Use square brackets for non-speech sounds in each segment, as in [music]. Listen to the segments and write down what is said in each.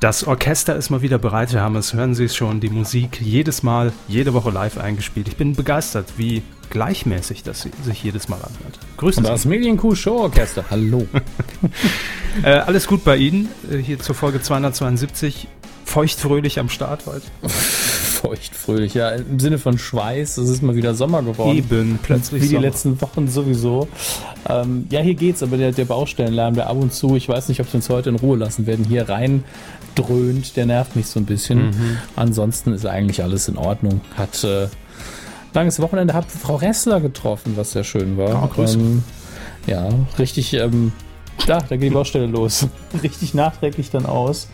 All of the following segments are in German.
Das Orchester ist mal wieder bereit, Herr Hammes. Hören Sie es schon, die Musik jedes Mal, jede Woche live eingespielt. Ich bin begeistert, wie gleichmäßig das sich jedes Mal anhört. Grüßen Sie. Das Medienkuh Show Orchester, hallo. [laughs] äh, alles gut bei Ihnen, äh, hier zur Folge 272. Feuchtfröhlich am Start heute. Feuchtfröhlich, ja, im Sinne von Schweiß. Es ist mal wieder Sommer geworden. Eben, plötzlich. Wie Sommer. die letzten Wochen sowieso. Ähm, ja, hier geht's, aber der, der Baustellenlärm, der ab und zu, ich weiß nicht, ob sie uns heute in Ruhe lassen werden, hier rein dröhnt, der nervt mich so ein bisschen. Mhm. Ansonsten ist eigentlich alles in Ordnung. Hat äh, langes Wochenende, hab Frau Ressler getroffen, was sehr schön war. Oh, ähm, ja, richtig, ähm, da, da geht die Baustelle los. [laughs] richtig nachträglich dann aus.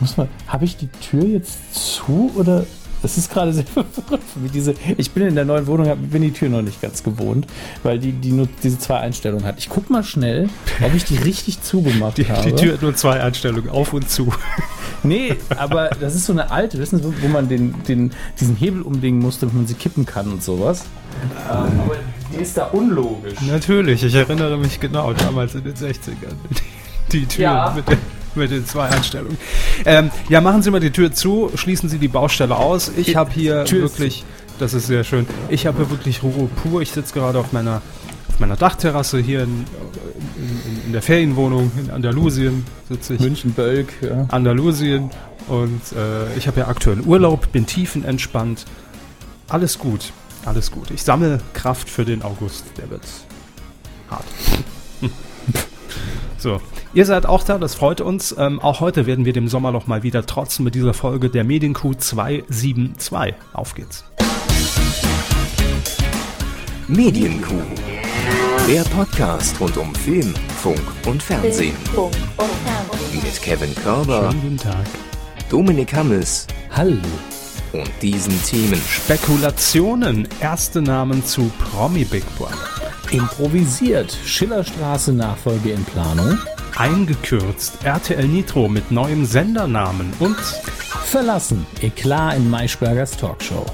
Muss man, habe ich die Tür jetzt zu oder das ist gerade sehr [laughs] verrückt mich. Diese, ich bin in der neuen Wohnung, bin die Tür noch nicht ganz gewohnt, weil die, die nur diese zwei Einstellungen hat. Ich guck mal schnell, ob ich die richtig zugemacht die, habe. Die Tür hat nur zwei Einstellungen, auf und zu. [laughs] Nee, aber das ist so eine alte, wissen Sie, wo man den, den, diesen Hebel umlegen muss, damit man sie kippen kann und sowas. Ähm, aber die ist da unlogisch. Natürlich, ich erinnere mich genau, damals in den 60ern. Die, die Tür ja. mit der mit den zwei Einstellungen. Ähm, ja, machen Sie mal die Tür zu, schließen Sie die Baustelle aus. Ich habe hier Tür wirklich, das ist sehr schön, ich habe hier wirklich Ruhe pur. Ich sitze gerade auf meiner, auf meiner Dachterrasse hier in, in, in der Ferienwohnung in Andalusien sitze ich. München-Bölk, ja. Andalusien. Und äh, ich habe ja aktuell Urlaub, bin tiefenentspannt. Alles gut, alles gut. Ich sammle Kraft für den August, der wird hart. [laughs] so, Ihr seid auch da, das freut uns. Ähm, auch heute werden wir dem Sommer noch mal wieder trotzen mit dieser Folge der Medienkuh 272. Auf geht's. Medienkuh. Der Podcast rund um Film, Funk und Fernsehen. Mit Kevin Körber. Schönen guten Tag. Dominik Hammes. Hallo. Und diesen Themen. Spekulationen. Erste Namen zu Promi Big Brother. Improvisiert. Schillerstraße Nachfolge in Planung eingekürzt, RTL Nitro mit neuem Sendernamen und verlassen, Eklat in Maischbergers Talkshow.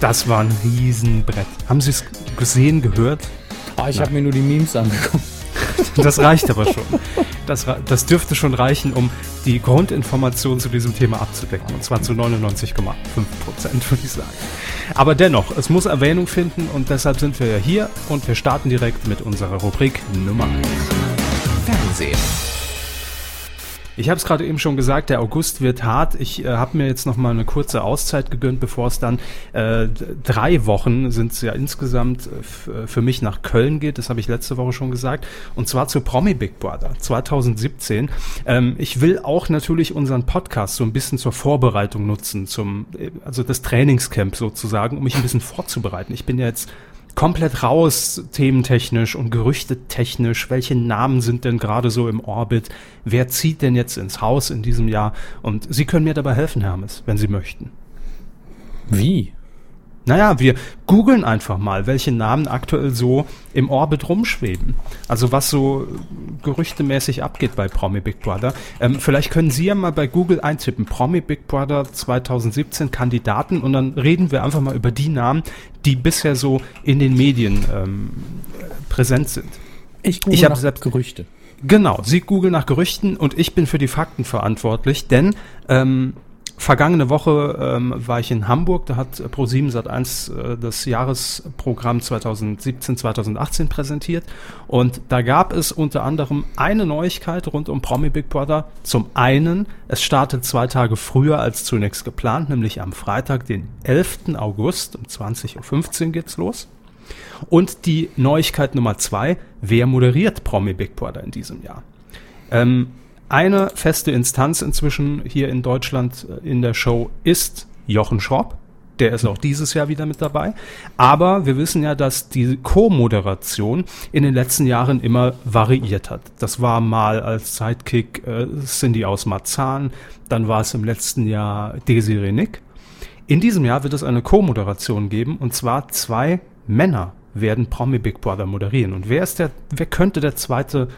Das war ein Riesenbrett. Haben Sie es gesehen, gehört? Ah, ich habe mir nur die Memes angeguckt. Das reicht aber schon. Das, das dürfte schon reichen, um die Grundinformation zu diesem Thema abzudecken. Und zwar zu 99,5 Prozent, würde ich sagen. Aber dennoch, es muss Erwähnung finden und deshalb sind wir ja hier und wir starten direkt mit unserer Rubrik Nummer 1. Fernsehen. Ich habe es gerade eben schon gesagt, der August wird hart. Ich äh, habe mir jetzt noch mal eine kurze Auszeit gegönnt, bevor es dann äh, drei Wochen sind ja insgesamt äh, für mich nach Köln geht. Das habe ich letzte Woche schon gesagt. Und zwar zu Promi Big Brother 2017. Ähm, ich will auch natürlich unseren Podcast so ein bisschen zur Vorbereitung nutzen, zum äh, also das Trainingscamp sozusagen, um mich ein bisschen [laughs] vorzubereiten. Ich bin ja jetzt komplett raus, thementechnisch und gerüchtetechnisch. Welche Namen sind denn gerade so im Orbit? Wer zieht denn jetzt ins Haus in diesem Jahr? Und Sie können mir dabei helfen, Hermes, wenn Sie möchten. Wie? Naja, wir googeln einfach mal, welche Namen aktuell so im Orbit rumschweben. Also was so gerüchtemäßig abgeht bei Promi Big Brother. Ähm, vielleicht können Sie ja mal bei Google eintippen, Promi Big Brother 2017 Kandidaten und dann reden wir einfach mal über die Namen, die bisher so in den Medien ähm, präsent sind. Ich google ich nach selbst Gerüchte. Genau, Sie googeln nach Gerüchten und ich bin für die Fakten verantwortlich, denn ähm, Vergangene Woche ähm, war ich in Hamburg, da hat Pro7 Sat1 äh, das Jahresprogramm 2017-2018 präsentiert und da gab es unter anderem eine Neuigkeit rund um Promi Big Brother. Zum einen, es startet zwei Tage früher als zunächst geplant, nämlich am Freitag, den 11. August um 20.15 Uhr geht's los. Und die Neuigkeit Nummer zwei, wer moderiert Promi Big Brother in diesem Jahr? Ähm, eine feste Instanz inzwischen hier in Deutschland äh, in der Show ist Jochen Schropp. Der ist auch dieses Jahr wieder mit dabei. Aber wir wissen ja, dass die Co-Moderation in den letzten Jahren immer variiert hat. Das war mal als Sidekick äh, Cindy aus Marzahn, dann war es im letzten Jahr Desiree Nick. In diesem Jahr wird es eine Co-Moderation geben und zwar zwei Männer werden Promi Big Brother moderieren. Und wer ist der, wer könnte der zweite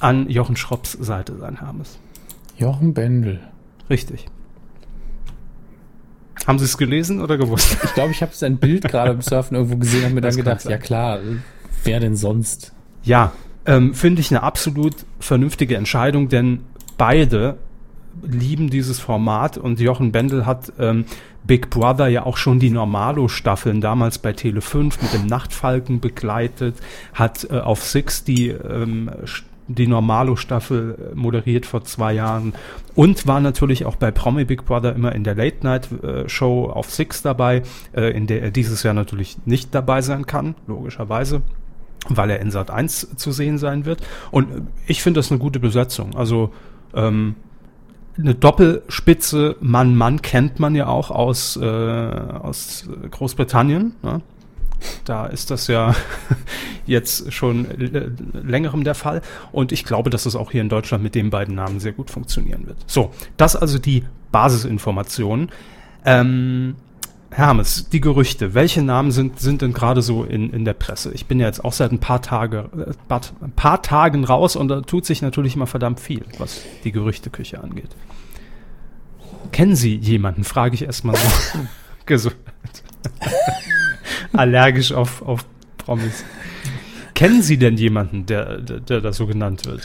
an Jochen Schropps Seite sein, Hermes. Jochen Bendel. Richtig. Haben Sie es gelesen oder gewusst? Ich glaube, ich habe sein Bild gerade im Surfen irgendwo gesehen und mir dann gedacht, ja klar, wer denn sonst? Ja, ähm, finde ich eine absolut vernünftige Entscheidung, denn beide lieben dieses Format und Jochen Bendel hat ähm, Big Brother ja auch schon die Normalo-Staffeln damals bei Tele 5 mit dem Nachtfalken begleitet, hat äh, auf Six die ähm, die Normalo-Staffel äh, moderiert vor zwei Jahren und war natürlich auch bei Promi Big Brother immer in der Late-Night-Show auf Six dabei, äh, in der er dieses Jahr natürlich nicht dabei sein kann, logischerweise weil er in Sat 1 zu sehen sein wird. Und ich finde das eine gute Besetzung. Also ähm, eine Doppelspitze Mann-Mann kennt man ja auch aus, äh, aus Großbritannien. Ne? Da ist das ja [laughs] jetzt schon längerem der Fall. Und ich glaube, dass es auch hier in Deutschland mit den beiden Namen sehr gut funktionieren wird. So, das also die Basisinformationen. Ähm, Hermes, die Gerüchte, welche Namen sind, sind denn gerade so in, in der Presse? Ich bin ja jetzt auch seit ein paar, Tage, äh, ein paar Tagen raus und da tut sich natürlich immer verdammt viel, was die Gerüchteküche angeht. Kennen Sie jemanden? Frage ich erstmal so. [laughs] [laughs] Allergisch auf, auf Promis. Kennen Sie denn jemanden, der, der, der da so genannt wird?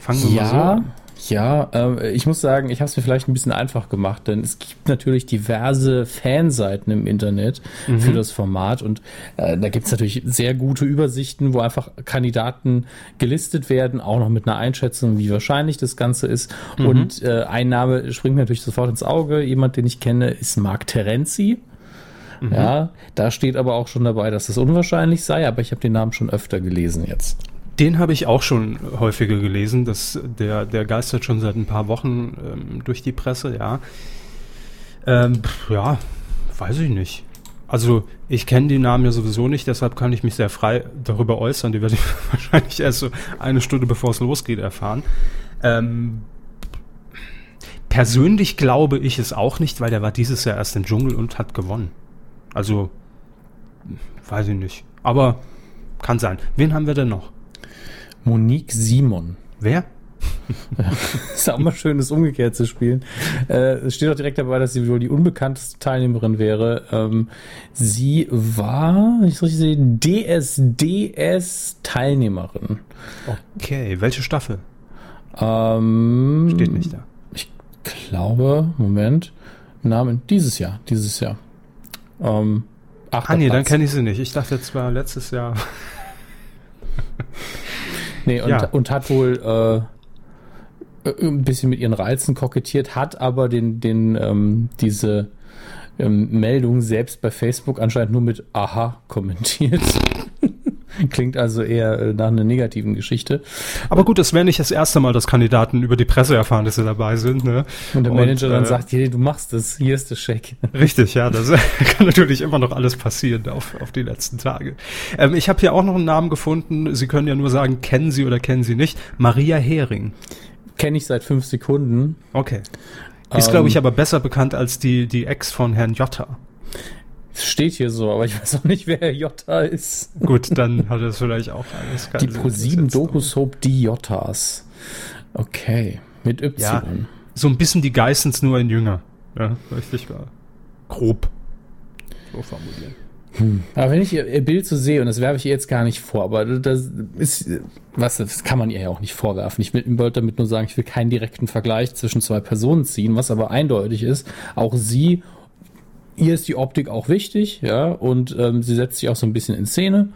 Fangen wir ja. mal so an. Ja, äh, ich muss sagen, ich habe es mir vielleicht ein bisschen einfach gemacht, denn es gibt natürlich diverse Fanseiten im Internet mhm. für das Format und äh, da gibt es natürlich sehr gute Übersichten, wo einfach Kandidaten gelistet werden, auch noch mit einer Einschätzung, wie wahrscheinlich das Ganze ist. Mhm. Und äh, ein Name springt natürlich sofort ins Auge. Jemand, den ich kenne, ist Mark Terenzi. Mhm. Ja, da steht aber auch schon dabei, dass es unwahrscheinlich sei, aber ich habe den Namen schon öfter gelesen jetzt. Den habe ich auch schon häufiger gelesen. dass der, der geistert schon seit ein paar Wochen ähm, durch die Presse, ja. Ähm, ja, weiß ich nicht. Also ich kenne die Namen ja sowieso nicht, deshalb kann ich mich sehr frei darüber äußern. Die werde ich [laughs] wahrscheinlich erst so eine Stunde bevor es losgeht erfahren. Ähm, persönlich glaube ich es auch nicht, weil der war dieses Jahr erst im Dschungel und hat gewonnen. Also, weiß ich nicht. Aber kann sein. Wen haben wir denn noch? Monique Simon. Wer? [laughs] ist auch mal schön, das umgekehrt zu spielen. Äh, es steht auch direkt dabei, dass sie wohl die unbekannteste Teilnehmerin wäre. Ähm, sie war, wenn ich richtig sehe, DSDS-Teilnehmerin. Okay, welche Staffel? Ähm, steht nicht da. Ich glaube, Moment, Namen, dieses Jahr, dieses Jahr. Ähm, ah nee, dann kenne ich sie nicht. Ich dachte jetzt war letztes Jahr. [laughs] Nee, und, ja. und hat wohl äh, ein bisschen mit ihren Reizen kokettiert, hat aber den, den, ähm, diese ähm, Meldung selbst bei Facebook anscheinend nur mit Aha kommentiert. [laughs] Klingt also eher äh, nach einer negativen Geschichte. Aber gut, es wäre nicht das erste Mal, dass Kandidaten über die Presse erfahren, dass sie dabei sind. Ne? Und der Manager Und, dann äh, sagt, hey, du machst das, hier ist der Scheck. [laughs] Richtig, ja, das [laughs] kann natürlich immer noch alles passieren auf, auf die letzten Tage. Ähm, ich habe hier auch noch einen Namen gefunden. Sie können ja nur sagen, kennen Sie oder kennen Sie nicht. Maria Hering. Kenne ich seit fünf Sekunden. Okay. Ist, ähm, glaube ich, aber besser bekannt als die, die Ex von Herrn Jotta. Steht hier so, aber ich weiß auch nicht, wer Jota ist. Gut, dann hat es vielleicht auch alles. Die Pro7 Doku-Soap Die Jottas. Okay, mit Y. Ja, so ein bisschen die Geissens nur in Jünger. Ja, richtig war. Grob. So formulieren. Hm. Aber wenn ich ihr, ihr, Bild so sehe, und das werfe ich ihr jetzt gar nicht vor, aber das ist, was, das kann man ihr ja auch nicht vorwerfen. Ich wollte damit nur sagen, ich will keinen direkten Vergleich zwischen zwei Personen ziehen, was aber eindeutig ist, auch sie ihr ist die Optik auch wichtig, ja, und ähm, sie setzt sich auch so ein bisschen in Szene.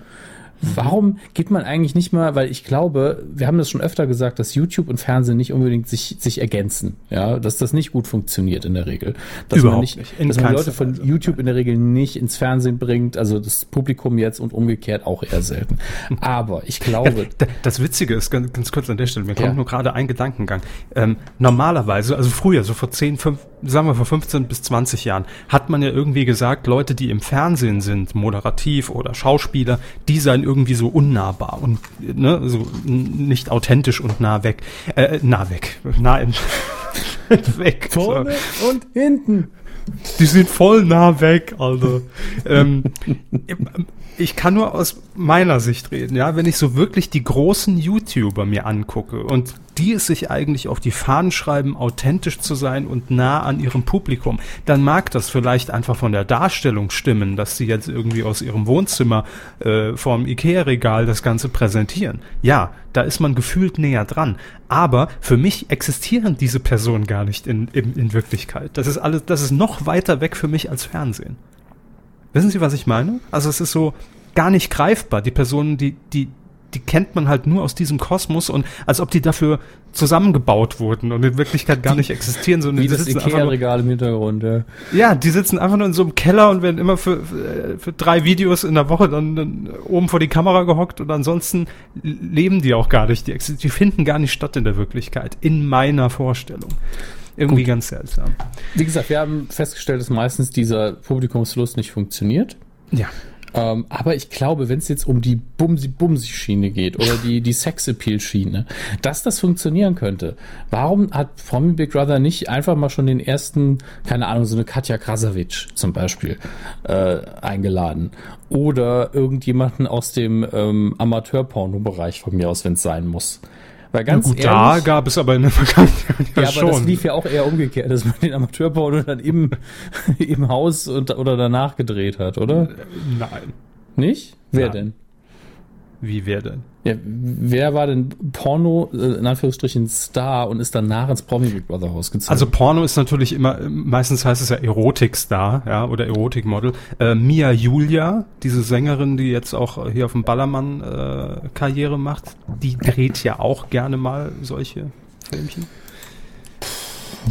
Warum geht man eigentlich nicht mal, weil ich glaube, wir haben das schon öfter gesagt, dass YouTube und Fernsehen nicht unbedingt sich, sich ergänzen, ja, dass das nicht gut funktioniert in der Regel. Dass Überhaupt man nicht, nicht. dass man Leute von YouTube in der Regel nicht ins Fernsehen bringt, also das Publikum jetzt und umgekehrt auch eher selten. [laughs] Aber ich glaube. Ja, das Witzige ist, ganz, ganz kurz an der Stelle, mir kommt ja. nur gerade ein Gedankengang. Ähm, normalerweise, also früher, so vor 10, 5, sagen wir vor 15 bis 20 Jahren, hat man ja irgendwie gesagt, Leute, die im Fernsehen sind, moderativ oder Schauspieler, die seien irgendwie so unnahbar und ne, so nicht authentisch und nah weg. Äh, nah weg. Nah in, [laughs] weg. Vorne so. und hinten. Die sind voll nah weg, Alter. ähm, ich kann nur aus meiner Sicht reden, ja, wenn ich so wirklich die großen YouTuber mir angucke und die es sich eigentlich auf die Fahnen schreiben, authentisch zu sein und nah an ihrem Publikum, dann mag das vielleicht einfach von der Darstellung stimmen, dass sie jetzt irgendwie aus ihrem Wohnzimmer äh, vorm Ikea-Regal das Ganze präsentieren. Ja, da ist man gefühlt näher dran. Aber für mich existieren diese Personen gar nicht in, in, in Wirklichkeit. Das ist alles, das ist noch weiter weg für mich als Fernsehen. Wissen Sie, was ich meine? Also es ist so gar nicht greifbar. Die Personen, die, die, die kennt man halt nur aus diesem Kosmos und als ob die dafür zusammengebaut wurden und in Wirklichkeit gar nicht existieren, sondern Wie die sitzen einfach nur, im Hintergrund, ja. ja, die sitzen einfach nur in so einem Keller und werden immer für, für, drei Videos in der Woche dann, dann oben vor die Kamera gehockt und ansonsten leben die auch gar nicht. Die, die finden gar nicht statt in der Wirklichkeit, in meiner Vorstellung. Irgendwie Gut. ganz seltsam. Wie gesagt, wir haben festgestellt, dass meistens dieser Publikumsfluss nicht funktioniert. Ja. Ähm, aber ich glaube, wenn es jetzt um die Bumsi-Bumsi-Schiene geht oder die, die Sex-Appeal-Schiene, dass das funktionieren könnte. Warum hat Promi Big Brother nicht einfach mal schon den ersten, keine Ahnung, so eine Katja Krasavic zum Beispiel äh, eingeladen? Oder irgendjemanden aus dem ähm, Amateur-Porno-Bereich von mir aus, wenn es sein muss. Weil ganz Gut, ehrlich, da gab es aber in der [laughs] Vergangenheit ja, ja, aber schon. das lief ja auch eher umgekehrt, dass man den Amateurporno [laughs] dann im, im Haus und, oder danach gedreht hat, oder? Nein. Nicht? Wer Nein. denn? Wie wer denn? Ja, wer war denn Porno, äh, in Anführungsstrichen, Star und ist danach ins Promi Big Brother Haus gezogen? Also Porno ist natürlich immer, meistens heißt es ja Erotikstar, ja, oder Erotikmodel. Äh, Mia Julia, diese Sängerin, die jetzt auch hier auf dem Ballermann äh, Karriere macht, die dreht ja auch gerne mal solche Filmchen.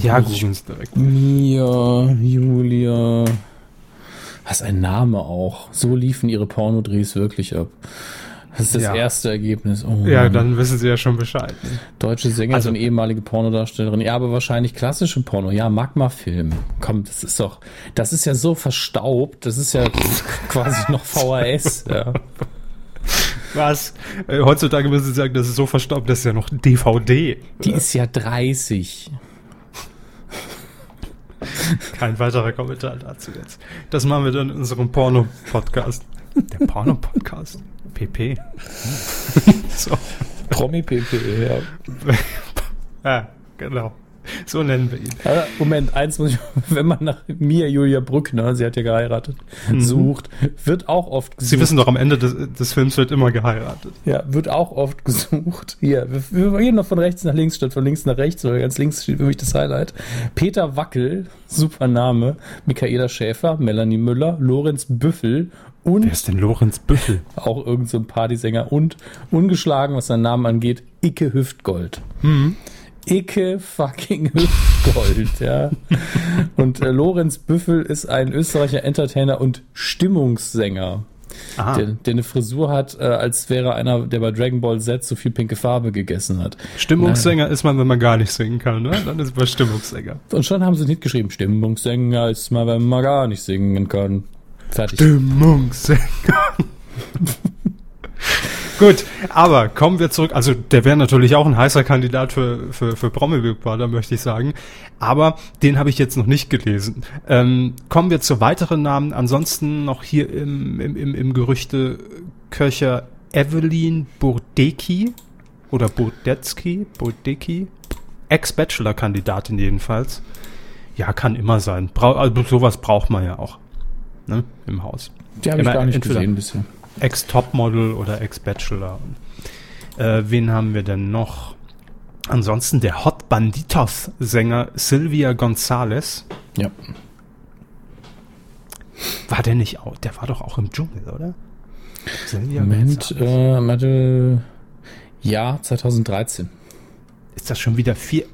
Ja, googeln Sie direkt. Mia, Julia. Was ein Name auch. So liefen ihre Pornodrehs wirklich ab. Das ist das Ja. erste Ergebnis. Oh Ja, dann wissen Sie ja schon Bescheid. Deutsche Sängerin, Also- also, ehemalige Pornodarstellerin. Ja, aber wahrscheinlich klassische Porno. Ja, Magma-Film. Komm, das ist doch, das ist ja so verstaubt. Das ist ja [laughs] quasi noch VHS. [laughs] Ja. Was? Äh, heutzutage müssen Sie sagen, das ist so verstaubt, das ist ja noch DVD. Die ist ja 30. Kein weiterer Kommentar dazu jetzt. Das machen wir dann in unserem Porno-Podcast. [laughs] Der Porno-Podcast. PP. [laughs] so. Promi-PP, ja. [laughs] Ja, genau. So nennen wir ihn. Aber Moment, eins muss ich, [laughs] wenn man nach Mia Julia Brückner, sie hat ja geheiratet, sucht, wird auch oft gesucht. Sie wissen doch, am Ende des, des Films wird immer geheiratet. Ja, wird auch oft gesucht. Hier, wir, wir gehen noch von rechts nach links statt von links nach rechts, weil ganz links steht für mich das Highlight. Peter Wackel, super Name, Michaela Schäfer, Melanie Müller, Lorenz Büffel und Wer ist denn Lorenz Büffel? [laughs] auch irgendein so ein Partysänger und ungeschlagen, was seinen Namen angeht, Icke Hüftgold. Icke fucking Hüftgold, ja. Und äh, Lorenz Büffel ist ein Österreicher Entertainer und Stimmungssänger. Der, der eine Frisur hat, äh, als wäre einer, der bei Dragon Ball Z so viel pinke Farbe gegessen hat. Stimmungssänger ist man, wenn man gar nicht singen kann, ne? Dann ist man Stimmungssänger. Und schon haben sie nicht geschrieben, Stimmungssänger ist mal, wenn man gar nicht singen kann. Fertig. Stimmungssänger. [laughs] Gut, aber kommen wir zurück. Also der wäre natürlich auch ein heißer Kandidat für, für, für Promi Big Brother, möchte ich sagen. Aber den habe ich jetzt noch nicht gelesen. Ähm, kommen wir zu weiteren Namen. Ansonsten noch hier im, im, im, im Gerüchte Köcher Evelyn Burdecki oder Burdetzky, Burdecki. Ex-Bachelor-Kandidatin jedenfalls. Ja, kann immer sein. Brau also sowas braucht man ja auch. Ne? Im Haus. Die habe ich gar nicht gesehen bisher. Ex-Topmodel oder Ex-Bachelor. Äh, wen haben wir denn noch? Ansonsten der Hot Banditos-Sänger Sylvia Gonzalez. Ja. War der nicht auch? Der war doch auch im Dschungel, oder? Sylvia Moment, äh, warte. Ja, 2013. Ist das schon wieder vier?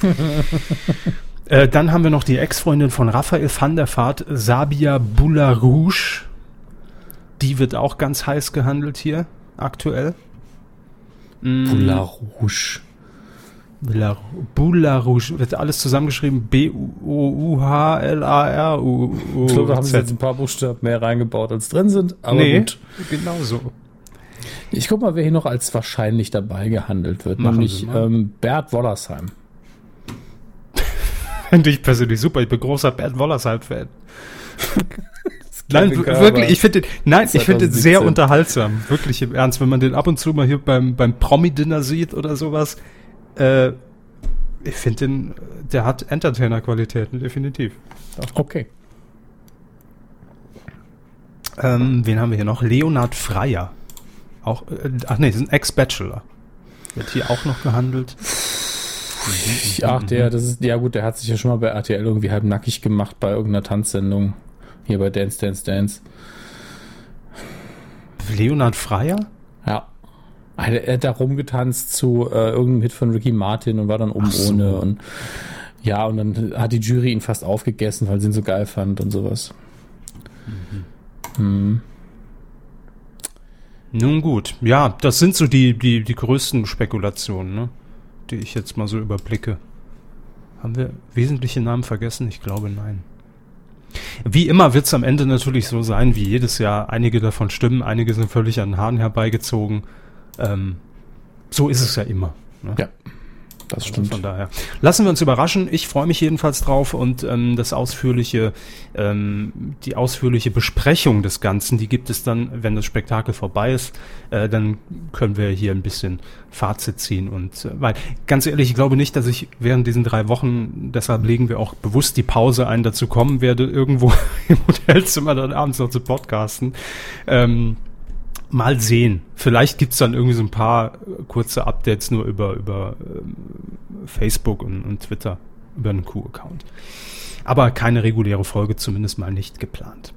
Okay. [laughs] äh, dann haben wir noch die Ex-Freundin von Raphael van der Vaart, Sabia Boularouche. Die wird auch ganz heiß gehandelt hier, aktuell. Mm. Poula Rouge. Boular- Boularouche wird alles zusammengeschrieben. B-U-U-H-L-A-R-U. Ich glaube, da haben sie jetzt ein paar Buchstaben mehr reingebaut, als drin sind. Aber nee, gut. genau so. Ich guck mal, wer hier noch als wahrscheinlich dabei gehandelt wird. Machen nämlich ähm, Bert Wollersheim. Finde ich persönlich super. Ich bin großer Bert Wollersheim-Fan. [laughs] Nein, wirklich, ich finde den, nein, ich finde den sehr 2017. unterhaltsam. Wirklich im Ernst, wenn man den ab und zu mal hier beim, beim Promi-Dinner sieht oder sowas. Äh, ich finde den, der hat Entertainer-Qualitäten, definitiv. Okay. Ähm, wen haben wir hier noch? Leonhard Freier. Auch, äh, ach nee, ist ein Ex-Bachelor. Wird hier auch noch gehandelt. Ach, der, das ist, ja gut, der hat sich ja schon mal bei RTL irgendwie halb nackig gemacht bei irgendeiner Tanzsendung. Hier bei Dance, Dance, Dance. Leonhard Freier? Ja. Er hat da rumgetanzt zu äh, irgendeinem Hit von Ricky Martin und war dann oben Ach so. ohne. Und ja, und dann hat die Jury ihn fast aufgegessen, weil sie ihn so geil fand und sowas. Mhm. Nun gut, ja, das sind so die, die, die größten Spekulationen, ne? Die ich jetzt mal so überblicke. Haben wir wesentliche Namen vergessen? Ich glaube nein. Wie immer wird es am Ende natürlich so sein, wie jedes Jahr. Einige davon stimmen, einige sind völlig an den Haaren herbeigezogen. Ähm, so ist es ja immer. Ne? Ja, das Also stimmt. Von daher. Lassen wir uns überraschen. Ich freue mich jedenfalls drauf und ähm, das ausführliche, ähm, die ausführliche Besprechung des Ganzen, die gibt es dann, wenn das Spektakel vorbei ist. Äh, dann können wir hier ein bisschen Fazit ziehen und äh, weil ganz ehrlich, ich glaube nicht, dass ich während diesen drei Wochen, deshalb legen wir auch bewusst die Pause ein, dazu kommen werde, irgendwo [laughs] im Hotelzimmer dann abends noch zu podcasten. Ähm, Mal sehen. Vielleicht gibt's dann irgendwie so ein paar äh, kurze Updates nur über, über ähm, Facebook und, und Twitter, über einen Q-Account. Aber keine reguläre Folge, zumindest mal nicht geplant.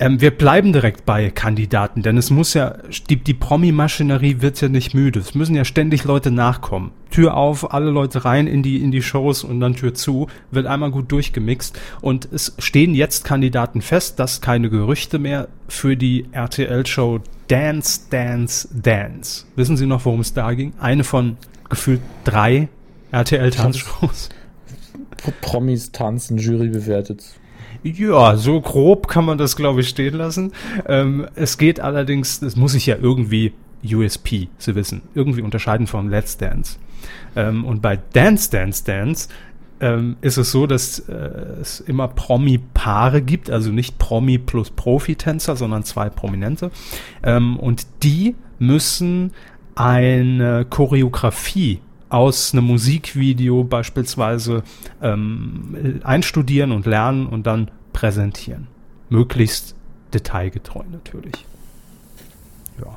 Ähm, wir bleiben direkt bei Kandidaten, denn es muss ja, die, die Promi-Maschinerie wird ja nicht müde. Es müssen ja ständig Leute nachkommen. Tür auf, alle Leute rein in die, in die Shows und dann Tür zu, wird einmal gut durchgemixt. Und es stehen jetzt Kandidaten fest, das keine Gerüchte mehr für die RTL-Show Dance, Dance, Dance. Wissen Sie noch, worum es da ging? Eine von gefühlt drei RTL-Tanzshows. Pro- Promis tanzen, Jury bewertet. Ja, so grob kann man das, glaube ich, stehen lassen. Ähm, es geht allerdings, das muss ich ja irgendwie USP, Sie wissen, irgendwie unterscheiden von Let's Dance. Ähm, und bei Dance, Dance, Dance ähm, ist es so, dass äh, es immer Promi-Paare gibt, also nicht Promi plus Profi-Tänzer, sondern zwei Prominente. Ähm, und die müssen eine Choreografie aus einem Musikvideo beispielsweise ähm, einstudieren und lernen und dann präsentieren. Möglichst detailgetreu natürlich. Ja.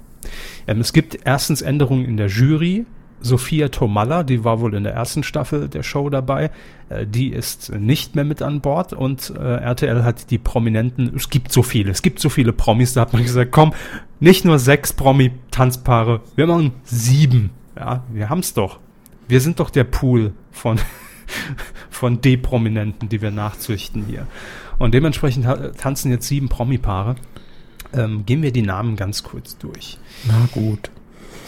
Ähm, es gibt erstens Änderungen in der Jury. Sophia Tomalla, die war wohl in der ersten Staffel der Show dabei, äh, die ist nicht mehr mit an Bord und äh, RTL hat die Prominenten, es gibt so viele, es gibt so viele Promis, da hat man gesagt, komm, nicht nur sechs Promi-Tanzpaare, wir machen sieben. Ja, wir haben's doch. Wir sind doch der Pool von, [laughs] von D-Prominenten, die wir nachzüchten hier. Und dementsprechend tanzen jetzt sieben Promi-Paare. Ähm, gehen wir die Namen ganz kurz durch. Na gut.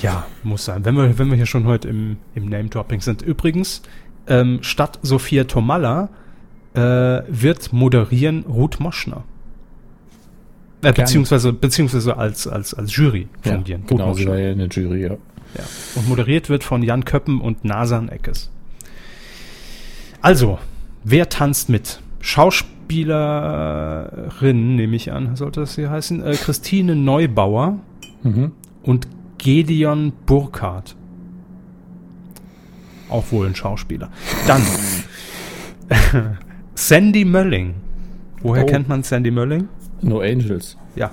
Ja, muss sein. Wenn wir, wenn wir hier schon heute im, im Name-Dropping sind. Übrigens, ähm, statt Sophia Tomalla äh, wird moderieren Ruth Moschner. Äh, beziehungsweise, beziehungsweise als, als, als Jury Ja, fungieren. Ruth genau, sie war ja in der Jury, ja. Ja. Und moderiert wird von Jan Köppen und Nasan Eckes. Also, wer tanzt mit? Schauspielerin, nehme ich an, sollte das hier heißen. Äh, Christine Neubauer Mhm. und Gedeon Burkhardt. Auch wohl ein Schauspieler. Dann [laughs] Sandy Mölling. Woher Oh. kennt man Sandy Mölling? No Angels. Ja.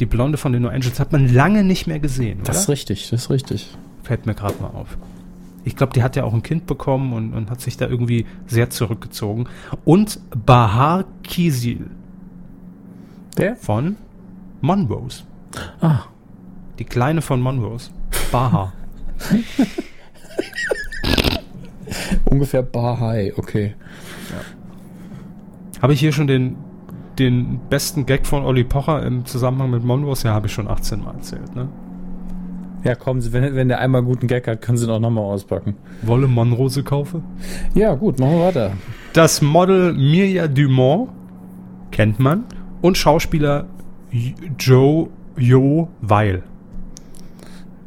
Die Blonde von den No Angels hat man lange nicht mehr gesehen, Das ist oder? richtig, das ist richtig. Fällt mir gerade mal auf. Ich glaube, die hat ja auch ein Kind bekommen und, und hat sich da irgendwie sehr zurückgezogen. Und Bahar Kizil Der? von Monrose. Ah, Die Kleine von Monrose. Bahar. [laughs] ungefähr Bar High, okay. Habe ich hier schon den, den besten Gag von Olli Pocher im Zusammenhang mit Monrose? Ja, habe ich schon 18 Mal erzählt. Ne? Ja, kommen Sie, wenn, wenn der einmal guten Gag hat, können Sie ihn auch nochmal auspacken. Wolle Monrose kaufe? Ja, gut, machen wir weiter. Das Model Mirja Dumont kennt man und Schauspieler Joe Jo Weil.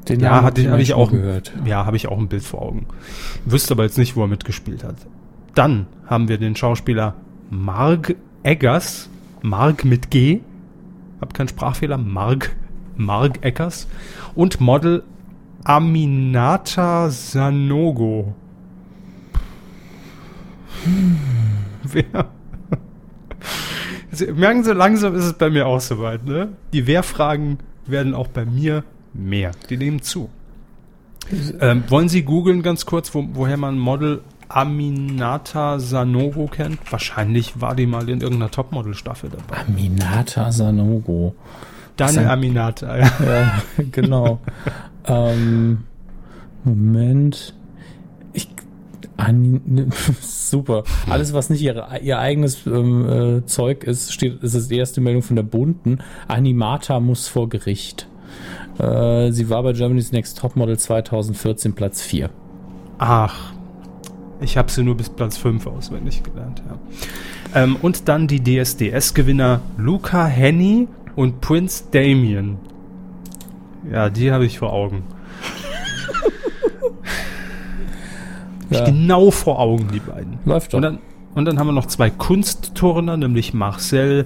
Den Ja, Namen hatte habe ich auch gehört. Ja, habe ich auch ein Bild vor Augen. Wüsste aber jetzt nicht, wo er mitgespielt hat. Dann haben wir den Schauspieler Mark Eggers, Mark mit G, hab keinen Sprachfehler, Mark, Mark Eckers und Model Aminata Sanogo. Hm, [laughs] wer? Sie, [laughs] merken Sie, langsam ist es bei mir auch soweit, ne? Die Wehrfragen werden auch bei mir mehr. Die nehmen zu. Ähm, wollen Sie googeln ganz kurz, wo, woher man Model Aminata Sanogo kennt? Wahrscheinlich war die mal in irgendeiner Topmodel-Staffel dabei. Aminata Sanogo. Deine Aminata, ja. ja genau. [laughs] ähm, Moment. Ich, an, [laughs] super. Alles, was nicht ihre, ihr eigenes ähm, äh, Zeug ist, steht, ist das die erste Meldung von der Bunten. Animata muss vor Gericht. Äh, sie war bei Germany's Next Topmodel 2014 Platz 4. Ach, ich habe sie nur bis Platz 5 auswendig gelernt, ja. Ähm, und dann die DSDS-Gewinner Luca Henny und Prince Damien. Ja, die habe ich vor Augen. [laughs] ja. genau vor Augen, die beiden. Läuft doch. Und dann, und dann haben wir noch zwei Kunstturner, nämlich Marcel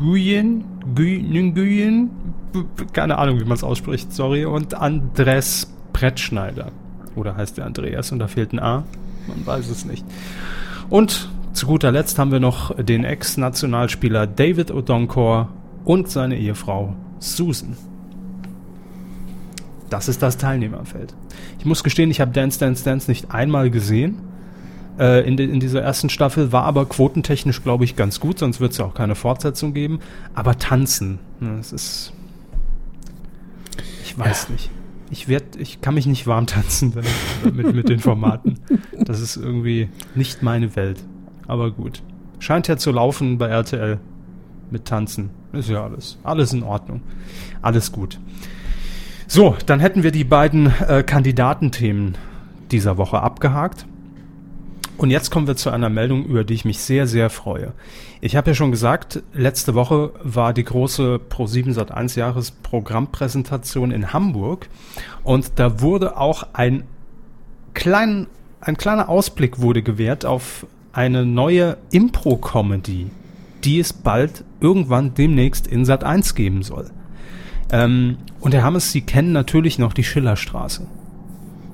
Nguyen, Nguyen, keine Ahnung, wie man es ausspricht, sorry, und Andres Brettschneider. Oder heißt der Andreas und da fehlt ein A? Man weiß es nicht. Und zu guter Letzt haben wir noch den Ex-Nationalspieler David Odonkor und seine Ehefrau Susan. Das ist das Teilnehmerfeld. Ich muss gestehen, ich habe Dance Dance Dance nicht einmal gesehen. Äh, in, de, in, dieser ersten Staffel war aber quotentechnisch, glaube ich, ganz gut, sonst wird es ja auch keine Fortsetzung geben. Aber tanzen, ne, das ist. Ich weiß ja. nicht. Ich werd, ich kann mich nicht warm tanzen mit, mit den Formaten. Das ist irgendwie nicht meine Welt. Aber gut. Scheint ja zu laufen bei RTL mit Tanzen. Ist ja alles. Alles in Ordnung. Alles gut. So, dann hätten wir die beiden äh, Kandidatenthemen dieser Woche abgehakt. Und jetzt kommen wir zu einer Meldung, über die ich mich sehr, sehr freue. Ich habe ja schon gesagt, letzte Woche war die große Pro7 Sat1 Jahresprogrammpräsentation in Hamburg und da wurde auch ein klein, ein kleiner Ausblick wurde gewährt auf eine neue Impro-Comedy, die es bald irgendwann demnächst in Sat1 geben soll. Ähm, und Herr Hammes, Sie kennen natürlich noch die Schillerstraße.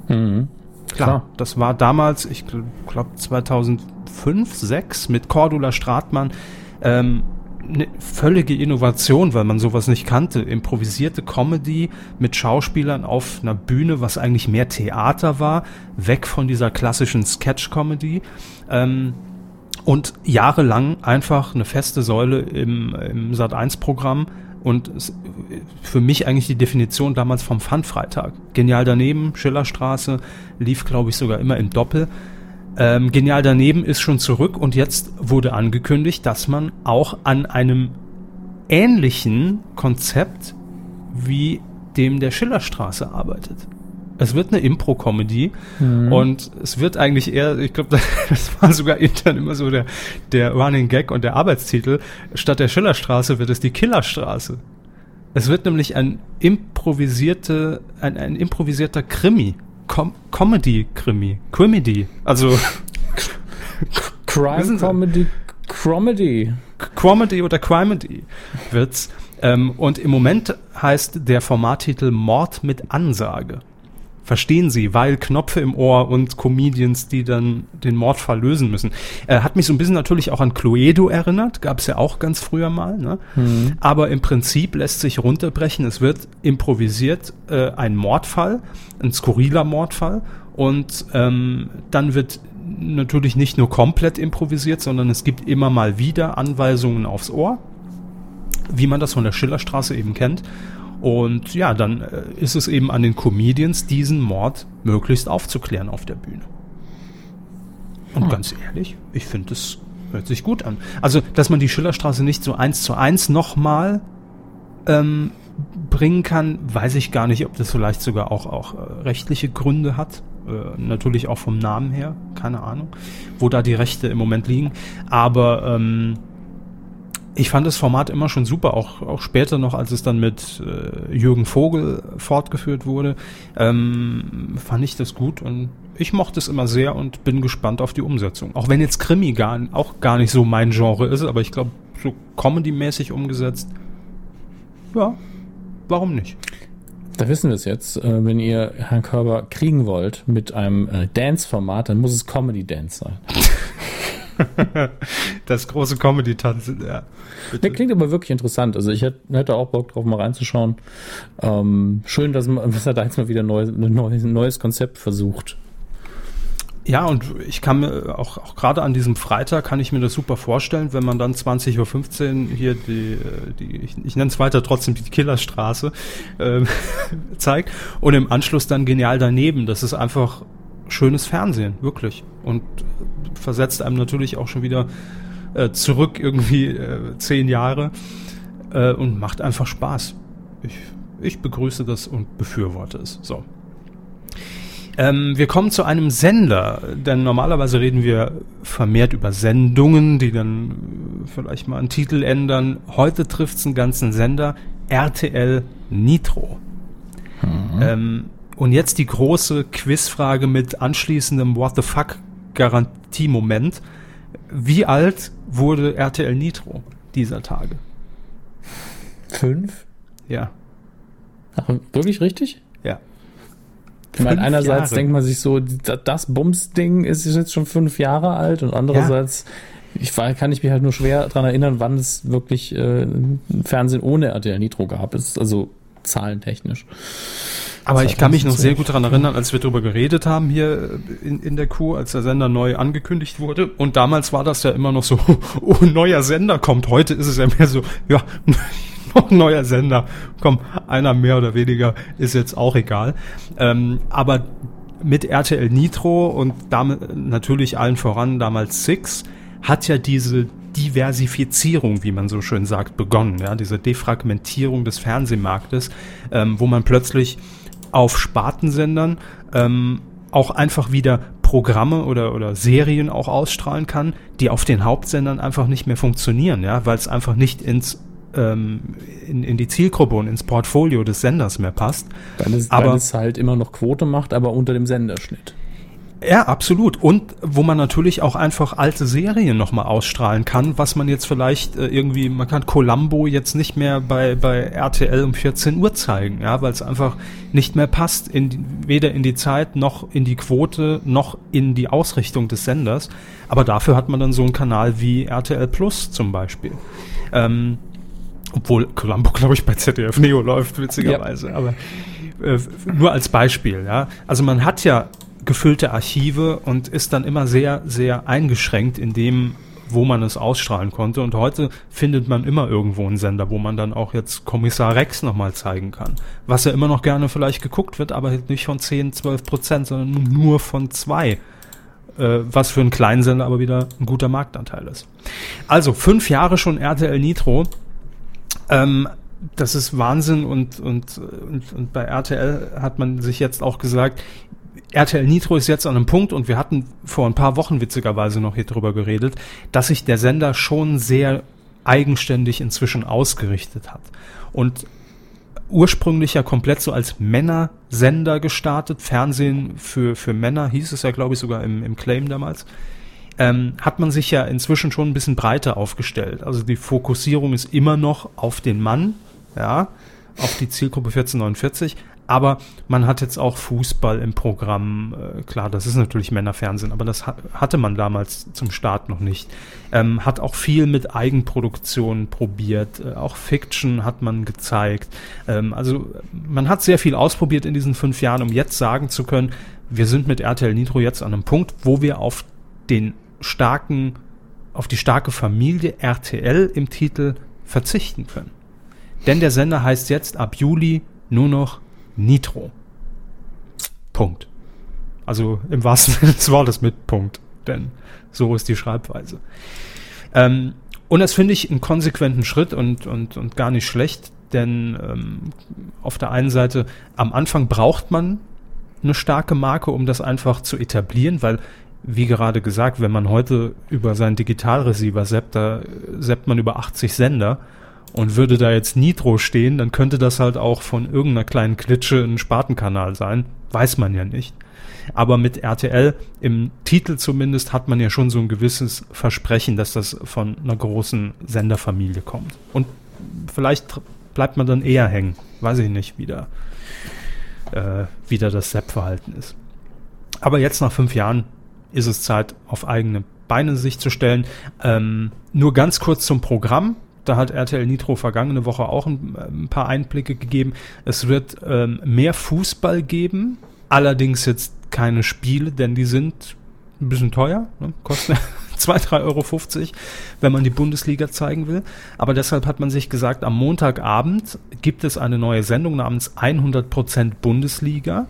Mhm. Klar, Klar, das war damals, ich glaube 2005, 6 mit Cordula Stratmann ähm, eine völlige Innovation, weil man sowas nicht kannte. Improvisierte Comedy mit Schauspielern auf einer Bühne, was eigentlich mehr Theater war, weg von dieser klassischen Sketch-Comedy. Ähm, und jahrelang einfach eine feste Säule im, im Sat1-Programm und für mich eigentlich die Definition damals vom Fun-Freitag. Genial daneben, Schillerstraße, lief glaube ich sogar immer im Doppel. Ähm, Genial daneben ist schon zurück und jetzt wurde angekündigt, dass man auch an einem ähnlichen Konzept wie dem der Schillerstraße arbeitet. Es wird eine Impro-Comedy mhm. und es wird eigentlich eher, ich glaube, [laughs] das war sogar intern immer so der, der Running Gag und der Arbeitstitel. Statt der Schillerstraße wird es die Killerstraße. Es wird nämlich ein improvisierte, ein, ein improvisierter Krimi. Com Comedy-Krimi. Comedy. Also. [laughs] Crime Comedy. Comedy. Comedy oder Crimedy wird's. Ähm, und im Moment heißt der Formattitel Mord mit Ansage. Verstehen Sie, weil Knopfe im Ohr und Comedians, die dann den Mordfall lösen müssen. Äh, hat mich so ein bisschen natürlich auch an Cluedo erinnert, gab es ja auch ganz früher mal. Ne? Mhm. Aber im Prinzip lässt sich runterbrechen, es wird improvisiert äh, ein Mordfall, ein skurriler Mordfall und ähm, dann wird natürlich nicht nur komplett improvisiert, sondern es gibt immer mal wieder Anweisungen aufs Ohr, wie man das von der Schillerstraße eben kennt. Und ja, dann äh, ist es eben an den Comedians, diesen Mord möglichst aufzuklären auf der Bühne. Und hm. ganz ehrlich, ich finde, es hört sich gut an. Also, dass man die Schillerstraße nicht so eins zu eins nochmal ähm, bringen kann, weiß ich gar nicht, ob das vielleicht sogar auch, auch äh, rechtliche Gründe hat. Äh, natürlich auch vom Namen her, keine Ahnung, wo da die Rechte im Moment liegen. Aber ähm, ich fand das Format immer schon super, auch, auch später noch, als es dann mit äh, Jürgen Vogel fortgeführt wurde, ähm, fand ich das gut und ich mochte es immer sehr und bin gespannt auf die Umsetzung. Auch wenn jetzt Krimi gar, auch gar nicht so mein Genre ist, aber ich glaube, so comedy-mäßig umgesetzt. Ja, warum nicht? Da wissen wir es jetzt. Äh, wenn ihr Herrn Körber kriegen wollt mit einem äh, Dance-Format, dann muss es Comedy-Dance sein. [laughs] [laughs] das große Comedy-Tanz, ja. Der klingt aber wirklich interessant. Also ich hätte auch Bock drauf, mal reinzuschauen. Ähm, schön, dass, man, [laughs] dass er da jetzt mal wieder neu, ein neues, neues Konzept versucht. Ja, und ich kann mir auch, auch gerade an diesem Freitag kann ich mir das super vorstellen, wenn man dann 20.15 Uhr hier die, äh, die ich, ich nenne es weiter trotzdem die Killerstraße ähm, [laughs] zeigt und im Anschluss dann genial daneben. Das ist einfach schönes Fernsehen, wirklich. Und versetzt einem natürlich auch schon wieder äh, zurück irgendwie äh, zehn Jahre äh, und macht einfach Spaß. Ich, ich begrüße das und befürworte es. So. Ähm, wir kommen zu einem Sender, denn normalerweise reden wir vermehrt über Sendungen, die dann vielleicht mal einen Titel ändern. Heute trifft es einen ganzen Sender, RTL Nitro. Mhm. Ähm, und jetzt die große Quizfrage mit anschließendem What the fuck Garantiemoment. Wie alt wurde RTL Nitro dieser Tage? Fünf? Ja. Ach, wirklich richtig? Ja. Ich meine, einerseits Jahre. denkt man sich so, das Bums-Ding ist jetzt schon fünf Jahre alt und andererseits, ja. ich kann ich mich halt nur schwer daran erinnern, wann es wirklich äh, Fernsehen ohne RTL Nitro gab. ist also zahlentechnisch. Aber ich kann mich noch sehr gut daran erinnern, als wir darüber geredet haben hier in, in der Kuh, als der Sender neu angekündigt wurde. Und damals war das ja immer noch so, [laughs] oh, neuer Sender kommt. Heute ist es ja mehr so, ja, [laughs] noch neuer Sender. Komm, einer mehr oder weniger ist jetzt auch egal. Ähm, aber mit RTL Nitro und damit natürlich allen voran damals Six hat ja diese Diversifizierung, wie man so schön sagt, begonnen. Ja, diese Defragmentierung des Fernsehmarktes, ähm, wo man plötzlich auf Spartensendern ähm, auch einfach wieder Programme oder, oder Serien auch ausstrahlen kann, die auf den Hauptsendern einfach nicht mehr funktionieren, ja, weil es einfach nicht ins ähm, in, in die Zielgruppe und ins Portfolio des Senders mehr passt. Weil es, aber, weil es halt immer noch Quote macht, aber unter dem Senderschnitt. Ja, absolut. Und wo man natürlich auch einfach alte Serien nochmal ausstrahlen kann, was man jetzt vielleicht äh, irgendwie, man kann Columbo jetzt nicht mehr bei, bei RTL um 14 Uhr zeigen, ja, weil es einfach nicht mehr passt, in die, weder in die Zeit noch in die Quote noch in die Ausrichtung des Senders. Aber dafür hat man dann so einen Kanal wie RTL Plus zum Beispiel. Ähm, obwohl Columbo, [laughs] glaube ich, bei ZDF Neo läuft, witzigerweise. Ja. Aber äh, nur als Beispiel, ja. Also man hat ja gefüllte Archive und ist dann immer sehr, sehr eingeschränkt in dem, wo man es ausstrahlen konnte. Und heute findet man immer irgendwo einen Sender, wo man dann auch jetzt Kommissar Rex nochmal zeigen kann. Was ja immer noch gerne vielleicht geguckt wird, aber nicht von 10, 12 Prozent, sondern nur von zwei. Äh, was für einen kleinen Sender aber wieder ein guter Marktanteil ist. Also fünf Jahre schon RTL Nitro. Ähm, das ist Wahnsinn und, und, und, und bei RTL hat man sich jetzt auch gesagt, RTL Nitro ist jetzt an einem Punkt und wir hatten vor ein paar Wochen witzigerweise noch hier drüber geredet, dass sich der Sender schon sehr eigenständig inzwischen ausgerichtet hat. Und ursprünglich ja komplett so als Männersender gestartet, Fernsehen für, für Männer hieß es ja, glaube ich, sogar im, im Claim damals. Ähm, hat man sich ja inzwischen schon ein bisschen breiter aufgestellt. Also die Fokussierung ist immer noch auf den Mann, ja, auf die Zielgruppe 1449, aber man hat jetzt auch Fußball im Programm. Äh, klar, das ist natürlich Männerfernsehen, aber das ha hatte man damals zum Start noch nicht. Ähm, hat auch viel mit Eigenproduktionen probiert. Äh, auch Fiction hat man gezeigt. Ähm, also man hat sehr viel ausprobiert in diesen fünf Jahren, um jetzt sagen zu können, wir sind mit RTL Nitro jetzt an einem Punkt, wo wir auf den starken, auf die starke Familie RTL im Titel verzichten können. Denn der Sender heißt jetzt ab Juli nur noch Nitro. Punkt. Also im wahrsten [laughs] Sinne des Wortes mit Punkt. Denn so ist die Schreibweise. Ähm, und das finde ich einen konsequenten Schritt und, und, und gar nicht schlecht, denn ähm, auf der einen Seite, am Anfang braucht man eine starke Marke, um das einfach zu etablieren, weil, wie gerade gesagt, wenn man heute über seinen Digitalreceiver seppt, da seppt man über 80 Sender und würde da jetzt Nitro stehen, dann könnte das halt auch von irgendeiner kleinen Klitsche ein Spartenkanal sein. Weiß man ja nicht. Aber mit RTL im Titel zumindest hat man ja schon so ein gewisses Versprechen, dass das von einer großen Senderfamilie kommt. Und vielleicht bleibt man dann eher hängen. Weiß ich nicht, wie da, äh, wie da das Sepp-Verhalten ist. Aber jetzt nach fünf Jahren ist es Zeit, auf eigene Beine sich zu stellen. Ähm, nur ganz kurz zum Programm. Da hat RTL Nitro vergangene Woche auch ein, ein paar Einblicke gegeben. Es wird ähm, mehr Fußball geben, allerdings jetzt keine Spiele, denn die sind ein bisschen teuer, ne? kosten [laughs] 2, 3,50 Euro, wenn man die Bundesliga zeigen will. Aber deshalb hat man sich gesagt, am Montagabend gibt es eine neue Sendung namens 100% Bundesliga.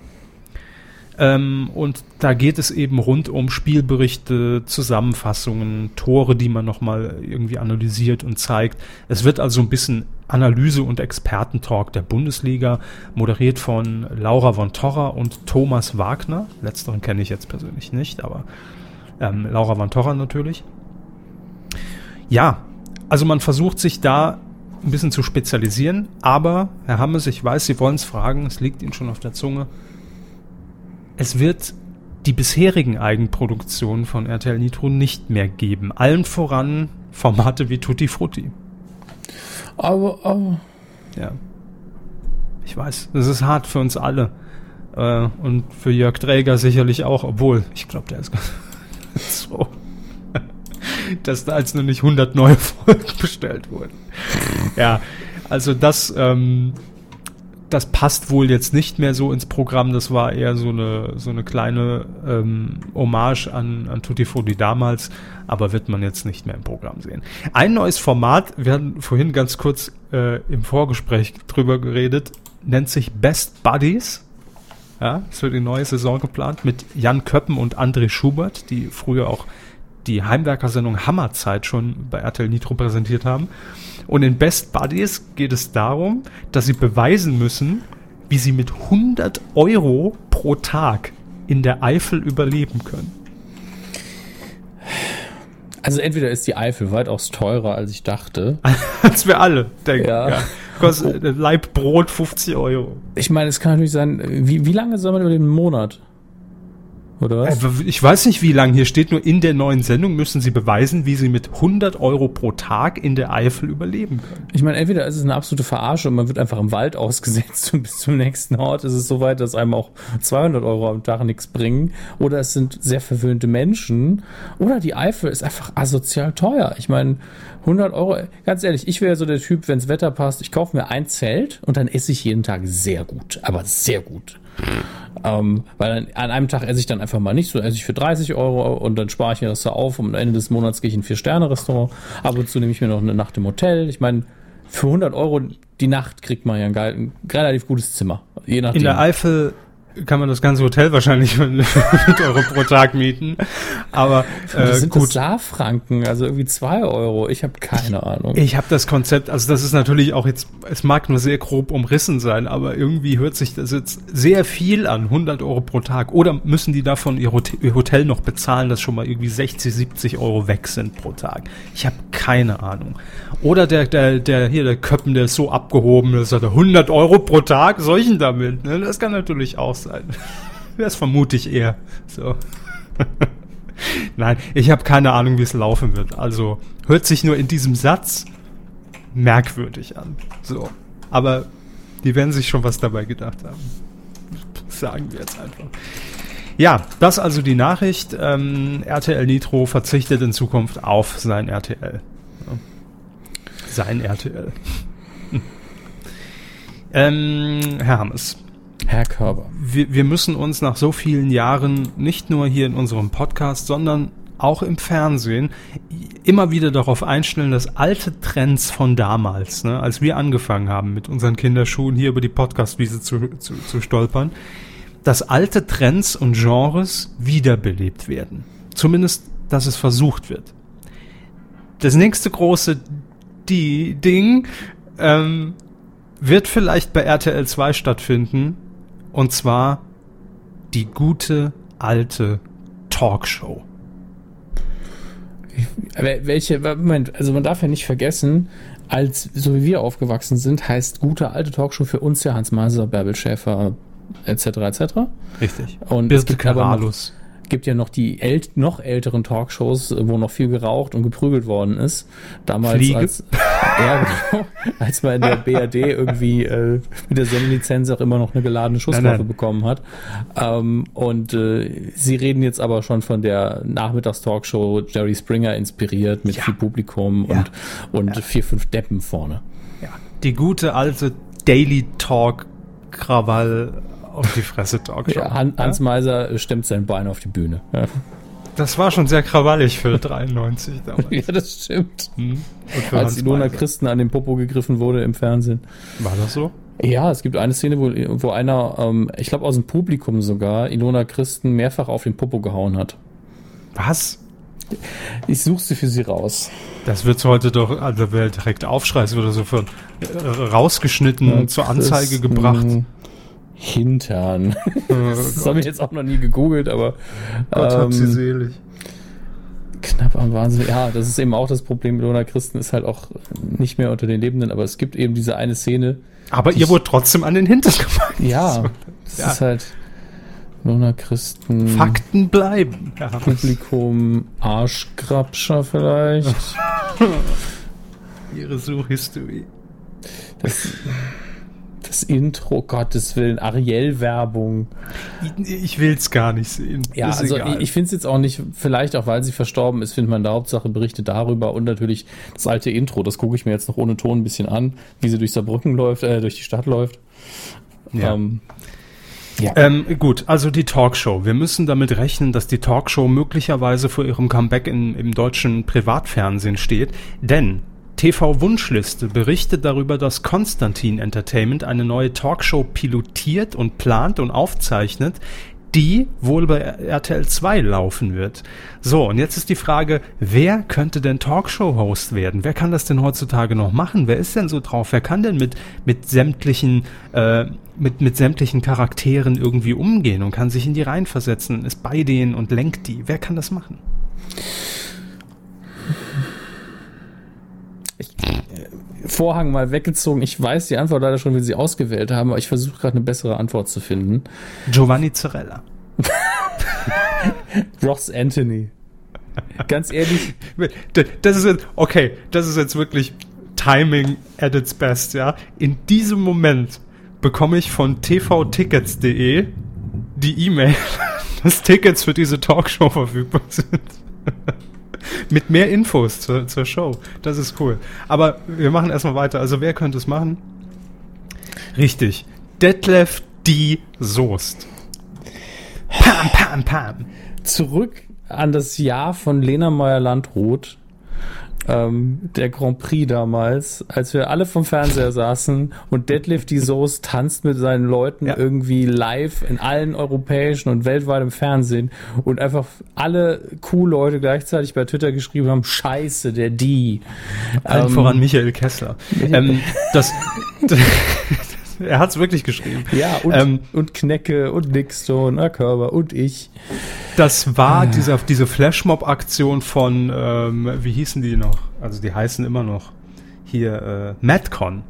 Ähm, und da geht es eben rund um Spielberichte, Zusammenfassungen, Tore, die man nochmal irgendwie analysiert und zeigt. Es wird also ein bisschen Analyse- und Expertentalk der Bundesliga, moderiert von Laura von Torra und Thomas Wagner. Letzteren kenne ich jetzt persönlich nicht, aber ähm, Laura von Torra natürlich. Ja, also man versucht sich da ein bisschen zu spezialisieren, aber Herr Hammes, ich weiß, Sie wollen es fragen, es liegt Ihnen schon auf der Zunge es wird die bisherigen Eigenproduktionen von RTL Nitro nicht mehr geben. Allen voran Formate wie Tutti Frutti. Aber, aber. Ja. Ich weiß, das ist hart für uns alle. Äh, und für Jörg Träger sicherlich auch, obwohl, ich glaube, der ist [laughs] so, dass da als nur nicht 100 neue [laughs] Folgen bestellt wurden. Ja, also das, ähm, das passt wohl jetzt nicht mehr so ins Programm. Das war eher so eine, so eine kleine ähm, Hommage an, an Tutti Frutti damals, aber wird man jetzt nicht mehr im Programm sehen. Ein neues Format, wir hatten vorhin ganz kurz äh, im Vorgespräch drüber geredet, nennt sich Best Buddies. Ja, es wird die neue Saison geplant mit Jan Köppen und André Schubert, die früher auch die Heimwerker-Sendung Hammerzeit schon bei RTL Nitro präsentiert haben. Und in Best Buddies geht es darum, dass sie beweisen müssen, wie sie mit 100 Euro pro Tag in der Eifel überleben können. Also entweder ist die Eifel weitaus teurer, als ich dachte. [laughs] als wir alle denken. Ja. ja. Kostet oh. Leib Brot 50 Euro. Ich meine, es kann natürlich sein, wie, wie lange soll man über den Monat? Oder was? Äh, ich weiß nicht, wie lang. Hier steht nur, in der neuen Sendung müssen sie beweisen, wie sie mit 100 Euro pro Tag in der Eifel überleben können. Ich meine, entweder ist es eine absolute Verarsche und man wird einfach im Wald ausgesetzt und [laughs] bis zum nächsten Ort ist es so weit, dass einem auch 200 Euro am Tag nichts bringen. Oder es sind sehr verwöhnte Menschen. Oder die Eifel ist einfach asozial teuer. Ich meine, 100 Euro, ganz ehrlich, ich wäre so der Typ, wenns Wetter passt, ich kaufe mir ein Zelt und dann esse ich jeden Tag sehr gut. Aber sehr gut. Ähm, weil an einem Tag esse ich dann einfach mal nicht, so esse ich für 30 Euro und dann spare ich mir das so auf und am Ende des Monats gehe ich in ein Vier-Sterne-Restaurant. Ab und zu nehme ich mir noch eine Nacht im Hotel. Ich meine, für 100 Euro die Nacht kriegt man ja ein, geil, ein relativ gutes Zimmer. Je nachdem. In der Eifel kann man das ganze Hotel wahrscheinlich mit [laughs] Euro pro Tag mieten. Aber äh, sind gut. Das Saarfranken, also irgendwie zwei Euro. Ich habe keine Ahnung. Ich habe das Konzept, also das ist natürlich auch jetzt, es mag nur sehr grob umrissen sein, aber irgendwie hört sich das jetzt sehr viel an, 100 Euro pro Tag. Oder müssen die davon ihr Hotel noch bezahlen, dass schon mal irgendwie 60, 70 Euro weg sind pro Tag? Ich habe keine Ahnung. Oder der, der, der hier der Köppen, der ist so abgehoben, das hat 100 Euro pro Tag, solchen damit. Ne? Das kann natürlich auch sein. Das vermute ich eher. So. Nein, ich habe keine Ahnung, wie es laufen wird. Also hört sich nur in diesem Satz merkwürdig an. So. Aber die werden sich schon was dabei gedacht haben. Sagen wir jetzt einfach. Ja, das also die Nachricht. Ähm, RTL Nitro verzichtet in Zukunft auf sein RTL. Ja. Sein RTL. [laughs] ähm, Herr Hammes. Herr Körber. Wir, wir müssen uns nach so vielen Jahren nicht nur hier in unserem Podcast, sondern auch im Fernsehen immer wieder darauf einstellen, dass alte Trends von damals, ne, als wir angefangen haben mit unseren Kinderschuhen hier über die Podcastwiese zu, zu, zu stolpern, dass alte Trends und Genres wiederbelebt werden. Zumindest, dass es versucht wird. Das nächste große die Ding ähm, wird vielleicht bei RTL 2 stattfinden, und zwar die gute alte Talkshow. Welche, Moment, also man darf ja nicht vergessen, als so wie wir aufgewachsen sind, heißt gute alte Talkshow für uns ja Hans Maser, Bärbel Schäfer, etc. etc. Richtig. Und noch, Karalus. Gibt ja noch die äl noch älteren Talkshows, wo noch viel geraucht und geprügelt worden ist. Damals Fliege. als ja, genau, als man in der BRD irgendwie äh, mit der Sendelizenz auch immer noch eine geladene Schusswaffe Nein, nein. bekommen hat. Ähm, und äh, sie reden jetzt aber schon von der Nachmittagstalkshow Jerry Springer inspiriert mit Ja. viel Publikum Ja. und, und vier, fünf Deppen vorne. Ja. Die gute alte Daily Talk Krawall auf die Fresse Talkshow. Ja, Han Hans Meiser stemmt sein Bein auf die Bühne. Ja, Das war schon sehr krawallig für 93 damals. [laughs] ja das stimmt. Hm. Als Ilona. Christen an den Popo gegriffen wurde im Fernsehen. War das so? Ja, es gibt eine Szene, wo, wo einer, ähm, ich glaube aus dem Publikum sogar, Ilona Christen mehrfach auf den Popo gehauen hat. Was? Ich suche sie für sie raus. Das wird heute doch, also wer direkt Aufschrei, es wird so von äh, rausgeschnitten zur Anzeige gebracht. Hintern. [laughs] Oh Das habe ich jetzt auch noch nie gegoogelt, aber Gott hab sie ähm, selig. knapp am Wahnsinn. Ja, das ist eben auch das Problem. Ilona Christen ist halt auch nicht mehr unter den Lebenden, aber es gibt eben diese eine Szene. Aber ihr wurde trotzdem an den Hintern gemacht. Ja, [laughs] das ja. ist halt Ilona Christen. Fakten bleiben. Ja. Publikum Arschgrabscher vielleicht. [laughs] Ihre Suchhistorie. Das, das Intro, Gottes Willen, Ariel-Werbung. Ich, ich will's gar nicht sehen. Ja, Ist also egal. ich, finde es jetzt auch nicht, vielleicht auch weil sie verstorben ist, findet man da Hauptsache Berichte darüber und natürlich das alte Intro. Das gucke ich mir jetzt noch ohne Ton ein bisschen an, wie sie durch Saarbrücken läuft, äh, durch die Stadt läuft. Ja. Ähm, Ähm, gut, also die Talkshow. Wir müssen damit rechnen, dass die Talkshow möglicherweise vor ihrem Comeback in, im deutschen Privatfernsehen steht, denn TV Wunschliste berichtet darüber, dass Konstantin Entertainment eine neue Talkshow pilotiert und plant und aufzeichnet, die wohl bei RTL 2 laufen wird. So, und jetzt ist die Frage, wer könnte denn Talkshow-Host werden? Wer kann das denn heutzutage noch machen? Wer ist denn so drauf? Wer kann denn mit, mit sämtlichen, äh, mit, mit sämtlichen Charakteren irgendwie umgehen und kann sich in die Reihen versetzen, ist bei denen und lenkt die? Wer kann das machen? Vorhang mal weggezogen. Ich weiß die Antwort leider schon, wie sie ausgewählt haben, aber ich versuche gerade eine bessere Antwort zu finden. Giovanni Zarella. [laughs] Ross Anthony. Ganz ehrlich, [laughs] Das ist jetzt, okay, das ist jetzt wirklich Timing at its best, ja. In diesem Moment bekomme ich von tvtickets.de die E-Mail, [laughs] dass Tickets für diese Talkshow verfügbar sind. Mit mehr Infos zur, zur Show. Das ist cool. Aber wir machen erstmal weiter. Also wer könnte es machen? Richtig. Detlef D. Soest. Pam, pam, pam. zurück an das Jahr von Lena Meyer-Landrut, ähm, der Grand Prix damals, als wir alle vom Fernseher saßen und Deadlift die Soße tanzt mit seinen Leuten Ja. irgendwie live in allen europäischen und weltweit im Fernsehen und einfach alle Kuh-Leute gleichzeitig bei Twitter geschrieben haben, scheiße, der die. Allen Ähm, voran Michael Kessler. ähm, das, [laughs] [laughs] [laughs] er hat es wirklich geschrieben. Ja, und, Ähm, und Knecke und Nickstone, Körber und ich. Das Ah. war dieser, diese Flashmob-Aktion von, ähm, wie hießen die noch? Also die heißen immer noch hier äh, Madcon.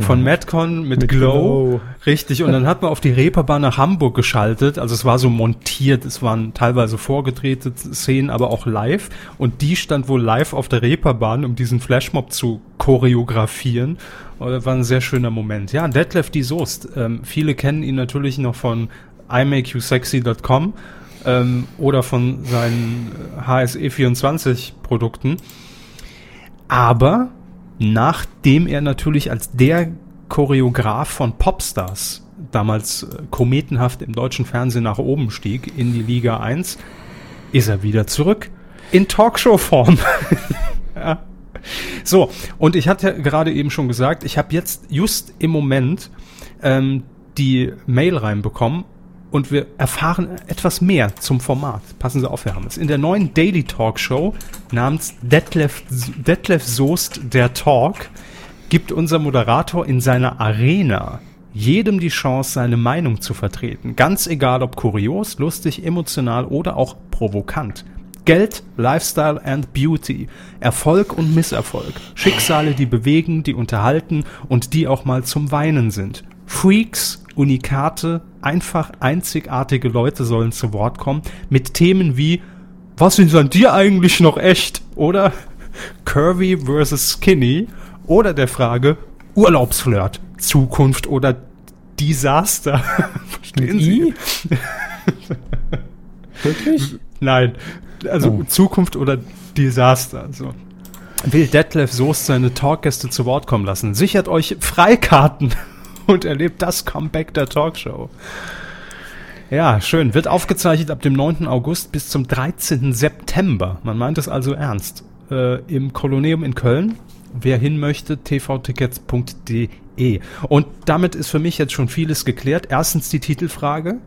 Von Madcon mit, Mit Glow. Glow. Richtig. Und dann hat man auf die Reeperbahn nach Hamburg geschaltet. Also es war so montiert. Es waren teilweise vorgedrehte Szenen, aber auch live. Und die stand wohl live auf der Reeperbahn, um diesen Flashmob zu choreografieren. Und das war ein sehr schöner Moment. Ja, Detlef die Soest. Ähm, viele kennen ihn natürlich noch von imakeyousexy.com ähm, oder von seinen HSE24 Produkten. Aber nachdem er natürlich als der Choreograf von Popstars damals äh, kometenhaft im deutschen Fernsehen nach oben stieg in die Liga 1, ist er wieder zurück in Talkshow-Form. [laughs] ja. So, und ich hatte gerade eben schon gesagt, ich habe jetzt just im Moment ähm, die Mail reinbekommen und wir erfahren etwas mehr zum Format. Passen Sie auf, Herr Hammes. In der neuen Daily Talk Show namens Detlef, Detlef Soest der Talk gibt unser Moderator in seiner Arena jedem die Chance, seine Meinung zu vertreten. Ganz egal, ob kurios, lustig, emotional oder auch provokant. Geld, Lifestyle and Beauty, Erfolg und Misserfolg, Schicksale, die bewegen, die unterhalten und die auch mal zum Weinen sind. Freaks, unikate, einfach einzigartige Leute sollen zu Wort kommen mit Themen wie was sind an dir eigentlich noch echt? Oder [laughs] Curvy versus Skinny? Oder der Frage Urlaubsflirt, Zukunft oder Desaster? [laughs] Verstehen Sie? [laughs] Wirklich? Nein. Also Oh. Zukunft oder Desaster. So. Will Detlef Soest seine Talkgäste zu Wort kommen lassen? Sichert euch Freikarten und erlebt das Comeback der Talkshow. Ja, schön. Wird aufgezeichnet ab dem 9. August bis zum 13. September. Man meint es also ernst. Äh, Im Koloneum in Köln. Wer hin möchte, tvtickets.de. Und damit ist für mich jetzt schon vieles geklärt. Erstens die Titelfrage.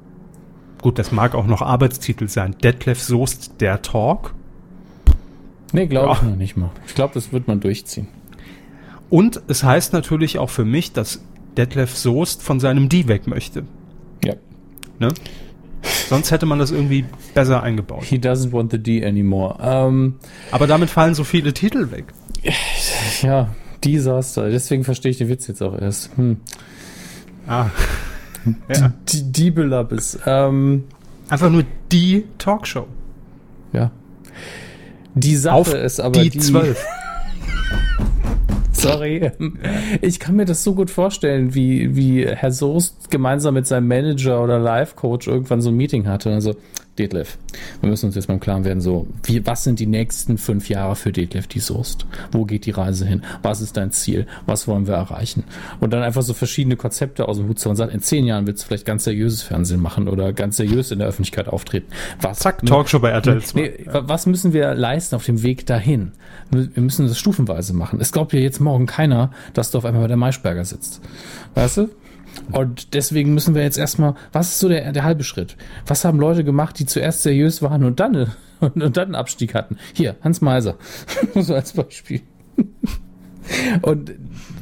Gut, das mag auch noch Arbeitstitel sein. Detlef Soest, der Talk. Nee, glaube ich Ja. noch nicht mal. Ich glaube, das wird man durchziehen. Und es heißt natürlich auch für mich, dass Detlef Soest von seinem Die weg möchte. Ja. Ne? Sonst hätte man das irgendwie besser eingebaut. He doesn't want the D anymore. Ähm, Aber damit fallen so viele Titel weg. ja, Desaster. Deswegen verstehe ich den Witz jetzt auch erst. Hm. Ah. Ja. [laughs] Die Diebelabis. Ähm, Einfach nur die Talkshow. ja. Die Sache Auf ist aber die die, zwölf. [laughs] Sorry. Ich kann mir das so gut vorstellen, wie, wie Herr Soest gemeinsam mit seinem Manager oder Life-Coach irgendwann so ein Meeting hatte. Also, Detlef, wir müssen uns jetzt mal im Klaren werden, so, wie, was sind die nächsten fünf Jahre für Detlef die Soest? Wo geht die Reise hin? Was ist dein Ziel? Was wollen wir erreichen? Und dann einfach so verschiedene Konzepte aus dem Hut zu und sagt, in zehn Jahren willst du vielleicht ganz seriöses Fernsehen machen oder ganz seriös in der Öffentlichkeit auftreten. Was, Zack? Talkshow bei RTL 2. Nee, wa- was müssen wir leisten auf dem Weg dahin? Wir müssen das stufenweise machen. Es glaubt ja jetzt morgen keiner, dass du auf einmal bei der Maischberger sitzt. Weißt du? Und deswegen müssen wir jetzt erstmal, was ist so der, der halbe Schritt? Was haben Leute gemacht, die zuerst seriös waren und dann, [laughs] und, und dann einen Abstieg hatten? Hier, Hans Meiser. [laughs] so als Beispiel. Und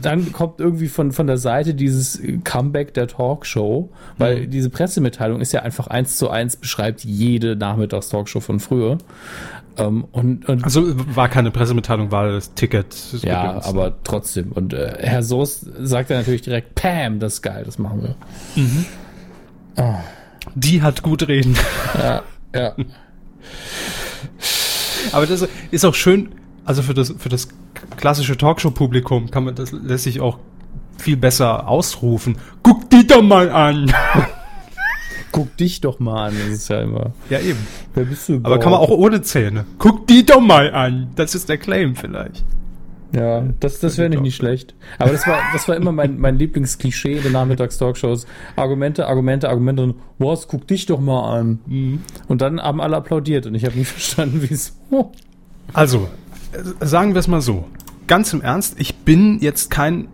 dann kommt irgendwie von, von der Seite dieses Comeback der Talkshow, weil diese Pressemitteilung ist ja einfach eins zu eins, beschreibt jede Nachmittagstalkshow von früher. Ähm, und, und Also war keine Pressemitteilung, war das Ticket. ja, Gedöns. aber trotzdem. Und äh, Herr Soest sagt dann natürlich direkt, Pam, das ist geil, das machen wir. Die hat gut reden. Ja, ja. Aber das ist auch schön, also für das, für das klassische Talkshow-Publikum kann man, das lässt sich auch viel besser ausrufen. Guck die doch mal an! Guck dich doch mal an, das ist ja immer. Ja, eben. Wer bist du? Aber kann man auch ohne Zähne. Guck die doch mal an! Das ist der Claim vielleicht. Ja, das, das wäre nicht, nicht schlecht. Aber das war, das war immer mein, mein Lieblingsklischee in den Nachmittagstalkshows. Argumente, Argumente, Argumente und was, guck dich doch mal an. Und dann haben alle applaudiert und ich habe nie [laughs] verstanden, wieso. Also, sagen wir es mal so. Ganz im Ernst, ich bin jetzt kein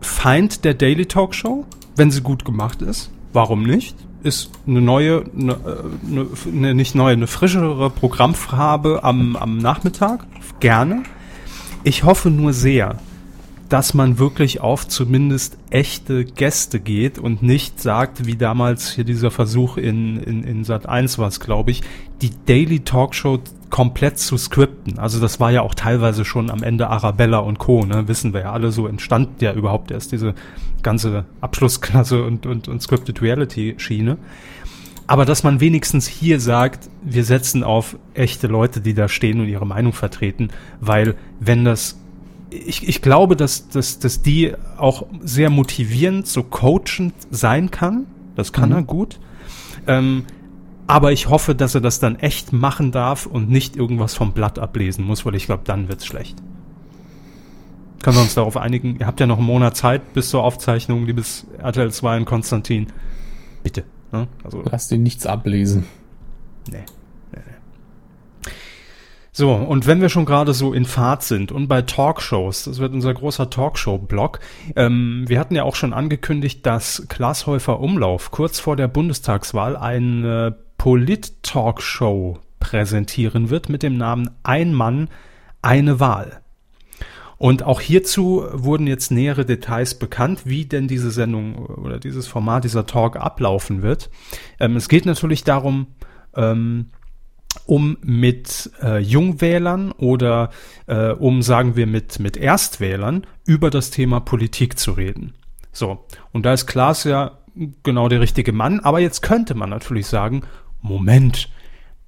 Feind der Daily Talkshow, wenn sie gut gemacht ist. Warum nicht? Ist eine neue, eine, äh, eine, eine nicht neue, eine frischere Programmfarbe am, am Nachmittag. Gerne. Ich hoffe nur sehr, dass man wirklich auf zumindest echte Gäste geht und nicht sagt, wie damals hier dieser Versuch in, in, in Sat 1 war es, glaube ich, die Daily Talkshow komplett zu skripten. Also das war ja auch teilweise schon am Ende Arabella und Co., ne? wissen wir ja alle, so entstand ja überhaupt erst diese ganze Abschlussklasse und, und, und Scripted Reality Schiene. Aber dass man wenigstens hier sagt, wir setzen auf echte Leute, die da stehen und ihre Meinung vertreten, weil wenn das ich, ich glaube, dass, dass, dass die auch sehr motivierend, so coachend sein kann. Das kann Mhm. er gut. Ähm, aber ich hoffe, dass er das dann echt machen darf und nicht irgendwas vom Blatt ablesen muss, weil ich glaube, dann wird's schlecht. Können wir uns darauf einigen? Ihr habt ja noch einen Monat Zeit bis zur Aufzeichnung, liebes RTL 2 und Konstantin. Bitte. Ne? Also, Lass dir nichts ablesen. Nee. So, und wenn wir schon gerade so in Fahrt sind und bei Talkshows, das wird unser großer Talkshow-Blog, ähm, wir hatten ja auch schon angekündigt, dass Klaas Häufer Umlauf kurz vor der Bundestagswahl eine Polit-Talkshow präsentieren wird mit dem Namen Ein Mann, eine Wahl. Und auch hierzu wurden jetzt nähere Details bekannt, wie denn diese Sendung oder dieses Format, dieser Talk ablaufen wird. Ähm, es geht natürlich darum, ähm, um mit äh, Jungwählern oder äh, um, sagen wir, mit, mit Erstwählern über das Thema Politik zu reden. So, und da ist Klaas ja genau der richtige Mann. Aber jetzt könnte man natürlich sagen, Moment,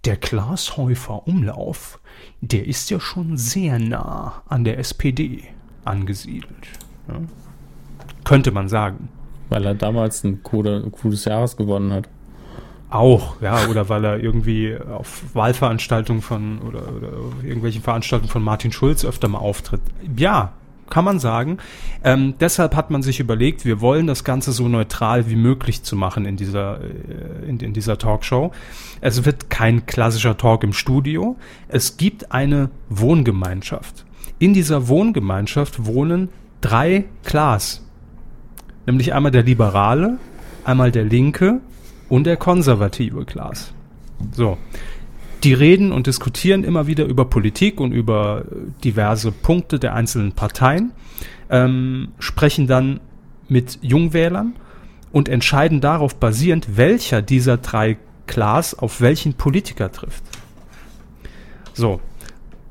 der Glashäufer Umlauf, der ist ja schon sehr nah an der SPD angesiedelt. Ja? Könnte man sagen. Weil er damals ein des Jahres gewonnen hat. Auch, ja, oder weil er irgendwie auf Wahlveranstaltungen von oder, oder irgendwelchen Veranstaltungen von Martin Schulz öfter mal auftritt. Ja, kann man sagen. Ähm, deshalb hat man sich überlegt, wir wollen das Ganze so neutral wie möglich zu machen in dieser, äh, in, in dieser Talkshow. Es wird kein klassischer Talk im Studio. Es gibt eine Wohngemeinschaft. In dieser Wohngemeinschaft wohnen drei Class. Nämlich einmal der Liberale, einmal der Linke und der konservative Class. So. Die reden und diskutieren immer wieder über Politik und über diverse Punkte der einzelnen Parteien, ähm, sprechen dann mit Jungwählern und entscheiden darauf basierend, welcher dieser drei Class auf welchen Politiker trifft. So.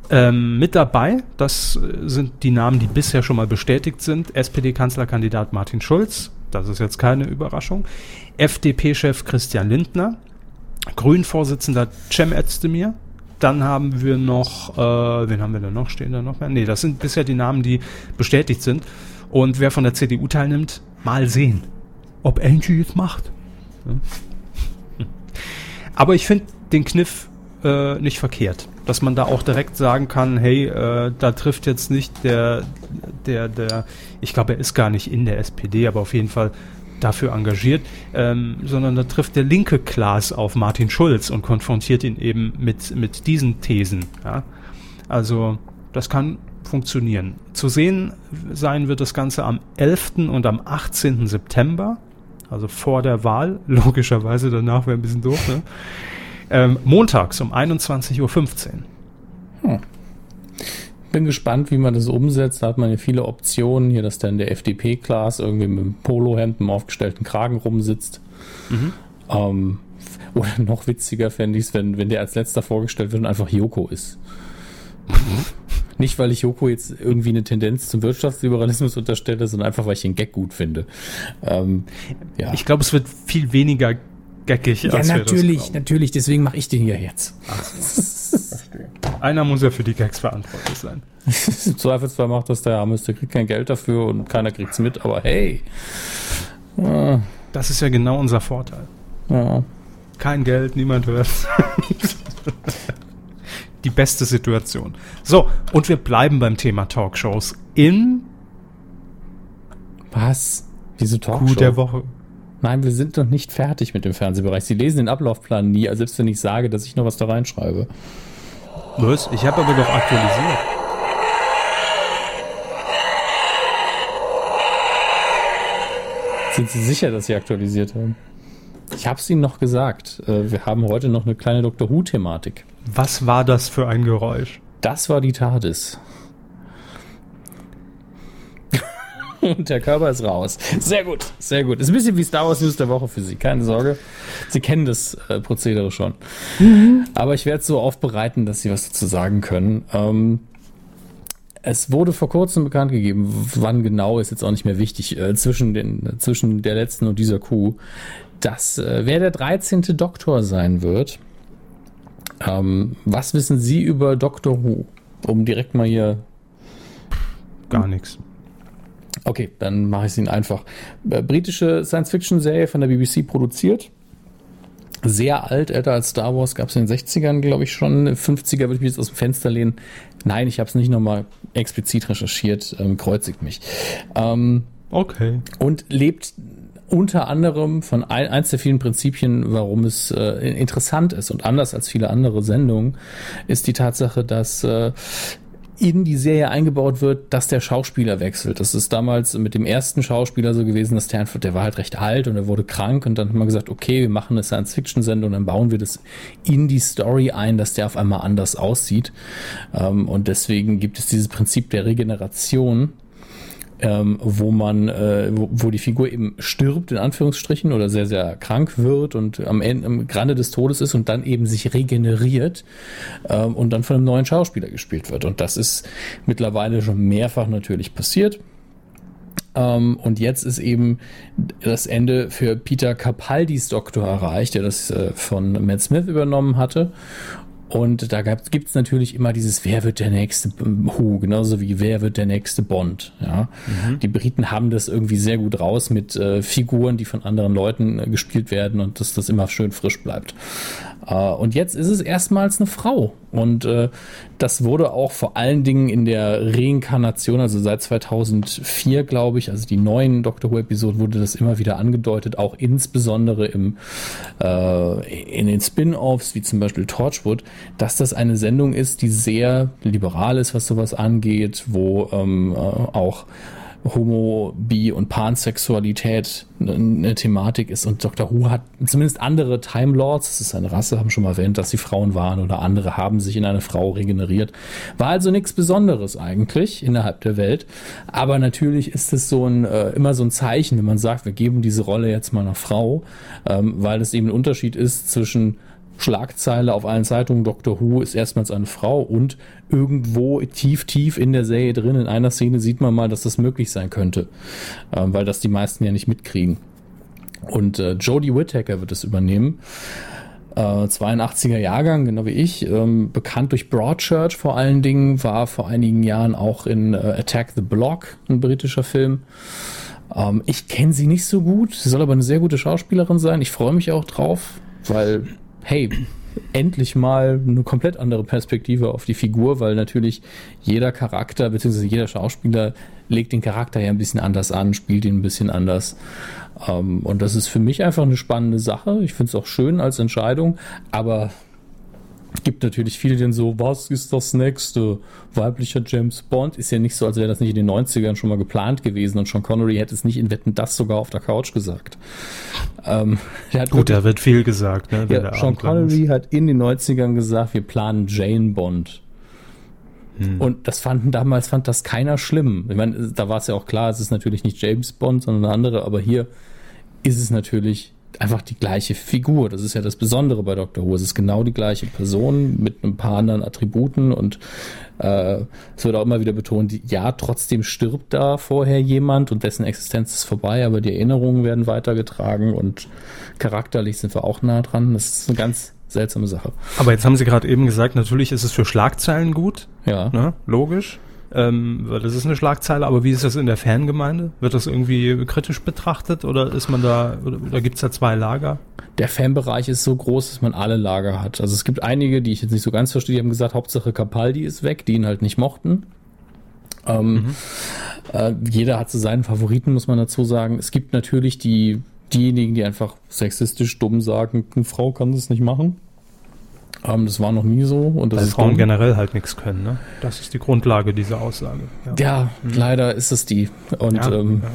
Ähm, mit dabei, das sind die Namen, die bisher schon mal bestätigt sind, SPD-Kanzlerkandidat Martin Schulz, das ist jetzt keine Überraschung, FDP-Chef Christian Lindner, Grünen-Vorsitzender Cem Özdemir. Dann haben wir noch, äh, wen haben wir denn noch? Stehen da noch mehr? Nee, das sind bisher die Namen, die bestätigt sind. Und wer von der CDU teilnimmt, mal sehen, ob Angie es macht. Ja. Aber ich finde den Kniff äh, nicht verkehrt, dass man da auch direkt sagen kann, hey, äh, da trifft jetzt nicht der, der, der, ich glaube, er ist gar nicht in der SPD, aber auf jeden Fall dafür engagiert, ähm, sondern da trifft der linke Klaas auf Martin Schulz und konfrontiert ihn eben mit, mit diesen Thesen. Ja? Also das kann funktionieren. Zu sehen sein wird das Ganze am 11. und am 18. September, also vor der Wahl, [laughs] logischerweise danach wäre ein bisschen doof, ne? ähm, montags um 21.15 Uhr. Hm bin gespannt, wie man das umsetzt. Da hat man ja viele Optionen. Hier, dass dann der FDP-Class irgendwie mit einem Polohemd, einem aufgestellten Kragen rumsitzt. Mhm. Ähm, oder noch witziger fände ich es, wenn, wenn der als letzter vorgestellt wird und einfach Joko ist. [laughs] Nicht, weil ich Joko jetzt irgendwie eine Tendenz zum Wirtschaftsliberalismus unterstelle, sondern einfach, weil ich den Gag gut finde. Ähm, ja. Ich glaube, es wird viel weniger geckig. Ja, natürlich, natürlich. Deswegen mache ich den ja jetzt. [laughs] Einer muss ja für die Gags verantwortlich sein. [laughs] Im Zweifelsfall macht das der Arme, der kriegt kein Geld dafür und keiner kriegt's mit, aber hey. Ah. Das ist ja genau unser Vorteil. Ja. Kein Geld, niemand hört. [laughs] die beste Situation. So, und wir bleiben beim Thema Talkshows in was? Wieso Talkshow? Coup der Woche. Nein, wir sind noch nicht fertig mit dem Fernsehbereich. Sie lesen den Ablaufplan nie, also selbst wenn ich sage, dass ich noch was da reinschreibe. Was? Ich habe aber doch aktualisiert. Sind Sie sicher, dass Sie aktualisiert haben? Ich habe es Ihnen noch gesagt. Äh, wir haben heute noch eine kleine Dr. Who-Thematik. Was war das für ein Geräusch? Das war die TARDIS. [laughs] Und der Körper ist raus. Sehr gut, sehr gut. Ist ein bisschen wie Star Wars News der Woche für Sie. Keine Sorge. Sie kennen das äh, Prozedere schon. Mhm. Aber ich werde es so aufbereiten, dass Sie was dazu sagen können. Ähm, es wurde vor kurzem bekannt gegeben, wann genau ist jetzt auch nicht mehr wichtig, äh, zwischen, den, zwischen der letzten und dieser Kuh, dass äh, wer der 13. Doktor sein wird. Ähm, was wissen Sie über Doctor Who? Um direkt mal hier. Gar nichts. Okay, dann mache ich es Ihnen einfach. Äh, britische Science-Fiction-Serie von der BBC produziert. Sehr alt, älter als Star Wars, gab es in den 60ern, glaube ich, schon. 50er würde ich mich jetzt aus dem Fenster lehnen. Nein, ich habe es nicht nochmal explizit recherchiert, ähm, kreuzigt mich. Ähm, okay. Und lebt unter anderem von ein, eins der vielen Prinzipien, warum es äh, interessant ist und anders als viele andere Sendungen, ist die Tatsache, dass äh, in die Serie eingebaut wird, dass der Schauspieler wechselt. Das ist damals mit dem ersten Schauspieler so gewesen, dass der, der war halt recht alt und er wurde krank und dann hat man gesagt, okay, wir machen eine Science-Fiction-Sendung und dann bauen wir das in die Story ein, dass der auf einmal anders aussieht. Ähm, und deswegen gibt es dieses Prinzip der Regeneration, ähm, wo man, äh, wo, wo, die Figur eben stirbt, in Anführungsstrichen, oder sehr, sehr krank wird und am Ende, am Grande des Todes ist und dann eben sich regeneriert ähm, und dann von einem neuen Schauspieler gespielt wird. Und das ist mittlerweile schon mehrfach natürlich passiert. Ähm, und jetzt ist eben das Ende für Peter Capaldis Doktor erreicht, der das äh, von Matt Smith übernommen hatte. Und da gibt es natürlich immer dieses, wer wird der nächste Who, genauso wie wer wird der nächste Bond. Ja? Mhm. Die Briten haben das irgendwie sehr gut raus mit äh, Figuren, die von anderen Leuten äh, gespielt werden und dass das immer schön frisch bleibt. Äh, und jetzt ist es erstmals eine Frau. Und äh, das wurde auch vor allen Dingen in der Reinkarnation, also seit 2004, glaube ich, also die neuen Doctor Who-Episoden, wurde das immer wieder angedeutet, auch insbesondere im, äh, in den Spin-offs, wie zum Beispiel Torchwood, dass das eine Sendung ist, die sehr liberal ist, was sowas angeht, wo ähm, äh, auch Homo, Bi und Pansexualität eine Thematik ist und Dr. Who hat zumindest andere Time Lords, das ist eine Rasse, haben schon mal erwähnt, dass sie Frauen waren oder andere haben sich in eine Frau regeneriert. War also nichts Besonderes eigentlich innerhalb der Welt, aber natürlich ist es so ein äh, immer so ein Zeichen, wenn man sagt, wir geben diese Rolle jetzt mal einer Frau, ähm, weil es eben ein Unterschied ist zwischen Schlagzeile auf allen Zeitungen, Dr. Who ist erstmals eine Frau und irgendwo tief, tief in der Serie drin, in einer Szene sieht man mal, dass das möglich sein könnte, ähm, weil das die meisten ja nicht mitkriegen. Und äh, Jodie Whittaker wird es übernehmen. Äh, 82er Jahrgang, genau wie ich, ähm, bekannt durch Broadchurch vor allen Dingen, war vor einigen Jahren auch in äh, Attack the Block, ein britischer Film. Ähm, ich kenne sie nicht so gut, sie soll aber eine sehr gute Schauspielerin sein. Ich freue mich auch drauf, weil hey, endlich mal eine komplett andere Perspektive auf die Figur, weil natürlich jeder Charakter bzw. jeder Schauspieler legt den Charakter ja ein bisschen anders an, spielt ihn ein bisschen anders. Ähm, und das ist für mich einfach eine spannende Sache. Ich finde es auch schön als Entscheidung, aber gibt natürlich viele, die dann so, was ist das nächste? Weiblicher James Bond ist ja nicht so, als wäre das nicht in den 90ern schon mal geplant gewesen und Sean Connery hätte es nicht in Wetten das sogar auf der Couch gesagt. Ähm, [laughs] Gut, da wird viel gesagt. Ne, ja, Sean Connery hat in den 90ern gesagt, wir planen Jane Bond. Hm. Und das fanden damals, fand das keiner schlimm. Ich meine, da war es ja auch klar, es ist natürlich nicht James Bond, sondern eine andere, aber hier ist es natürlich einfach die gleiche Figur. Das ist ja das Besondere bei Dr. Who. Es ist genau die gleiche Person mit ein paar anderen Attributen und äh, es wird auch immer wieder betont, ja, trotzdem stirbt da vorher jemand und dessen Existenz ist vorbei, aber die Erinnerungen werden weitergetragen und charakterlich sind wir auch nah dran. Das ist eine ganz seltsame Sache. Aber jetzt haben Sie gerade eben gesagt, natürlich ist es für Schlagzeilen gut. Ja. Ne? Logisch. Ähm, das ist eine Schlagzeile, aber wie ist das in der Fangemeinde? Wird das irgendwie kritisch betrachtet oder ist man da, oder, oder gibt es da zwei Lager? Der Fanbereich ist so groß, dass man alle Lager hat. Also es gibt einige, die ich jetzt nicht so ganz verstehe, die haben gesagt, Hauptsache Capaldi ist weg, die ihn halt nicht mochten. Ähm, mhm. äh, jeder hat so seinen Favoriten, muss man dazu sagen. Es gibt natürlich die, diejenigen, die einfach sexistisch dumm sagen, eine Frau kann das nicht machen. Ähm, das war noch nie so. Und das Weil Frauen generell halt nichts können, ne? Das ist die Grundlage dieser Aussage. Ja, ja mhm. leider ist es die. Und ja, ähm, ja,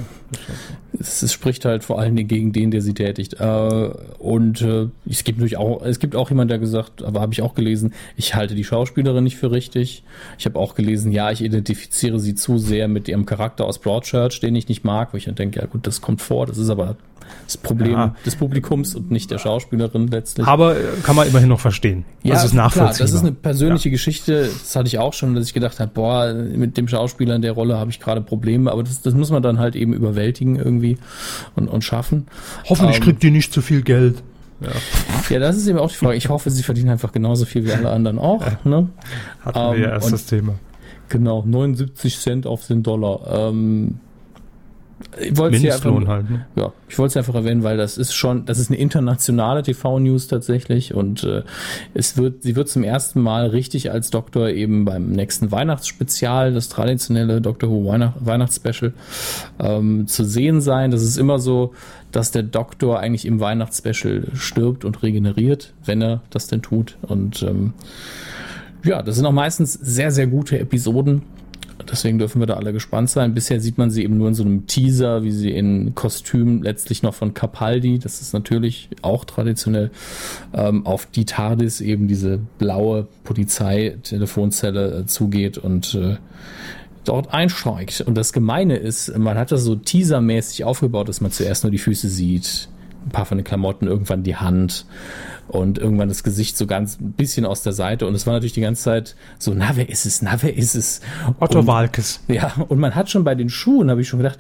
es, es, spricht halt vor allen Dingen gegen den, der sie tätigt. Äh, und äh, es gibt natürlich auch, es gibt auch jemand, der gesagt, aber habe ich auch gelesen, ich halte die Schauspielerin nicht für richtig. Ich habe auch gelesen, ja, ich identifiziere sie zu sehr mit ihrem Charakter aus Broadchurch, den ich nicht mag, wo ich dann denke, ja gut, das kommt vor, das ist aber das Problem ja. des Publikums und nicht der Schauspielerin letztlich. Aber äh, kann man immerhin noch verstehen. Ja, das ist nachvollziehbar. Klar, das ist eine persönliche ja. Geschichte. Das hatte ich auch schon, dass ich gedacht habe, boah, mit dem Schauspieler in der Rolle habe ich gerade Probleme. Aber das, das muss man dann halt eben überwältigen irgendwie und, und schaffen. Hoffentlich ähm, kriegt die nicht zu viel Geld. Ja. ja, das ist eben auch die Frage. Ich hoffe, sie verdienen einfach genauso viel wie alle anderen auch. Ne? Hatten ähm, wir ja erst das Thema. Genau, 79 Cent auf den Dollar. Ähm, ich wollte es einfach, halt, ne? ja, ich wollte es einfach erwähnen, weil das ist schon, das ist eine internationale TV-News tatsächlich und äh, es wird, sie wird zum ersten Mal richtig als Doktor eben beim nächsten Weihnachtsspezial, das traditionelle Doctor Who Weihnacht, Weihnachtsspecial, ähm, zu sehen sein. Das ist immer so, dass der Doktor eigentlich im Weihnachtsspecial stirbt und regeneriert, wenn er das denn tut und ähm, ja, das sind auch meistens sehr, sehr gute Episoden Deswegen dürfen wir da alle gespannt sein. Bisher sieht man sie eben nur in so einem Teaser, wie sie in Kostüm letztlich noch von Capaldi, das ist natürlich auch traditionell, ähm, auf die TARDIS eben diese blaue Polizeitelefonzelle äh, zugeht und äh, dort einsteigt. Und das Gemeine ist, man hat das so teasermäßig aufgebaut, dass man zuerst nur die Füße sieht, ein paar von den Klamotten, irgendwann die Hand und irgendwann das Gesicht so ganz ein bisschen aus der Seite und es war natürlich die ganze Zeit so, na, wer ist es, na, wer ist es? Otto und, Walkes. Ja, und man hat schon bei den Schuhen, habe ich schon gedacht,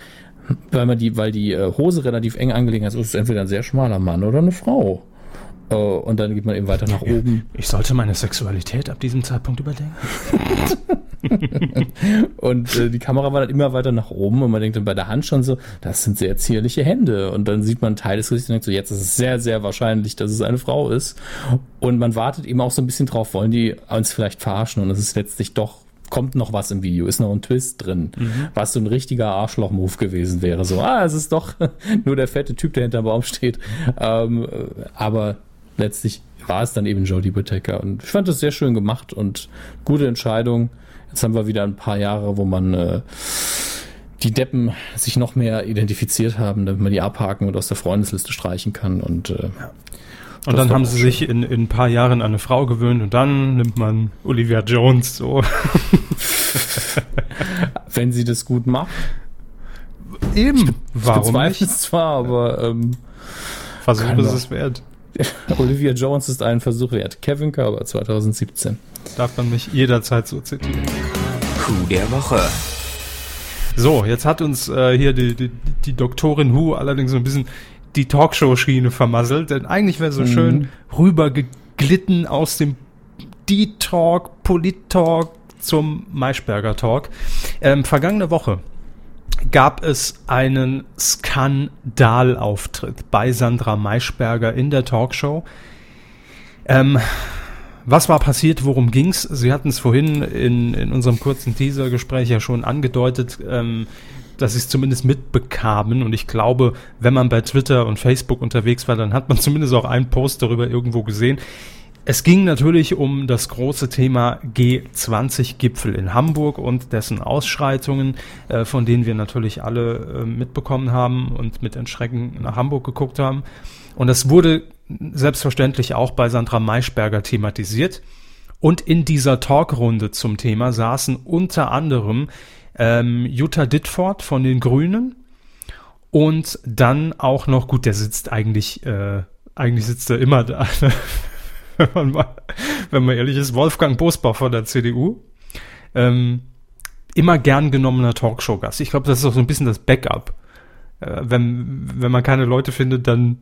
Weil man die, weil die äh, Hose relativ eng angelegt ist, ist es entweder ein sehr schmaler Mann oder eine Frau. Äh, und dann geht man eben weiter nach oben. Ich sollte meine Sexualität ab diesem Zeitpunkt überdenken. [laughs] und äh, die Kamera war dann immer weiter nach oben und man denkt dann bei der Hand schon so, das sind sehr zierliche Hände. Und dann sieht man einen Teil des Gesichts und denkt so, jetzt ist es sehr, sehr wahrscheinlich, dass es eine Frau ist. Und man wartet eben auch so ein bisschen drauf, wollen die uns vielleicht verarschen und es ist letztlich doch kommt noch was im Video, ist noch ein Twist drin, mhm. was so ein richtiger Arschloch-Move gewesen wäre. So, ah, es ist doch [laughs] nur der fette Typ, der hinterm Baum steht. Ähm, aber letztlich war es dann eben Jodie Whittaker. Und ich fand das sehr schön gemacht und gute Entscheidung. Jetzt haben wir wieder ein paar Jahre, wo man äh, die Deppen sich noch mehr identifiziert haben, damit man die abhaken und aus der Freundesliste streichen kann. Und, äh, und dann haben sie schön. sich in, in ein paar Jahren an eine Frau gewöhnt und dann nimmt man Olivia Jones so. [laughs] Wenn sie das gut macht. Eben. Ich Warum nicht? es zwar, aber ähm, ist es wert. [laughs] Olivia Jones ist einen Versuch wert. Kevin Körber 2017. Darf man mich jederzeit so zitieren. Coup der Woche. So, jetzt hat uns äh, hier die, die, die Doktorin Hu allerdings so ein bisschen die Talkshow-Schiene vermasselt, denn eigentlich wäre so mhm. schön rübergeglitten aus dem D-Talk, Polit-Talk zum Maischberger-Talk. Ähm, vergangene Woche gab es einen Skandalauftritt bei Sandra Maischberger in der Talkshow. Ähm, was war passiert? Worum ging's? Sie hatten es vorhin in, in unserem kurzen Teaser-Gespräch ja schon angedeutet, ähm, dass sie es zumindest mitbekamen. Und ich glaube, wenn man bei Twitter und Facebook unterwegs war, dann hat man [laughs] zumindest auch einen Post darüber irgendwo gesehen. Es ging natürlich um das große Thema G20-Gipfel in Hamburg und dessen Ausschreitungen, äh, von denen wir natürlich alle äh, mitbekommen haben und mit Entschrecken nach Hamburg geguckt haben. Und das wurde selbstverständlich auch bei Sandra Maischberger thematisiert. Und in dieser Talkrunde zum Thema saßen unter anderem ähm, Jutta Dittfort von den Grünen und dann auch noch, gut, der sitzt eigentlich, äh, eigentlich sitzt er immer da. [laughs] wenn man mal, wenn man ehrlich ist, Wolfgang Bosbach von der CDU. Ähm, immer gern genommener Talkshow-Gast. Ich glaube, das ist auch so ein bisschen das Backup. Äh, wenn, wenn man keine Leute findet, dann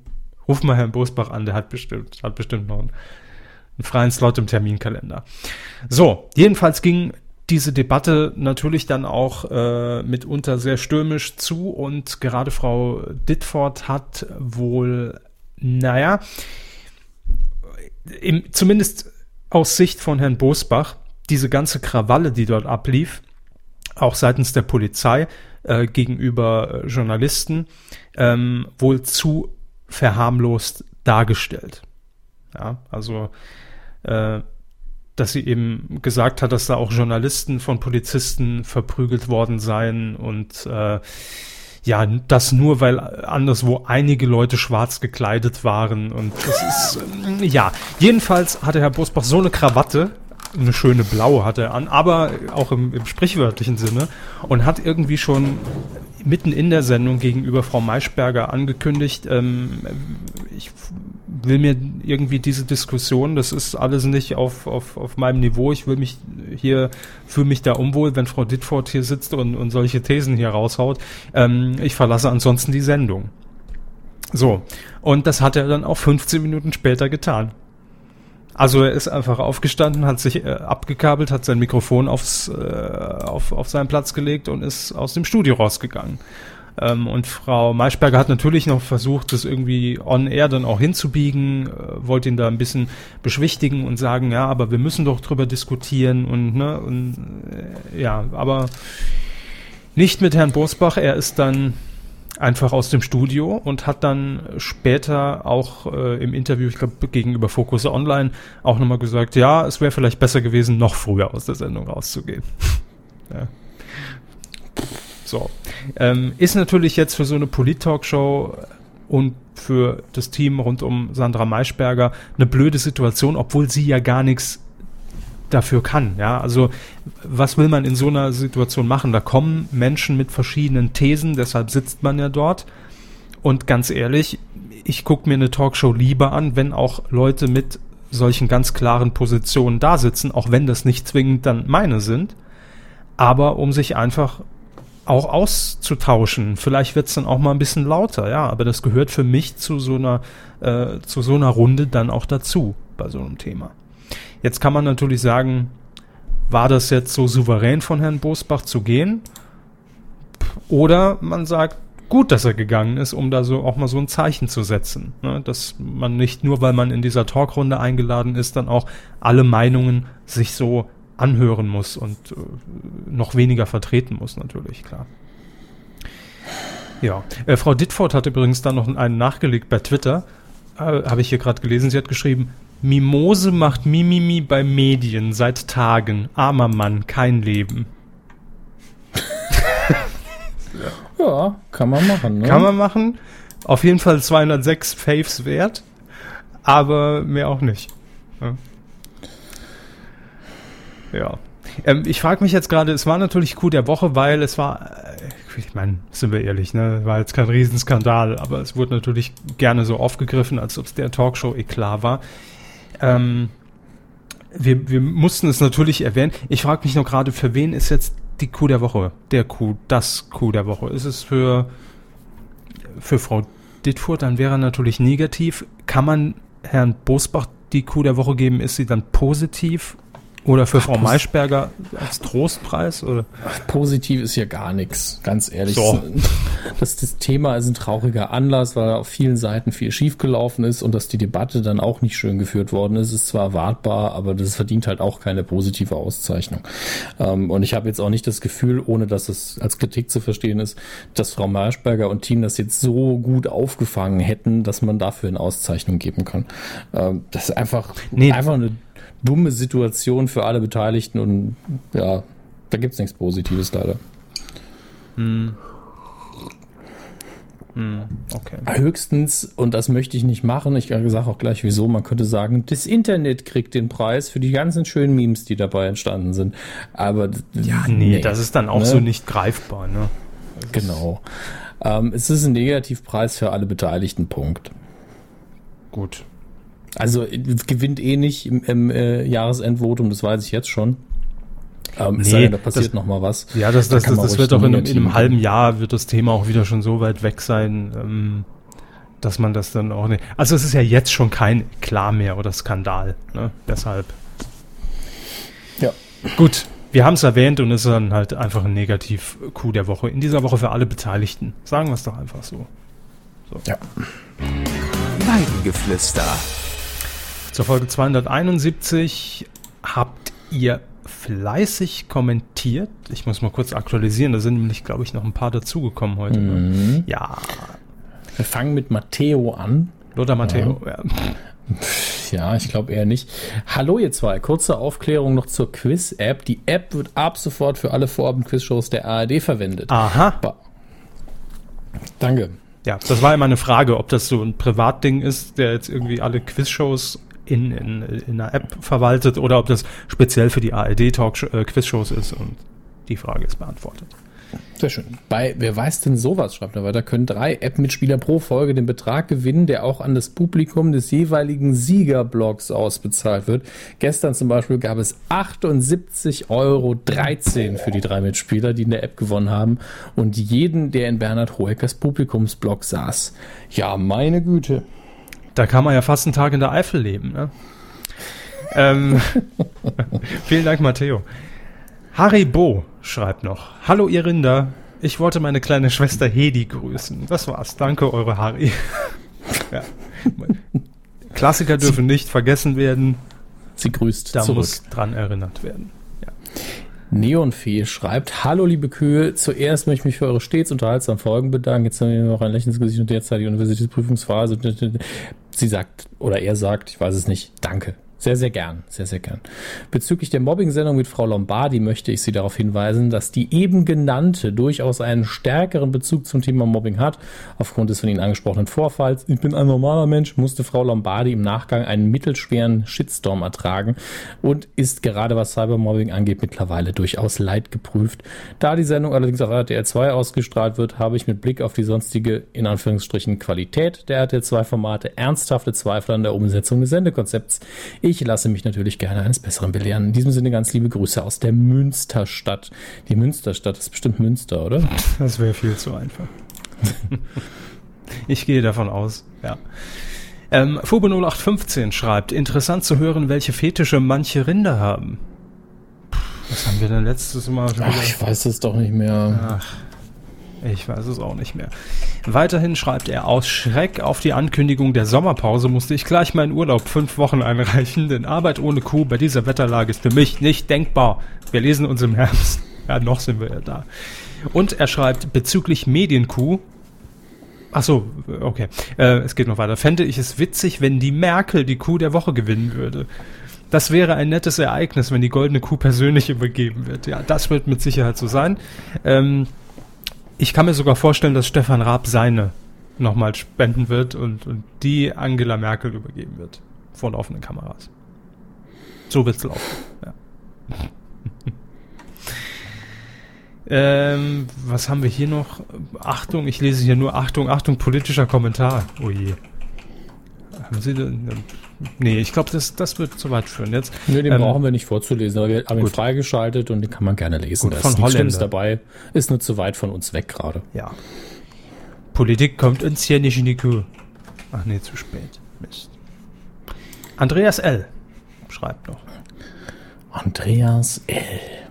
ruft mal Herrn Bosbach an, der hat bestimmt, hat bestimmt noch einen, einen freien Slot im Terminkalender. So, jedenfalls ging diese Debatte natürlich dann auch äh, mitunter sehr stürmisch zu und gerade Frau Ditford hat wohl, naja, im, zumindest aus Sicht von Herrn Bosbach, diese ganze Krawalle, die dort ablief, auch seitens der Polizei äh, gegenüber äh, Journalisten, ähm, wohl zu verharmlost dargestellt. Ja, also, äh, dass sie eben gesagt hat, dass da auch Journalisten von Polizisten verprügelt worden seien und äh, ja, das nur, weil anderswo einige Leute schwarz gekleidet waren und das ist, ähm, ja, jedenfalls hatte Herr Bosbach so eine Krawatte, eine schöne blaue hatte er an, aber auch im, im sprichwörtlichen Sinne und hat irgendwie schon mitten in der Sendung gegenüber Frau Maischberger angekündigt, ähm, ich will mir irgendwie diese Diskussion, das ist alles nicht auf, auf, auf meinem Niveau, ich will mich hier, fühle mich da unwohl, wenn Frau Ditford hier sitzt und, und solche Thesen hier raushaut. Ähm, ich verlasse ansonsten die Sendung. So, und das hat er dann auch 15 Minuten später getan. Also er ist einfach aufgestanden, hat sich äh, abgekabelt, hat sein Mikrofon aufs, äh, auf, auf seinen Platz gelegt und ist aus dem Studio rausgegangen. Ähm, und Frau Maischberger hat natürlich noch versucht, das irgendwie on air dann auch hinzubiegen, äh, wollte ihn da ein bisschen beschwichtigen und sagen, ja, aber wir müssen doch drüber diskutieren und, ne, und äh, ja, aber nicht mit Herrn Bosbach, er ist dann einfach aus dem Studio und hat dann später auch äh, im Interview, ich glaube gegenüber Focus Online, auch nochmal gesagt, ja, es wäre vielleicht besser gewesen, noch früher aus der Sendung rauszugehen. [laughs] ja. So. Ähm, ist natürlich jetzt für so eine Polit-Talkshow und für das Team rund um Sandra Maischberger eine blöde Situation, obwohl sie ja gar nichts dafür kann. Ja, also was will man in so einer Situation machen? Da kommen Menschen mit verschiedenen Thesen, deshalb sitzt man ja dort. Und ganz ehrlich, ich gucke mir eine Talkshow lieber an, wenn auch Leute mit solchen ganz klaren Positionen da sitzen, auch wenn das nicht zwingend dann meine sind, aber um sich einfach auch auszutauschen. Vielleicht wird es dann auch mal ein bisschen lauter, ja, aber das gehört für mich zu so einer, äh, zu so einer Runde dann auch dazu bei so einem Thema. Jetzt kann man natürlich sagen, war das jetzt so souverän von Herrn Bosbach zu gehen? Oder man sagt, gut, dass er gegangen ist, um da so auch mal so ein Zeichen zu setzen. Ne? Dass man nicht nur, weil man in dieser Talkrunde eingeladen ist, dann auch alle Meinungen sich so anhören muss und äh, noch weniger vertreten muss, natürlich, klar. Ja, äh, Frau Ditford hat übrigens dann noch einen nachgelegt bei Twitter. Äh, Habe ich hier gerade gelesen. Sie hat geschrieben, Mimose macht Mimimi bei Medien seit Tagen. Armer Mann, kein Leben. [laughs] Ja, kann man machen. Ne? Kann man machen. Auf jeden Fall 206 Faves wert. Aber mehr auch nicht. Ja. Ja. Ähm, ich frage mich jetzt gerade, es war natürlich Coup der Woche, weil es war, äh, ich meine, sind wir ehrlich, ne, war jetzt kein Riesenskandal, aber es wurde natürlich gerne so aufgegriffen, als ob es der Talkshow-Eklat war. Ähm, wir, wir mussten es natürlich erwähnen. Ich frage mich noch gerade, für wen ist jetzt die Coup der Woche? Der Coup, das Coup der Woche. Ist es für, für Frau Dittfurt, dann wäre natürlich negativ. Kann man Herrn Bosbach die Coup der Woche geben? Ist sie dann positiv? Oder für Ach, Frau Maischberger als Trostpreis? Oder? Positiv ist hier gar nichts, ganz ehrlich. So. [laughs] Das, das Thema ist ein trauriger Anlass, weil auf vielen Seiten viel schiefgelaufen ist und dass die Debatte dann auch nicht schön geführt worden ist, ist zwar erwartbar, aber das verdient halt auch keine positive Auszeichnung. Ähm, und ich habe jetzt auch nicht das Gefühl, ohne dass es als Kritik zu verstehen ist, dass Frau Maischberger und Team das jetzt so gut aufgefangen hätten, dass man dafür eine Auszeichnung geben kann. Ähm, das ist einfach, nee. einfach eine dumme Situation für alle Beteiligten und ja, da gibt es nichts Positives leider. Hm. Hm, okay. Höchstens, und das möchte ich nicht machen, ich sage auch gleich wieso, man könnte sagen, das Internet kriegt den Preis für die ganzen schönen Memes, die dabei entstanden sind. Aber ja, nee, nee das ist dann auch ne? so nicht greifbar, ne? Genau. Ähm, es ist ein Negativpreis für alle Beteiligten, Punkt. Gut. Also gewinnt eh nicht im, im äh, Jahresendvotum, das weiß ich jetzt schon. Ähm, nee, sei denn, da passiert das, noch mal was. Ja, das, das, das, das wird auch in einem, in einem, halben Jahr wird das Thema auch wieder schon so weit weg sein, ähm, dass man das dann auch nicht. Also es ist ja jetzt schon kein Klar mehr oder Skandal. Ne? Deshalb. Ja. Gut, wir haben es erwähnt und es ist dann halt einfach ein Negativ-Coup der Woche. In dieser Woche für alle Beteiligten. Sagen wir es doch einfach so. so. Ja. Weidengeflüster. Zur Folge 271 habt ihr fleißig kommentiert. Ich muss mal kurz aktualisieren, da sind nämlich, glaube ich, noch ein paar dazugekommen heute. Ne? Mhm. Ja. Wir fangen mit Matteo an. Lothar Matteo, ja. ja. Ja, ich glaube eher nicht. Hallo ihr zwei, kurze Aufklärung noch zur Quiz-App. Die App wird ab sofort für alle Vorabend-Quiz-Shows der ARD verwendet. Aha. Ba Danke. Ja, das war immer eine Frage, ob das so ein Privatding ist, der jetzt irgendwie alle Quiz-Shows in, in, in einer App verwaltet oder ob das speziell für die ARD-Talk-Quiz-Shows äh, ist. Und die Frage ist beantwortet. Sehr schön. Bei Wer weiß denn sowas, schreibt er weiter, können drei App-Mitspieler pro Folge den Betrag gewinnen, der auch an das Publikum des jeweiligen Siegerblocks ausbezahlt wird. Gestern zum Beispiel gab es 78,13 Euro für die drei Mitspieler, die in der App gewonnen haben und jeden, der in Bernhard Hoeckers Publikumsblock saß. Ja, meine Güte. Da kann man ja fast einen Tag in der Eifel leben. Ne? ähm, [laughs] vielen Dank, Matteo. Harry Bo schreibt noch: Hallo, ihr Rinder. Ich wollte meine kleine Schwester Hedi grüßen. Das war's. Danke, eure Harry. [laughs] ja. Klassiker dürfen nicht vergessen werden. Sie grüßt da zurück. muss dran erinnert werden. Neonfee schreibt, Hallo liebe Kühe, zuerst möchte ich mich für eure stets unterhaltsamen Folgen bedanken. Jetzt haben wir noch ein Lächeln ins Gesicht und derzeit die Universitätsprüfungsphase. Sie sagt, oder er sagt, ich weiß es nicht, danke. Sehr, sehr gern, sehr, sehr gern. Bezüglich der Mobbing-Sendung mit Frau Lombardi möchte ich Sie darauf hinweisen, dass die eben genannte durchaus einen stärkeren Bezug zum Thema Mobbing hat. Aufgrund des von Ihnen angesprochenen Vorfalls, ich bin ein normaler Mensch, musste Frau Lombardi im Nachgang einen mittelschweren Shitstorm ertragen und ist gerade was Cybermobbing angeht mittlerweile durchaus leidgeprüft. Da die Sendung allerdings auf RTL 2 ausgestrahlt wird, habe ich mit Blick auf die sonstige, in Anführungsstrichen, Qualität der RTL 2 Formate ernsthafte Zweifel an der Umsetzung des Sendekonzepts Ich lasse mich natürlich gerne eines Besseren belehren. In diesem Sinne ganz liebe Grüße aus der Münsterstadt. Die Münsterstadt ist bestimmt Münster, oder? Das wäre viel zu einfach. [laughs] ich gehe davon aus, ja. Ähm, Fubo 0815 schreibt, interessant zu hören, welche Fetische manche Rinder haben. Was haben wir denn letztes Mal? Ach, ich weiß es doch nicht mehr. Ach, ich weiß es auch nicht mehr. Weiterhin schreibt er, aus Schreck auf die Ankündigung der Sommerpause musste ich gleich meinen Urlaub fünf Wochen einreichen, denn Arbeit ohne Kuh bei dieser Wetterlage ist für mich nicht denkbar. Wir lesen uns im Herbst. Ja, noch sind wir ja da. Und er schreibt bezüglich Medienkuh, Ach so, okay. Äh, es geht noch weiter. Fände ich es witzig, wenn die Merkel die Kuh der Woche gewinnen würde. Das wäre ein nettes Ereignis, wenn die goldene Kuh persönlich übergeben wird. Ja, das wird mit Sicherheit so sein. Ähm, ich kann mir sogar vorstellen, dass Stefan Raab seine nochmal spenden wird und, und die Angela Merkel übergeben wird. Vor laufenden Kameras. So wird's laufen. Ja. [laughs] ähm, was haben wir hier noch? Achtung, ich lese hier nur Achtung, Achtung, politischer Kommentar. Oh je. Haben Sie denn, Nee, ich glaube, das, das wird zu weit führen jetzt. Nee, den ähm, brauchen wir nicht vorzulesen, aber wir haben gut. ihn freigeschaltet und den kann man gerne lesen. Gut, da ist nichts dabei. Ist nur zu weit von uns weg gerade. Ja. Politik kommt uns hier nicht in die Kuh. Ach nee, zu spät. Mist. Andreas L. schreibt noch. Andreas L.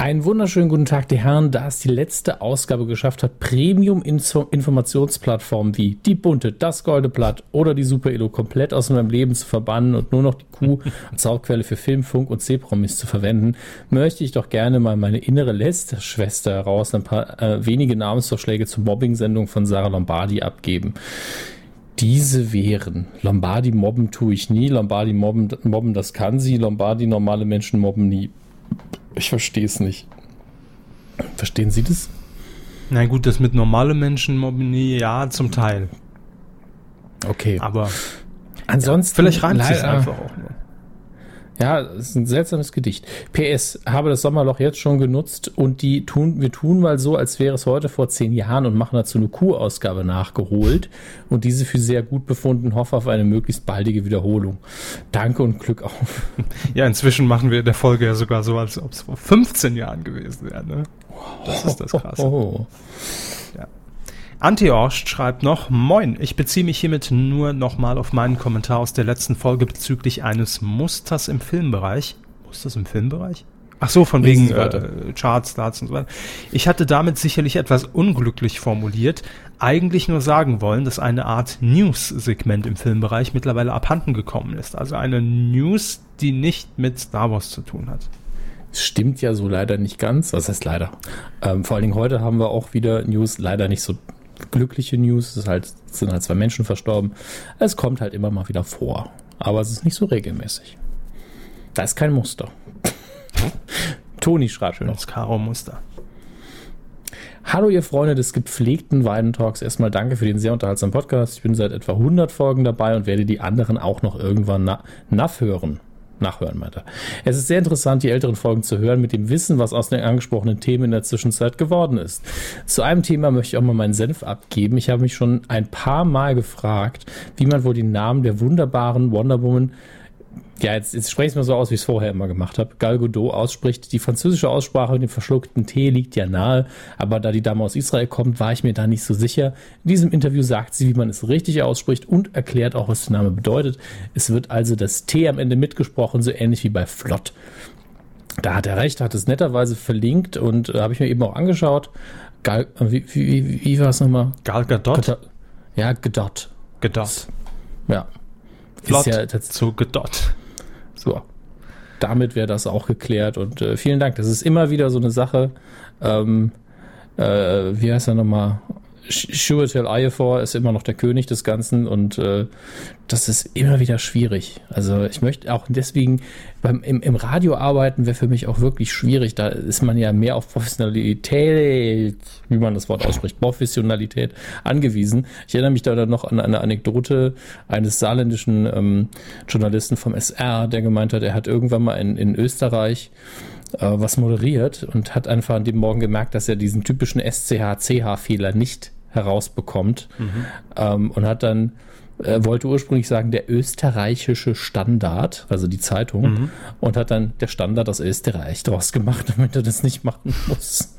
Einen wunderschönen guten Tag, die Herren. Da es die letzte Ausgabe geschafft hat, Premium-Informationsplattformen wie die Bunte, das Golde Blatt oder die Super Elo komplett aus meinem Leben zu verbannen und nur noch die Kuh [laughs] als Hauptquelle für Film, Funk und C-Promis zu verwenden, möchte ich doch gerne mal meine innere Lester-Schwester heraus ein paar äh, wenige Namensvorschläge zur Mobbing-Sendung von Sarah Lombardi abgeben diese wären. Lombardi mobben tue ich nie, Lombardi mobben, mobben das kann sie, Lombardi normale Menschen mobben nie. Ich verstehe es nicht. Verstehen Sie das? Na gut, das mit normalen Menschen mobben ja, zum Teil. Okay. Aber ansonsten. Ja, vielleicht reimt es einfach auch nur. Ja, es ist ein seltsames Gedicht. PS, habe das Sommerloch jetzt schon genutzt und die tun, wir tun mal so, als wäre es heute vor zehn Jahren und machen dazu eine Q-Ausgabe nachgeholt und diese für sehr gut befunden, hoffe auf eine möglichst baldige Wiederholung. Danke und Glück auf. [laughs] Ja, inzwischen machen wir in der Folge ja sogar so, als ob es vor 15 Jahren gewesen wäre, ne? Das ist das Krasse. Oh, oh, oh. Ja. Anti-Orscht schreibt noch, Moin, ich beziehe mich hiermit nur nochmal auf meinen Kommentar aus der letzten Folge bezüglich eines Musters im Filmbereich. Musters im Filmbereich? Ach so, von wegen äh, Charts, Starts und so weiter. Ich hatte damit sicherlich etwas unglücklich formuliert, eigentlich nur sagen wollen, dass eine Art News-Segment im Filmbereich mittlerweile abhanden gekommen ist. Also eine News, die nicht mit Star Wars zu tun hat. Stimmt ja so leider nicht ganz. Was heißt leider? Ähm, vor allen Dingen heute haben wir auch wieder News, leider nicht so glückliche News. Es, halt, sind halt zwei Menschen verstorben. Es kommt halt immer mal wieder vor. Aber es ist nicht so regelmäßig. Da ist kein Muster. [laughs] Toni schreibt Schönes Karo-Muster. Hallo ihr Freunde des gepflegten Weidentalks. Erstmal danke für den sehr unterhaltsamen Podcast. Ich bin seit etwa 100 Folgen dabei und werde die anderen auch noch irgendwann na nachhören nachhören, meinte Es ist sehr interessant, die älteren Folgen zu hören, mit dem Wissen, was aus den angesprochenen Themen in der Zwischenzeit geworden ist. Zu einem Thema möchte ich auch mal meinen Senf abgeben. Ich habe mich schon ein paar Mal gefragt, wie man wohl den Namen der wunderbaren Wonder Woman ja, jetzt, jetzt spreche ich es mal so aus, wie ich es vorher immer gemacht habe, Gal Godot ausspricht. Die französische Aussprache mit dem verschluckten T liegt ja nahe, aber da die Dame aus Israel kommt, war ich mir da nicht so sicher. In diesem Interview sagt sie, wie man es richtig ausspricht und erklärt auch, was der Name bedeutet. Es wird also das T am Ende mitgesprochen, so ähnlich wie bei Flott. Da hat er recht, hat es netterweise verlinkt und äh, habe ich mir eben auch angeschaut. Gal, äh, wie, wie, wie war es nochmal? Gal Gadot? Ja, Gadot. Gadot. Ja. Flott ist ja zu Gadot. So. Damit wäre das auch geklärt und äh, vielen Dank. Das ist immer wieder so eine Sache. Ähm, äh, wie heißt er nochmal? Shuatel Ayefor ist immer noch der König des Ganzen und äh, das ist immer wieder schwierig. Also ich möchte auch deswegen beim im, im Radio arbeiten wäre für mich auch wirklich schwierig. Da ist man ja mehr auf Professionalität, wie man das Wort ausspricht, Professionalität angewiesen. Ich erinnere mich da dann noch an eine Anekdote eines saarländischen ähm, Journalisten vom SR, der gemeint hat, er hat irgendwann mal in, in Österreich äh, was moderiert und hat einfach an dem Morgen gemerkt, dass er diesen typischen SCH-CH-Fehler nicht herausbekommt mhm. ähm, und hat dann Er wollte ursprünglich sagen, der österreichische Standard, also die Zeitung, Mhm. und hat dann der Standard aus Österreich draus gemacht, [laughs] damit er das nicht machen muss.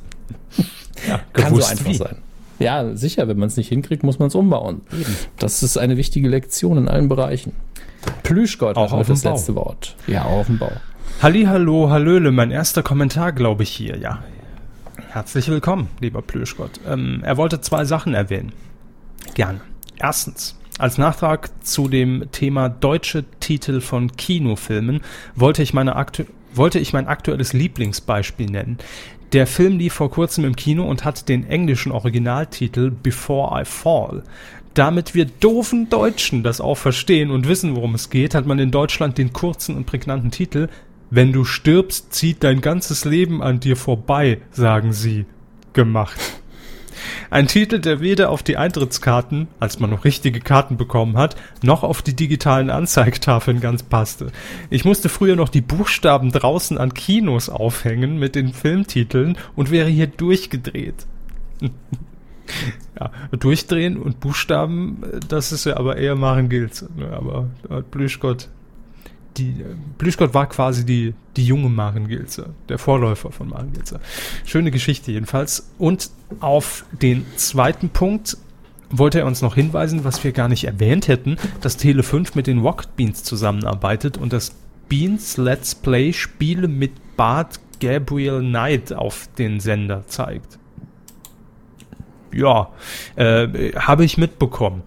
Ja, Kann so einfach wie. sein. Ja, sicher, wenn man es nicht hinkriegt, muss man es umbauen. Das ist eine wichtige Lektion in allen Bereichen. Plüschgott Auch hat das Bau. letzte Wort. Ja, auch auf dem Bau. Hallihallo, Hallöle, mein erster Kommentar, glaube ich, hier, ja. Herzlich willkommen, lieber Plüschgott. Ähm, er wollte zwei Sachen erwähnen. Gerne. Erstens, als Nachtrag zu dem Thema deutsche Titel von Kinofilmen wollte ich, meine aktu wollte ich mein aktuelles Lieblingsbeispiel nennen. Der Film lief vor kurzem im Kino und hat den englischen Originaltitel Before I Fall. Damit wir doofen Deutschen das auch verstehen und wissen, worum es geht, hat man in Deutschland den kurzen und prägnanten Titel Wenn du stirbst, zieht dein ganzes Leben an dir vorbei, sagen sie, gemacht. Ein Titel, der weder auf die Eintrittskarten, als man noch richtige Karten bekommen hat, noch auf die digitalen Anzeigetafeln ganz passte. Ich musste früher noch die Buchstaben draußen an Kinos aufhängen mit den Filmtiteln und wäre hier durchgedreht. [laughs] ja, durchdrehen und Buchstaben, äh, das ist ja aber eher Maren Gilze. Ne? Aber Blüschgott, die, Blüschgott war quasi die, die junge Maren Gilze, der Vorläufer von Maren Gilze. Schöne Geschichte jedenfalls. Und auf den zweiten Punkt wollte er uns noch hinweisen, was wir gar nicht erwähnt hätten, dass Tele 5 mit den Rocket Beans zusammenarbeitet und das Beans Let's Play Spiele mit Bart Gabriel Knight auf den Sender zeigt. Ja, äh, habe ich mitbekommen.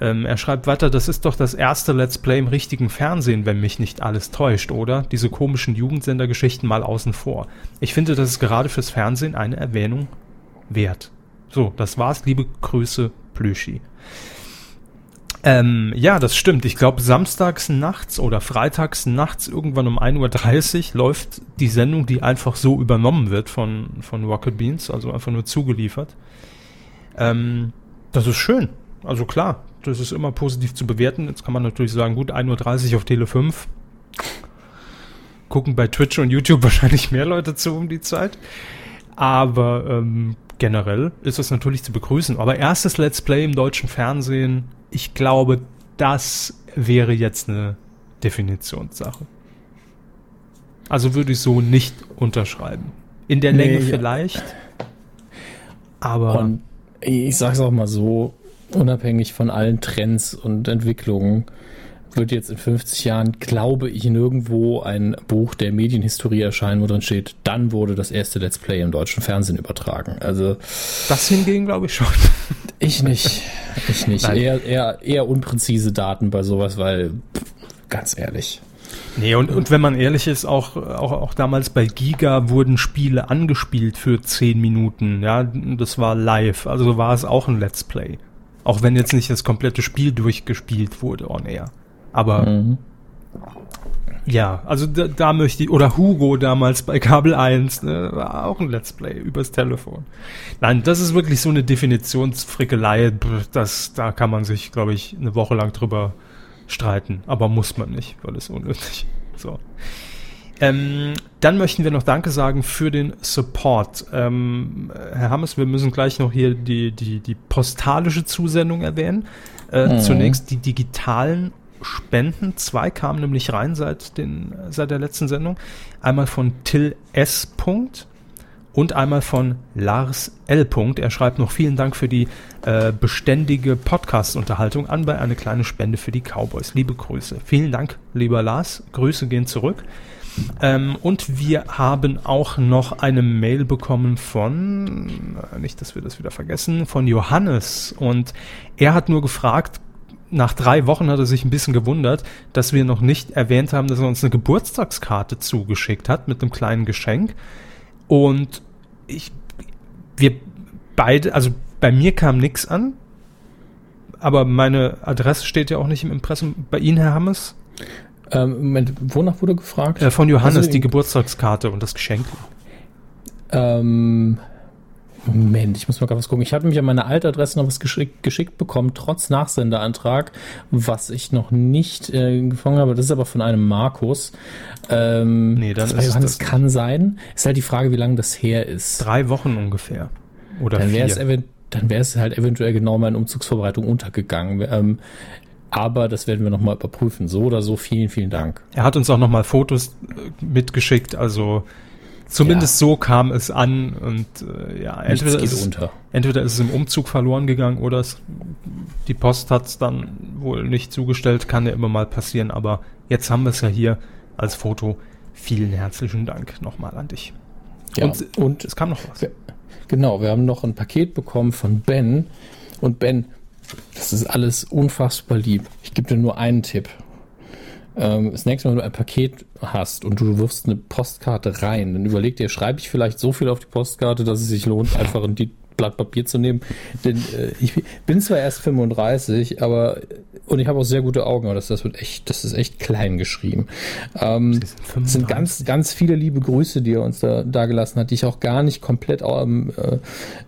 Ähm, er schreibt weiter, das ist doch das erste Let's Play im richtigen Fernsehen, wenn mich nicht alles täuscht, oder? Diese komischen Jugendsendergeschichten mal außen vor. Ich finde, das ist gerade fürs Fernsehen eine Erwähnung wert. So, das war's. Liebe Grüße, Plüschi. Ähm, ja, das stimmt. Ich glaube, samstags nachts oder freitags nachts irgendwann um 1.30 Uhr läuft die Sendung, die einfach so übernommen wird von, von Rocket Beans, also einfach nur zugeliefert. Ähm, das ist schön. Also klar, das ist immer positiv zu bewerten. Jetzt kann man natürlich sagen, gut, 1.30 Uhr auf Tele 5. Gucken bei Twitch und YouTube [laughs] wahrscheinlich mehr Leute zu um die Zeit. Aber ähm, generell ist es natürlich zu begrüßen. Aber erstes Let's Play im deutschen Fernsehen, ich glaube, das wäre jetzt eine Definitionssache. Also würde ich so nicht unterschreiben. In der Nee, Länge ja. vielleicht. Aber Und ich sag's auch mal so, unabhängig von allen Trends und Entwicklungen, wird jetzt in 50 Jahren, glaube ich, nirgendwo ein Buch der Medienhistorie erscheinen, wo drin steht, dann wurde das erste Let's Play im deutschen Fernsehen übertragen. Also das hingegen glaube ich schon. ich nicht. Ich nicht. Nein. Eher, eher, eher unpräzise Daten bei sowas, weil, pff, ganz ehrlich. Nee, und, und wenn man ehrlich ist, auch, auch, auch damals bei Giga wurden Spiele angespielt für 10 Minuten. Ja, das war live. Also war es auch ein Let's Play. Auch wenn jetzt nicht das komplette Spiel durchgespielt wurde on air. Aber Mhm. ja, also da, da möchte ich, oder Hugo damals bei Kabel 1, ne, war auch ein Let's Play übers Telefon. Nein, das ist wirklich so eine Definitionsfrickelei, das, da kann man sich, glaube ich, eine Woche lang drüber streiten. Aber muss man nicht, weil es unnötig. So. Ähm, dann möchten wir noch Danke sagen für den Support. Ähm, Herr Hammes, wir müssen gleich noch hier die, die, die postalische Zusendung erwähnen. Äh, Mhm. Zunächst die digitalen Spenden. Zwei kamen nämlich rein seit, den, seit der letzten Sendung. Einmal von Till S. Punkt und einmal von Lars L. Punkt. Er schreibt noch vielen Dank für die äh, beständige Podcast-Unterhaltung an bei eine kleine Spende für die Cowboys. Liebe Grüße. Vielen Dank, lieber Lars. Grüße gehen zurück. Ähm, und wir haben auch noch eine Mail bekommen von, äh, nicht, dass wir das wieder vergessen, von Johannes. Und er hat nur gefragt, nach drei Wochen hat er sich ein bisschen gewundert, dass wir noch nicht erwähnt haben, dass er uns eine Geburtstagskarte zugeschickt hat mit einem kleinen Geschenk. Und ich, wir beide, also bei mir kam nichts an, aber meine Adresse steht ja auch nicht im Impressum. Bei Ihnen, Herr Hammes? Ähm, Moment, wonach wurde gefragt? Äh, von Johannes, Also, die Geburtstagskarte und das Geschenk. Ähm, Moment, ich muss mal gerade was gucken. Ich hatte mich an meine alte Adresse noch was geschickt, geschickt bekommen, trotz Nachsenderantrag, was ich noch nicht äh, gefangen habe. Das ist aber von einem Markus. Ähm, Nee, dann das ist Johannes das nicht. kann sein. Ist halt die Frage, wie lange das her ist. Drei Wochen ungefähr. Oder Dann wäre es dann wäre es halt eventuell genau meine Umzugsvorbereitung untergegangen. Ähm, Aber das werden wir nochmal überprüfen. So oder so, vielen, vielen Dank. Er hat uns auch nochmal Fotos äh, mitgeschickt, also zumindest ja. so kam es an und äh, ja, entweder ist, unter. entweder ist es im Umzug verloren gegangen oder es, die Post hat es dann wohl nicht zugestellt, kann ja immer mal passieren, aber jetzt haben wir es ja hier als Foto. Vielen herzlichen Dank nochmal an dich. Ja, und, und es kam noch was. Genau, wir haben noch ein Paket bekommen von Ben. Und Ben, das ist alles unfassbar lieb. Ich gebe dir nur einen Tipp. Ähm, das nächste Mal, wenn du ein Paket hast und du wirfst eine Postkarte rein, dann überleg dir, schreibe ich vielleicht so viel auf die Postkarte, dass es sich lohnt, einfach ein Blatt Papier zu nehmen. Denn äh, ich bin zwar erst 35, aber und ich habe auch sehr gute Augen, aber das, das wird echt, das ist echt klein geschrieben. Ähm, es sind ganz, ganz viele liebe Grüße, die er uns da, da gelassen hat, die ich auch gar nicht komplett ähm, äh,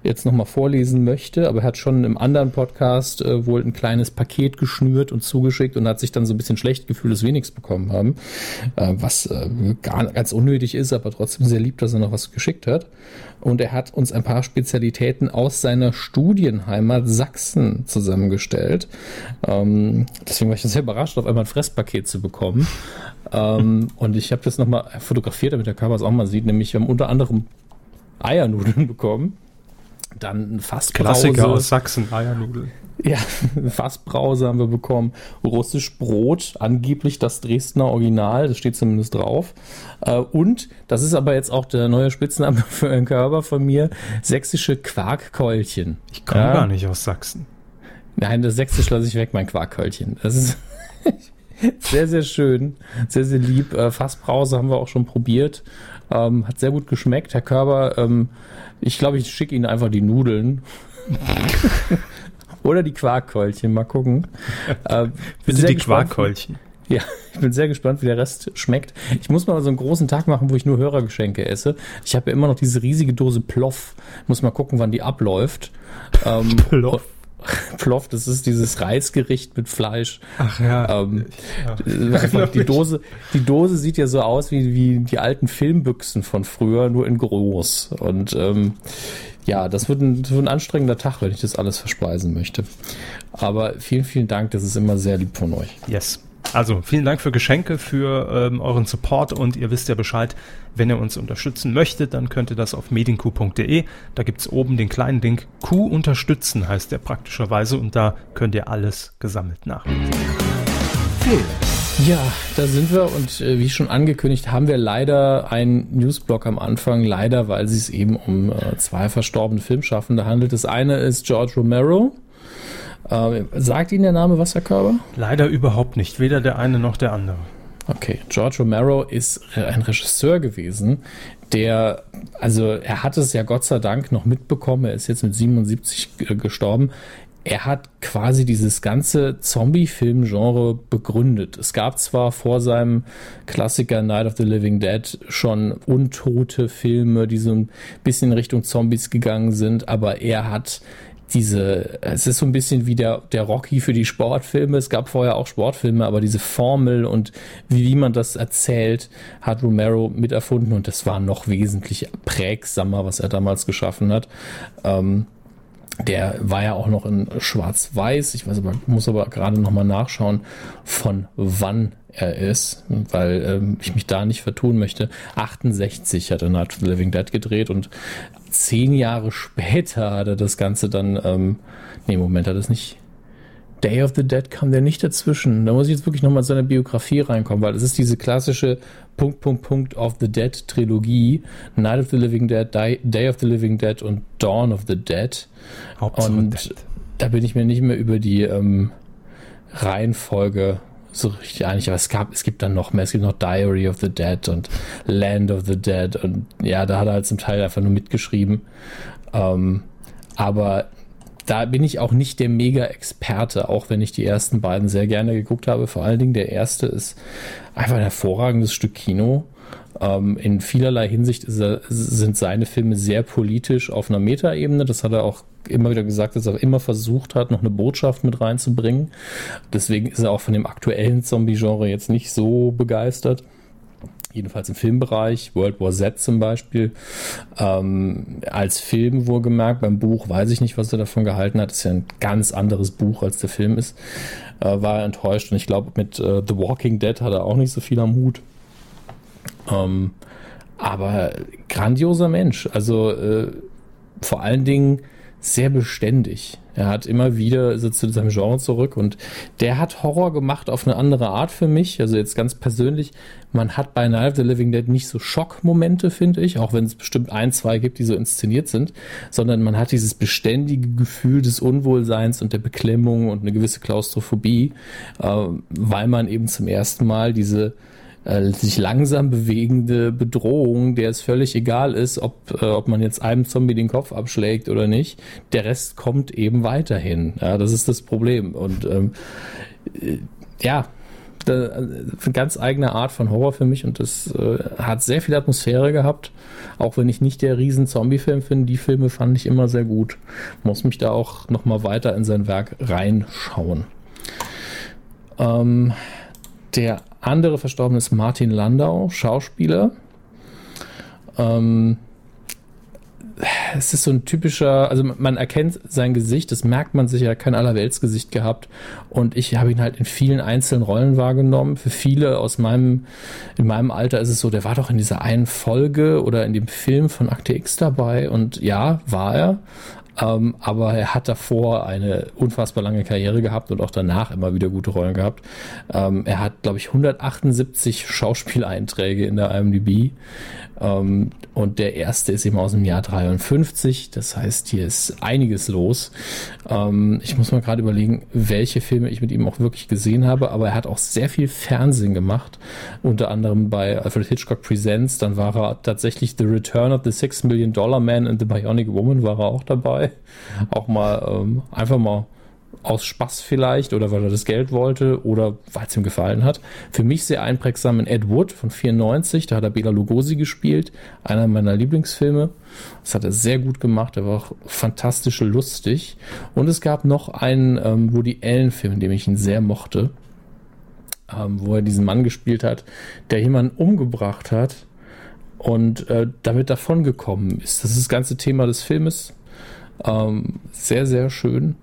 jetzt nochmal vorlesen möchte, aber er hat schon im anderen Podcast äh, wohl ein kleines Paket geschnürt und zugeschickt und hat sich dann so ein bisschen schlecht gefühlt, dass wir nichts bekommen haben, äh, was äh, gar, ganz unnötig ist, aber trotzdem sehr lieb, dass er noch was geschickt hat. Und er hat uns ein paar Spezialitäten aus seiner Studienheimat Sachsen zusammengestellt. Ähm, deswegen war ich sehr überrascht, auf einmal ein Fresspaket zu bekommen. ähm, und ich habe das nochmal fotografiert, damit der Körper es auch mal sieht. Nämlich, wir haben unter anderem Eiernudeln [laughs] bekommen. Dann fast Klassiker aus Sachsen, Eiernudeln. Ja, [laughs] Fassbrause haben wir bekommen. Russisch Brot, angeblich das Dresdner Original, das steht zumindest drauf. Äh, und, das ist aber jetzt auch der neue Spitzname [laughs] für einen Körper von mir, sächsische Quarkkeulchen. Ich komme ja. gar nicht aus Sachsen. Nein, das Sächsische lasse ich weg, mein Quarkkeulchen. Das ist [laughs] sehr, sehr schön, sehr, sehr lieb. Äh, Fassbrause haben wir auch schon probiert. Ähm, hat sehr gut geschmeckt. Herr Körber, ähm, ich glaube, ich schicke Ihnen einfach die Nudeln. Oder die Quarkkeulchen, mal gucken. [laughs] Äh, Bitte die Quarkkeulchen. Ja, ich bin sehr gespannt, wie der Rest schmeckt. Ich muss mal so einen großen Tag machen, wo ich nur Hörergeschenke esse. Ich habe ja immer noch diese riesige Dose Ploff. Muss mal gucken, wann die abläuft. Ähm, [laughs] Ploff. [laughs] Ploff, das ist dieses Reisgericht mit Fleisch. Ach ja. Ähm, ja. die Dose, die Dose sieht ja so aus wie, wie die alten Filmbüchsen von früher, nur in groß. Und ähm, ja, das wird, ein, das wird ein anstrengender Tag, wenn ich das alles verspeisen möchte. Aber vielen, vielen Dank, das ist immer sehr lieb von euch. Yes. Also vielen Dank für Geschenke, für ähm, euren Support und ihr wisst ja Bescheid, wenn ihr uns unterstützen möchtet, dann könnt ihr das auf medienq.de. Da gibt's oben den kleinen Link Q unterstützen, heißt der praktischerweise und da könnt ihr alles gesammelt nachlesen. Dank. Ja, da sind wir und äh, wie schon angekündigt, haben wir leider einen Newsblock am Anfang, leider, weil es eben um äh, zwei verstorbene Filmschaffende handelt. Das eine ist George Romero. Äh, sagt Ihnen der Name Wasserkörper? Leider überhaupt nicht, weder der eine noch der andere. Okay, George Romero ist ein Regisseur gewesen, der, also er hat es ja Gott sei Dank noch mitbekommen, er ist jetzt mit 77 äh, gestorben er hat quasi dieses ganze Zombie-Film-Genre begründet. Es gab zwar vor seinem Klassiker Night of the Living Dead schon untote Filme, die so ein bisschen in Richtung Zombies gegangen sind, aber er hat diese, es ist so ein bisschen wie der, der Rocky für die Sportfilme. Es gab vorher auch Sportfilme, aber diese Formel und wie, wie man das erzählt, hat Romero miterfunden und das war noch wesentlich prägsamer, was er damals geschaffen hat. Ähm, der war ja auch noch in Schwarz-Weiß. Ich weiß aber, muss aber gerade noch mal nachschauen, von wann er ist, weil ähm, ich mich da nicht vertun möchte. 68 hat er Night of the Living Dead gedreht und zehn Jahre später hat er das Ganze dann, ähm, nee, Moment, hat er das nicht Day of the Dead kam der nicht dazwischen. Da muss ich jetzt wirklich nochmal in seine Biografie reinkommen, weil es ist diese klassische Punkt, Punkt, Punkt of the Dead Trilogie. Night of the Living Dead, Day of the Living Dead und Dawn of the Dead. Hauptsache und Dead. da bin ich mir nicht mehr über die ähm, Reihenfolge so richtig einig, aber es gab, es gibt dann noch mehr, es gibt noch Diary of the Dead und Land of the Dead und ja, da hat er halt zum Teil einfach nur mitgeschrieben. Ähm, aber da bin ich auch nicht der Mega-Experte, auch wenn ich die ersten beiden sehr gerne geguckt habe. Vor allen Dingen der erste ist einfach ein hervorragendes Stück Kino. Ähm, in vielerlei Hinsicht er, sind seine Filme sehr politisch auf einer Metaebene. Das hat er auch immer wieder gesagt, dass er immer versucht hat, noch eine Botschaft mit reinzubringen. Deswegen ist er auch von dem aktuellen Zombie-Genre jetzt nicht so begeistert. Jedenfalls im Filmbereich, World War Z zum Beispiel, ähm, als Film wohlgemerkt, beim Buch weiß ich nicht, was er davon gehalten hat, das ist ja ein ganz anderes Buch, als der Film ist, äh, war er enttäuscht und ich glaube, mit äh, The Walking Dead hat er auch nicht so viel am Hut. Ähm, aber grandioser Mensch, also äh, vor allen Dingen sehr beständig. Er hat immer wieder so zu seinem Genre zurück und der hat Horror gemacht auf eine andere Art für mich. Also jetzt ganz persönlich, man hat bei Night of the Living Dead nicht so Schockmomente, finde ich, auch wenn es bestimmt ein, zwei gibt, die so inszeniert sind, sondern man hat dieses beständige Gefühl des Unwohlseins und der Beklemmung und eine gewisse Klaustrophobie, äh, weil man eben zum ersten Mal diese äh, sich langsam bewegende Bedrohung, der es völlig egal ist, ob, äh, ob man jetzt einem Zombie den Kopf abschlägt oder nicht. Der Rest kommt eben weiterhin. Ja, das ist das Problem. Und ähm, äh, ja, da, eine ganz eigene Art von Horror für mich und das äh, hat sehr viel Atmosphäre gehabt. Auch wenn ich nicht der riesen Zombie-Film finde, die Filme fand ich immer sehr gut. Muss mich da auch nochmal weiter in sein Werk reinschauen. Ähm, der andere Verstorbene ist Martin Landau, Schauspieler. Ähm, es ist so ein typischer, also man erkennt sein Gesicht, das merkt man sich, hat kein Allerweltsgesicht gehabt und ich habe ihn halt in vielen einzelnen Rollen wahrgenommen. Für viele aus meinem, in meinem Alter ist es so, der war doch in dieser einen Folge oder in dem Film von Akte X dabei und ja, war er, ähm, aber er hat davor eine unfassbar lange Karriere gehabt und auch danach immer wieder gute Rollen gehabt. Ähm, er hat, glaube ich, 178 Schauspieleinträge in der IMDb. Ähm, und der erste ist eben aus dem Jahr 53. Das heißt, hier ist einiges los. Ähm, ich muss mal gerade überlegen, welche Filme ich mit ihm auch wirklich gesehen habe. Aber er hat auch sehr viel Fernsehen gemacht. Unter anderem bei Alfred Hitchcock Presents. Dann war er tatsächlich The Return of the Six Million Dollar Man and the Bionic Woman war er auch dabei. Auch mal ähm, einfach mal aus Spaß vielleicht oder weil er das Geld wollte oder weil es ihm gefallen hat. Für mich sehr einprägsam in Ed Wood von 94, da hat er Bela Lugosi gespielt, einer meiner Lieblingsfilme. Das hat er sehr gut gemacht, er war auch fantastisch lustig. Und es gab noch einen ähm, Woody Allen-Film, in dem ich ihn sehr mochte, ähm, wo er diesen Mann gespielt hat, der jemanden umgebracht hat und äh, damit davongekommen ist. Das ist das ganze Thema des Filmes. Ähm, sehr, sehr schön.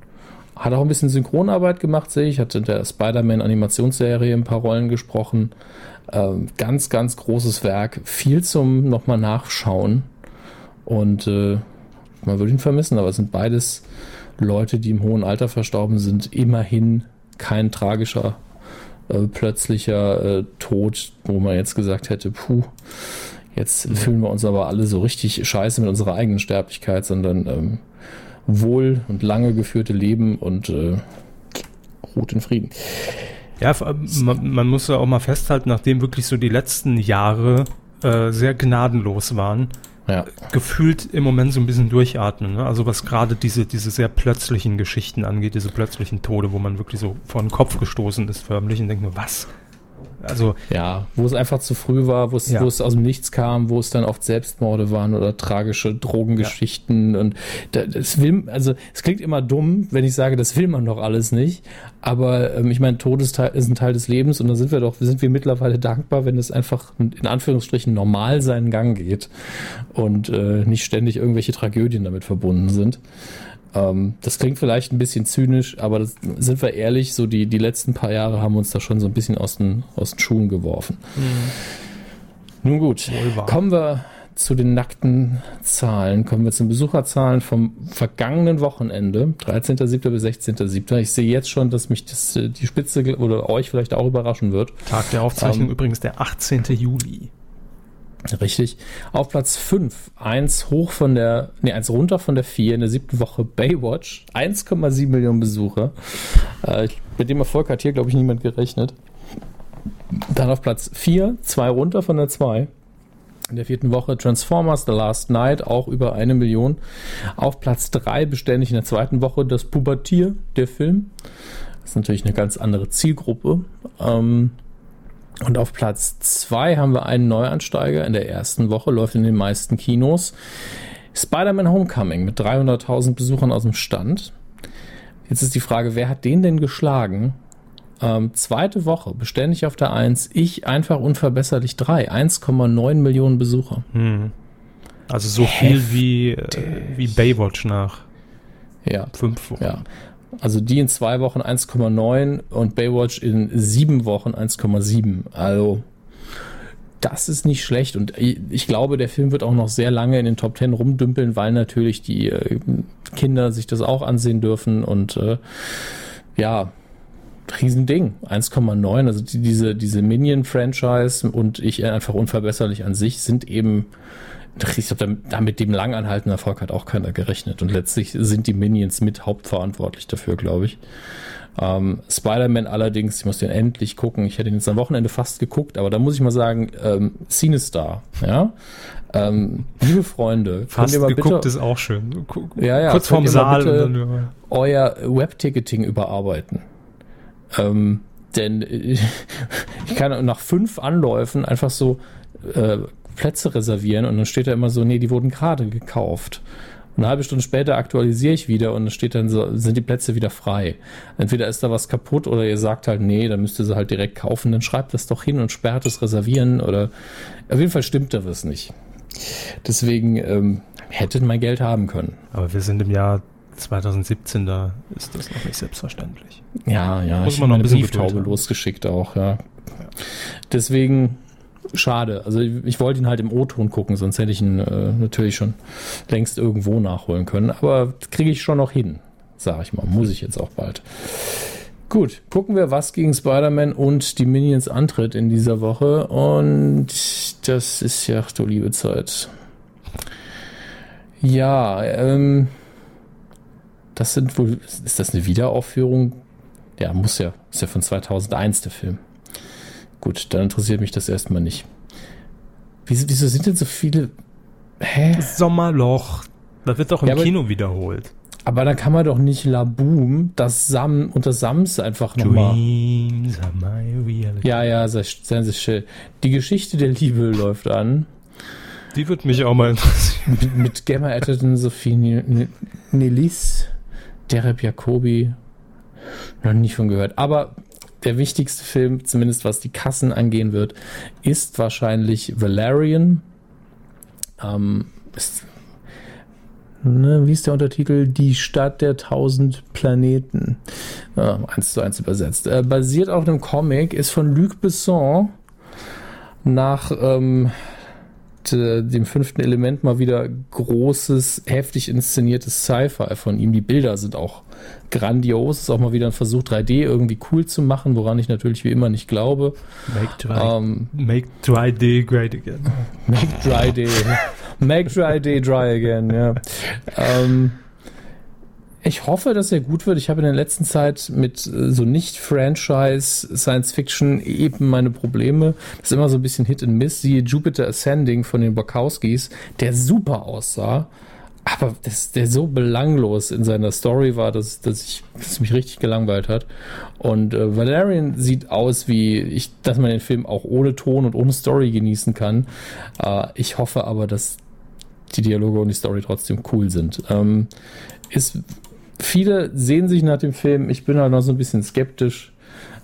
Hat auch ein bisschen Synchronarbeit gemacht, sehe ich. Hat in der Spider-Man-Animationsserie ein paar Rollen gesprochen. Ähm, ganz, ganz großes Werk. Viel zum nochmal nachschauen. Und äh, man würde ihn vermissen, aber es sind beides Leute, die im hohen Alter verstorben sind. Immerhin kein tragischer, äh, plötzlicher äh, Tod, wo man jetzt gesagt hätte, puh, jetzt fühlen wir uns aber alle so richtig scheiße mit unserer eigenen Sterblichkeit, sondern ähm, wohl und lange geführte Leben und äh, ruht in Frieden. Ja, man, man muss ja auch mal festhalten, nachdem wirklich so die letzten Jahre äh, sehr gnadenlos waren, ja. gefühlt im Moment so ein bisschen durchatmen. Ne? Also was gerade diese, diese sehr plötzlichen Geschichten angeht, diese plötzlichen Tode, wo man wirklich so vor den Kopf gestoßen ist förmlich und denkt nur, was? Also ja, wo es einfach zu früh war, wo es, ja. wo es aus dem Nichts kam, wo es dann oft Selbstmorde waren oder tragische Drogengeschichten ja. und das will, also es klingt immer dumm, wenn ich sage, das will man doch alles nicht, aber ähm, ich meine, Tod ist, ist, ein Teil des Lebens und da sind wir doch, sind wir mittlerweile dankbar, wenn es einfach in Anführungsstrichen normal seinen Gang geht und äh, nicht ständig irgendwelche Tragödien damit verbunden sind. Ähm, das klingt vielleicht ein bisschen zynisch, aber das, sind wir ehrlich, so die, die letzten paar Jahre haben uns da schon so ein bisschen aus den, aus den Schuhen geworfen. Mhm. Nun gut, kommen wir zu den nackten Zahlen. Kommen wir zu den Besucherzahlen vom vergangenen Wochenende, 13.07. bis 16.07. Ich sehe jetzt schon, dass mich das, äh, die Spitze oder euch vielleicht auch überraschen wird. Tag der Aufzeichnung ähm, übrigens der 18. Juli. Richtig. Auf Platz 5, eins hoch von der, nee, eins runter von der 4 in der siebten Woche Baywatch. 1,7 Millionen Besucher. Äh, mit dem Erfolg hat hier, glaube ich, niemand gerechnet. Dann auf Platz 4, zwei runter von der 2. In der vierten Woche Transformers The Last Night, auch über eine Million. Auf Platz 3 beständig in der zweiten Woche das Pubertier, der Film. Das ist natürlich eine ganz andere Zielgruppe. Ähm, und auf Platz 2 haben wir einen Neuansteiger in der ersten Woche, läuft in den meisten Kinos. Spider-Man Homecoming mit 300.000 Besuchern aus dem Stand. Jetzt ist die Frage, wer hat den denn geschlagen? Ähm, zweite Woche, beständig auf der 1, ich einfach unverbesserlich 3, 1,9 Millionen Besucher. Hm. Also so viel wie, äh, wie Baywatch nach Ja, fünf Wochen. ja. Also die in zwei Wochen 1,9 und Baywatch in sieben Wochen 1,7. Also das ist nicht schlecht und ich glaube, der Film wird auch noch sehr lange in den Top 10 rumdümpeln, weil natürlich die äh, Kinder sich das auch ansehen dürfen und äh, ja, Riesending. 1,9. Also die, diese, diese Minion-Franchise und ich einfach unverbesserlich an sich sind eben. Ich glaube, damit, damit dem langanhaltenden Erfolg hat auch keiner gerechnet. Und letztlich sind die Minions mit hauptverantwortlich dafür, glaube ich. Ähm, Spider-Man allerdings, ich muss den endlich gucken. Ich hätte ihn jetzt am Wochenende fast geguckt, aber da muss ich mal sagen, ähm, Cinestar, ja. Ähm, liebe Freunde, Fast könnt ihr mal geguckt bitte ist auch schön. Ja, ja, Kurz vorm Saal. dann, euer Webticketing überarbeiten. Ähm, denn [laughs] ich kann nach fünf Anläufen einfach so äh, Plätze reservieren und dann steht da immer so, nee, die wurden gerade gekauft. Und eine halbe Stunde später aktualisiere ich wieder und dann steht dann so, sind die Plätze wieder frei. Entweder ist da was kaputt oder ihr sagt halt, nee, dann müsst ihr sie halt direkt kaufen. Dann schreibt das doch hin und sperrt das Reservieren oder auf jeden Fall stimmt da was nicht. Deswegen ähm, hättet mein Geld haben können. aber wir sind im Jahr 2017, da ist das noch nicht selbstverständlich. Ja, ja. Muss ich man noch ein bisschen Brieftaube losgeschickt auch, ja. Deswegen schade. Also ich, ich wollte ihn halt im O-Ton gucken, sonst hätte ich ihn äh, natürlich schon längst irgendwo nachholen können. Aber kriege ich schon noch hin, sage ich mal. Muss ich jetzt auch bald. Gut, gucken wir, was gegen Spider-Man und die Minions antritt in dieser Woche. Und das ist ja, ach du liebe Zeit. Ja, ähm, das sind wohl, ist das eine Wiederaufführung? Ja, muss ja, ist ja von 2001 der Film. Gut, dann interessiert mich das erstmal nicht. Wieso, wieso sind denn so viele, hä? Sommerloch. Das wird doch im Ja, aber- Kino wiederholt. Aber dann kann man doch nicht La Boom, das Sam und das Sams einfach nochmal. Dreams are my reality. Ja, ja, sehr, sehr schön. Die Geschichte der Liebe läuft an. Die wird mich auch mal interessieren. Mit, mit Gemma Atherton, Sophie Ni- Ni- Nilis, Dereb Jacobi. Noch nie von gehört. Aber der wichtigste Film, zumindest was die Kassen angehen wird, ist wahrscheinlich Valerian. Ähm, ist, ne, wie ist der Untertitel? Die Stadt der tausend Planeten. Ja, eins zu eins übersetzt. Äh, basiert auf einem Comic, ist von Luc Besson nach ähm, de- dem fünften Element mal wieder großes, heftig inszeniertes Sci-Fi von ihm. Die Bilder sind auch grandios. Ist auch mal wieder ein Versuch, 3D irgendwie cool zu machen, woran ich natürlich wie immer nicht glaube. Make dry, Ähm, make dry day great again. [laughs] Make Dry Day. Make Dry Day dry again, ja. Ähm, ich hoffe, dass er gut wird. Ich habe in der letzten Zeit mit äh, so nicht-Franchise Science Fiction eben meine Probleme. Das ist immer so ein bisschen Hit and Miss. Siehe Jupiter Ascending von den Wachowskis, der super aussah. Aber das, der so belanglos in seiner Story war, dass, dass, ich, dass mich richtig gelangweilt hat. Und äh, Valerian sieht aus wie ich, dass man den Film auch ohne Ton und ohne Story genießen kann. Äh, ich hoffe aber, dass die Dialoge und die Story trotzdem cool sind. Ähm, ist, viele sehen sich nach dem Film. Ich bin halt noch so ein bisschen skeptisch.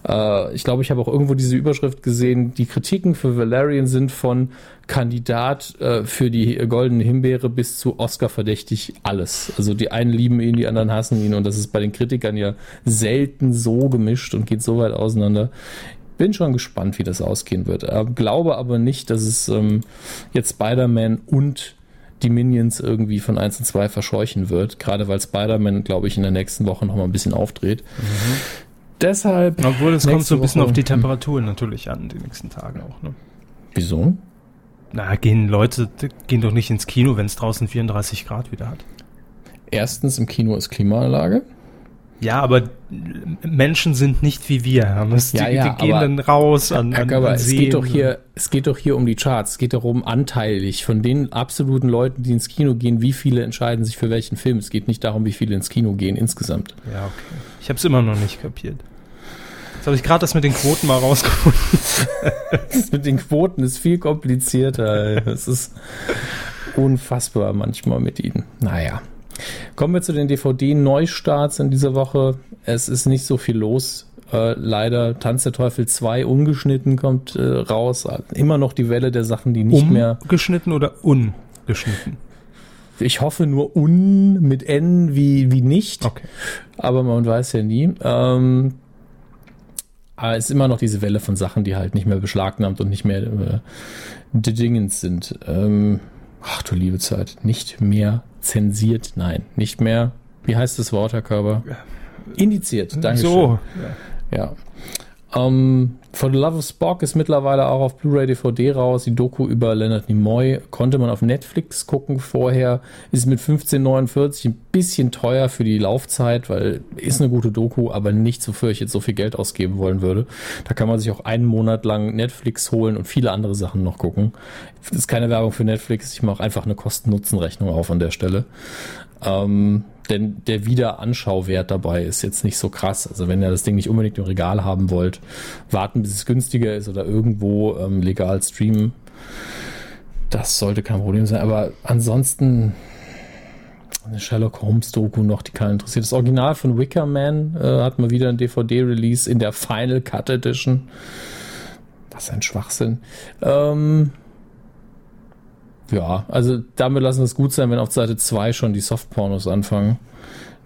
Äh, ich glaube, ich habe auch irgendwo diese Überschrift gesehen. Die Kritiken für Valerian sind von Kandidat äh, für die goldene Himbeere bis zu Oscar verdächtig alles. Also die einen lieben ihn, die anderen hassen ihn und das ist bei den Kritikern ja selten so gemischt und geht so weit auseinander. Bin schon gespannt, wie das ausgehen wird. Äh, glaube aber nicht, dass es ähm, jetzt Spider-Man und die Minions irgendwie von 1 und 2 verscheuchen wird. Gerade weil Spider-Man, glaube ich, in der nächsten Woche noch mal ein bisschen aufdreht. Deshalb. Obwohl, es kommt so ein bisschen Woche- auf die Temperaturen natürlich an, die nächsten Tage auch. Ne? Wieso? Na, gehen Leute, gehen doch nicht ins Kino, wenn es draußen 34 Grad wieder hat. Erstens, im Kino ist Klimaanlage. Ja, aber Menschen sind nicht wie wir. Herr Mist. Ja, die, ja, die gehen aber- dann raus an, an, aber an es geht doch hier, es geht doch hier um die Charts. Es geht darum, anteilig von den absoluten Leuten, die ins Kino gehen, wie viele entscheiden sich für welchen Film. Es geht nicht darum, wie viele ins Kino gehen insgesamt. Ja, okay. Ich habe es immer noch nicht kapiert. Jetzt habe ich gerade das mit den Quoten mal rausgefunden. [laughs] Das mit den Quoten ist viel komplizierter. Es ist unfassbar manchmal mit ihnen. Naja. Kommen wir zu den DVD-Neustarts in dieser Woche. Es ist nicht so viel los. Äh, leider Tanz der Teufel 2 ungeschnitten kommt äh, raus. Immer noch die Welle der Sachen, die nicht mehr. Umgeschnitten oder ungeschnitten? Ich hoffe nur un mit N wie, wie nicht. Okay. Aber man weiß ja nie. Ähm, aber es ist immer noch diese Welle von Sachen, die halt nicht mehr beschlagnahmt und nicht mehr äh, die Dingens sind. Ähm, ach du liebe Zeit. Nicht mehr zensiert. Nein, nicht mehr. Wie heißt das Wort, Herr Körber? Indiziert. Dankeschön. So. Ja. Ähm, For the Love of Spock ist mittlerweile auch auf Blu-ray DVD raus. Die Doku über Leonard Nimoy konnte man auf Netflix gucken vorher. Ist mit 15,49 ein bisschen teuer für die Laufzeit, weil ist eine gute Doku, aber nicht wofür ich jetzt so viel Geld ausgeben wollen würde. Da kann man sich auch einen Monat lang Netflix holen und viele andere Sachen noch gucken. Das ist keine Werbung für Netflix. Ich mache einfach eine Kosten-Nutzen-Rechnung auf an der Stelle. Ähm, denn der Wiederanschauwert dabei ist jetzt nicht so krass. Also wenn ihr das Ding nicht unbedingt im Regal haben wollt, warten, bis es günstiger ist oder irgendwo ähm, legal streamen. Das sollte kein Problem sein. Aber ansonsten eine Sherlock Holmes Doku noch, die keinen interessiert. Das Original von Wicker Man äh, hat mal wieder ein DVD-Release in der Final Cut Edition. Was ein Schwachsinn. Ähm, ja, also damit lassen wir es gut sein, wenn auf Seite 2 schon die Softpornos anfangen.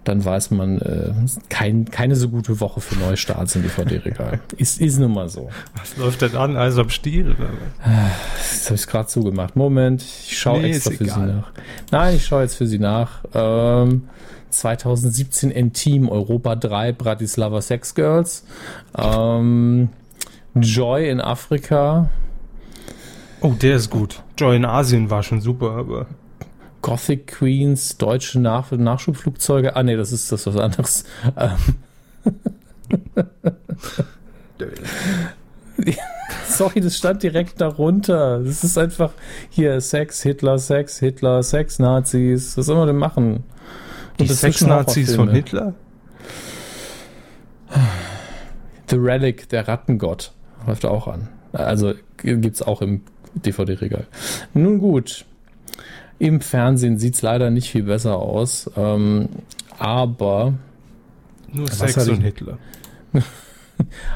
Dann weiß man, äh, kein, keine so gute Woche für Neustarts im DVD-Regal. [laughs] ist, ist nun mal so. Was läuft denn an? Also am Stiel? Oder? Das habe ich gerade zugemacht. Moment, ich schaue Nee, extra für egal. Sie nach. Nein, ich schaue jetzt für Sie nach. Ähm, 2017 N-Team Europa 3 Bratislava Sex Girls. Ähm, Joy in Afrika. Oh, der ist gut. Joy in Asien war schon super, aber Gothic Queens, deutsche Nach Nachschubflugzeuge. Ah, nee, das ist das was anderes. Ähm, [laughs] sorry, das stand direkt darunter. Das ist einfach hier Sex, Hitler, Sex, Hitler, Sex, Nazis. Was soll man denn machen? die Sex-Nazis von. Hitler? The Relic, der Rattengott, läuft auch an. Also gibt's auch im DVD-Regal. Nun gut. Im Fernsehen sieht's leider nicht viel besser aus. Ähm, aber Nur Sex und Hitler. [laughs]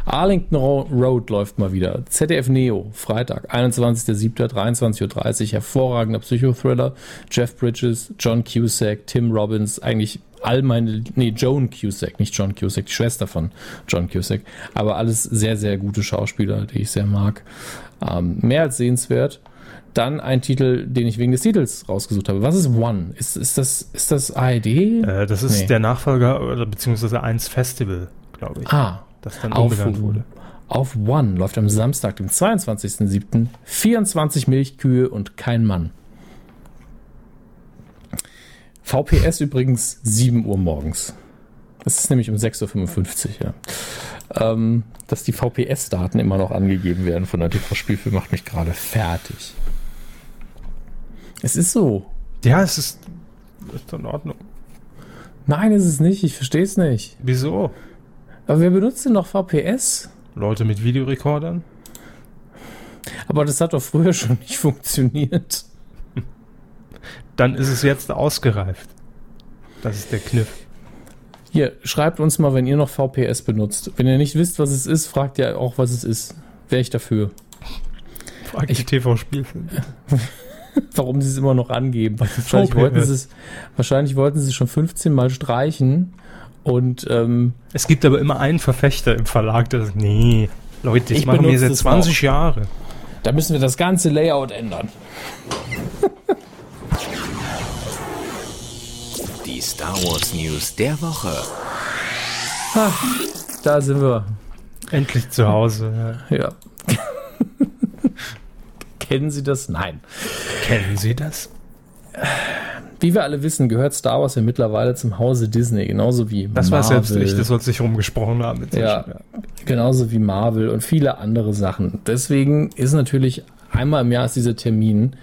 Arlington Ro- Road läuft mal wieder. ZDF Neo, Freitag, 21.07., 23.30 Uhr. Hervorragender Psychothriller. Jeff Bridges, John Cusack, Tim Robbins, eigentlich all meine, nee, Joan Cusack, nicht John Cusack, die Schwester von John Cusack. Aber alles sehr, sehr gute Schauspieler, die ich sehr mag. Ähm, mehr als sehenswert. Dann ein Titel, den ich wegen des Titels rausgesucht habe. Was ist One? Ist, ist, das, ist das ARD? Äh, das ist Nee. der Nachfolger, oder beziehungsweise eins Festival, glaube ich. ah, das dann auf, umbenannt wurde. auf One läuft am Samstag, dem 22.07. 24 Milchkühe und kein Mann. VPS übrigens 7 Uhr morgens. Das ist nämlich um 6.55 Uhr, ja. Ähm, dass die VPS-Daten immer noch angegeben werden von der TV-Spielfilm macht mich gerade fertig. Es ist so. Ja, es ist, ist in Ordnung. Nein, ist es nicht. Ich verstehe es nicht. Wieso? Aber wer benutzt denn noch VPS? Leute mit Videorekordern? Aber das hat doch früher schon nicht funktioniert. Dann ist es jetzt ausgereift. Das ist der Kniff. Hier, schreibt uns mal, wenn ihr noch VPS benutzt. Wenn ihr nicht wisst, was es ist, fragt ihr auch, was es ist. Wäre ich dafür. Frag Ich- die TV-Spielfilme. [laughs] Warum sie es immer noch angeben. Wahrscheinlich, VPS. wollten sie es, wahrscheinlich wollten sie es schon 15 Mal streichen. Und ähm, Es gibt aber immer einen Verfechter im Verlag, der sagt, nee, Leute, das Ich machen wir benutze seit das 20 Jahre. da müssen wir das ganze Layout ändern. Die Star Wars News der Woche. Da sind wir. Endlich zu Hause. Ja. [laughs] Kennen Sie das? Nein. Kennen Sie das? Wie wir alle wissen, gehört Star Wars ja mittlerweile zum Hause Disney, genauso wie Das war Marvel. selbst ich, das soll sich rumgesprochen haben. inzwischen. Ja, genauso wie Marvel und viele andere Sachen. Deswegen ist natürlich einmal im Jahr ist dieser Termin,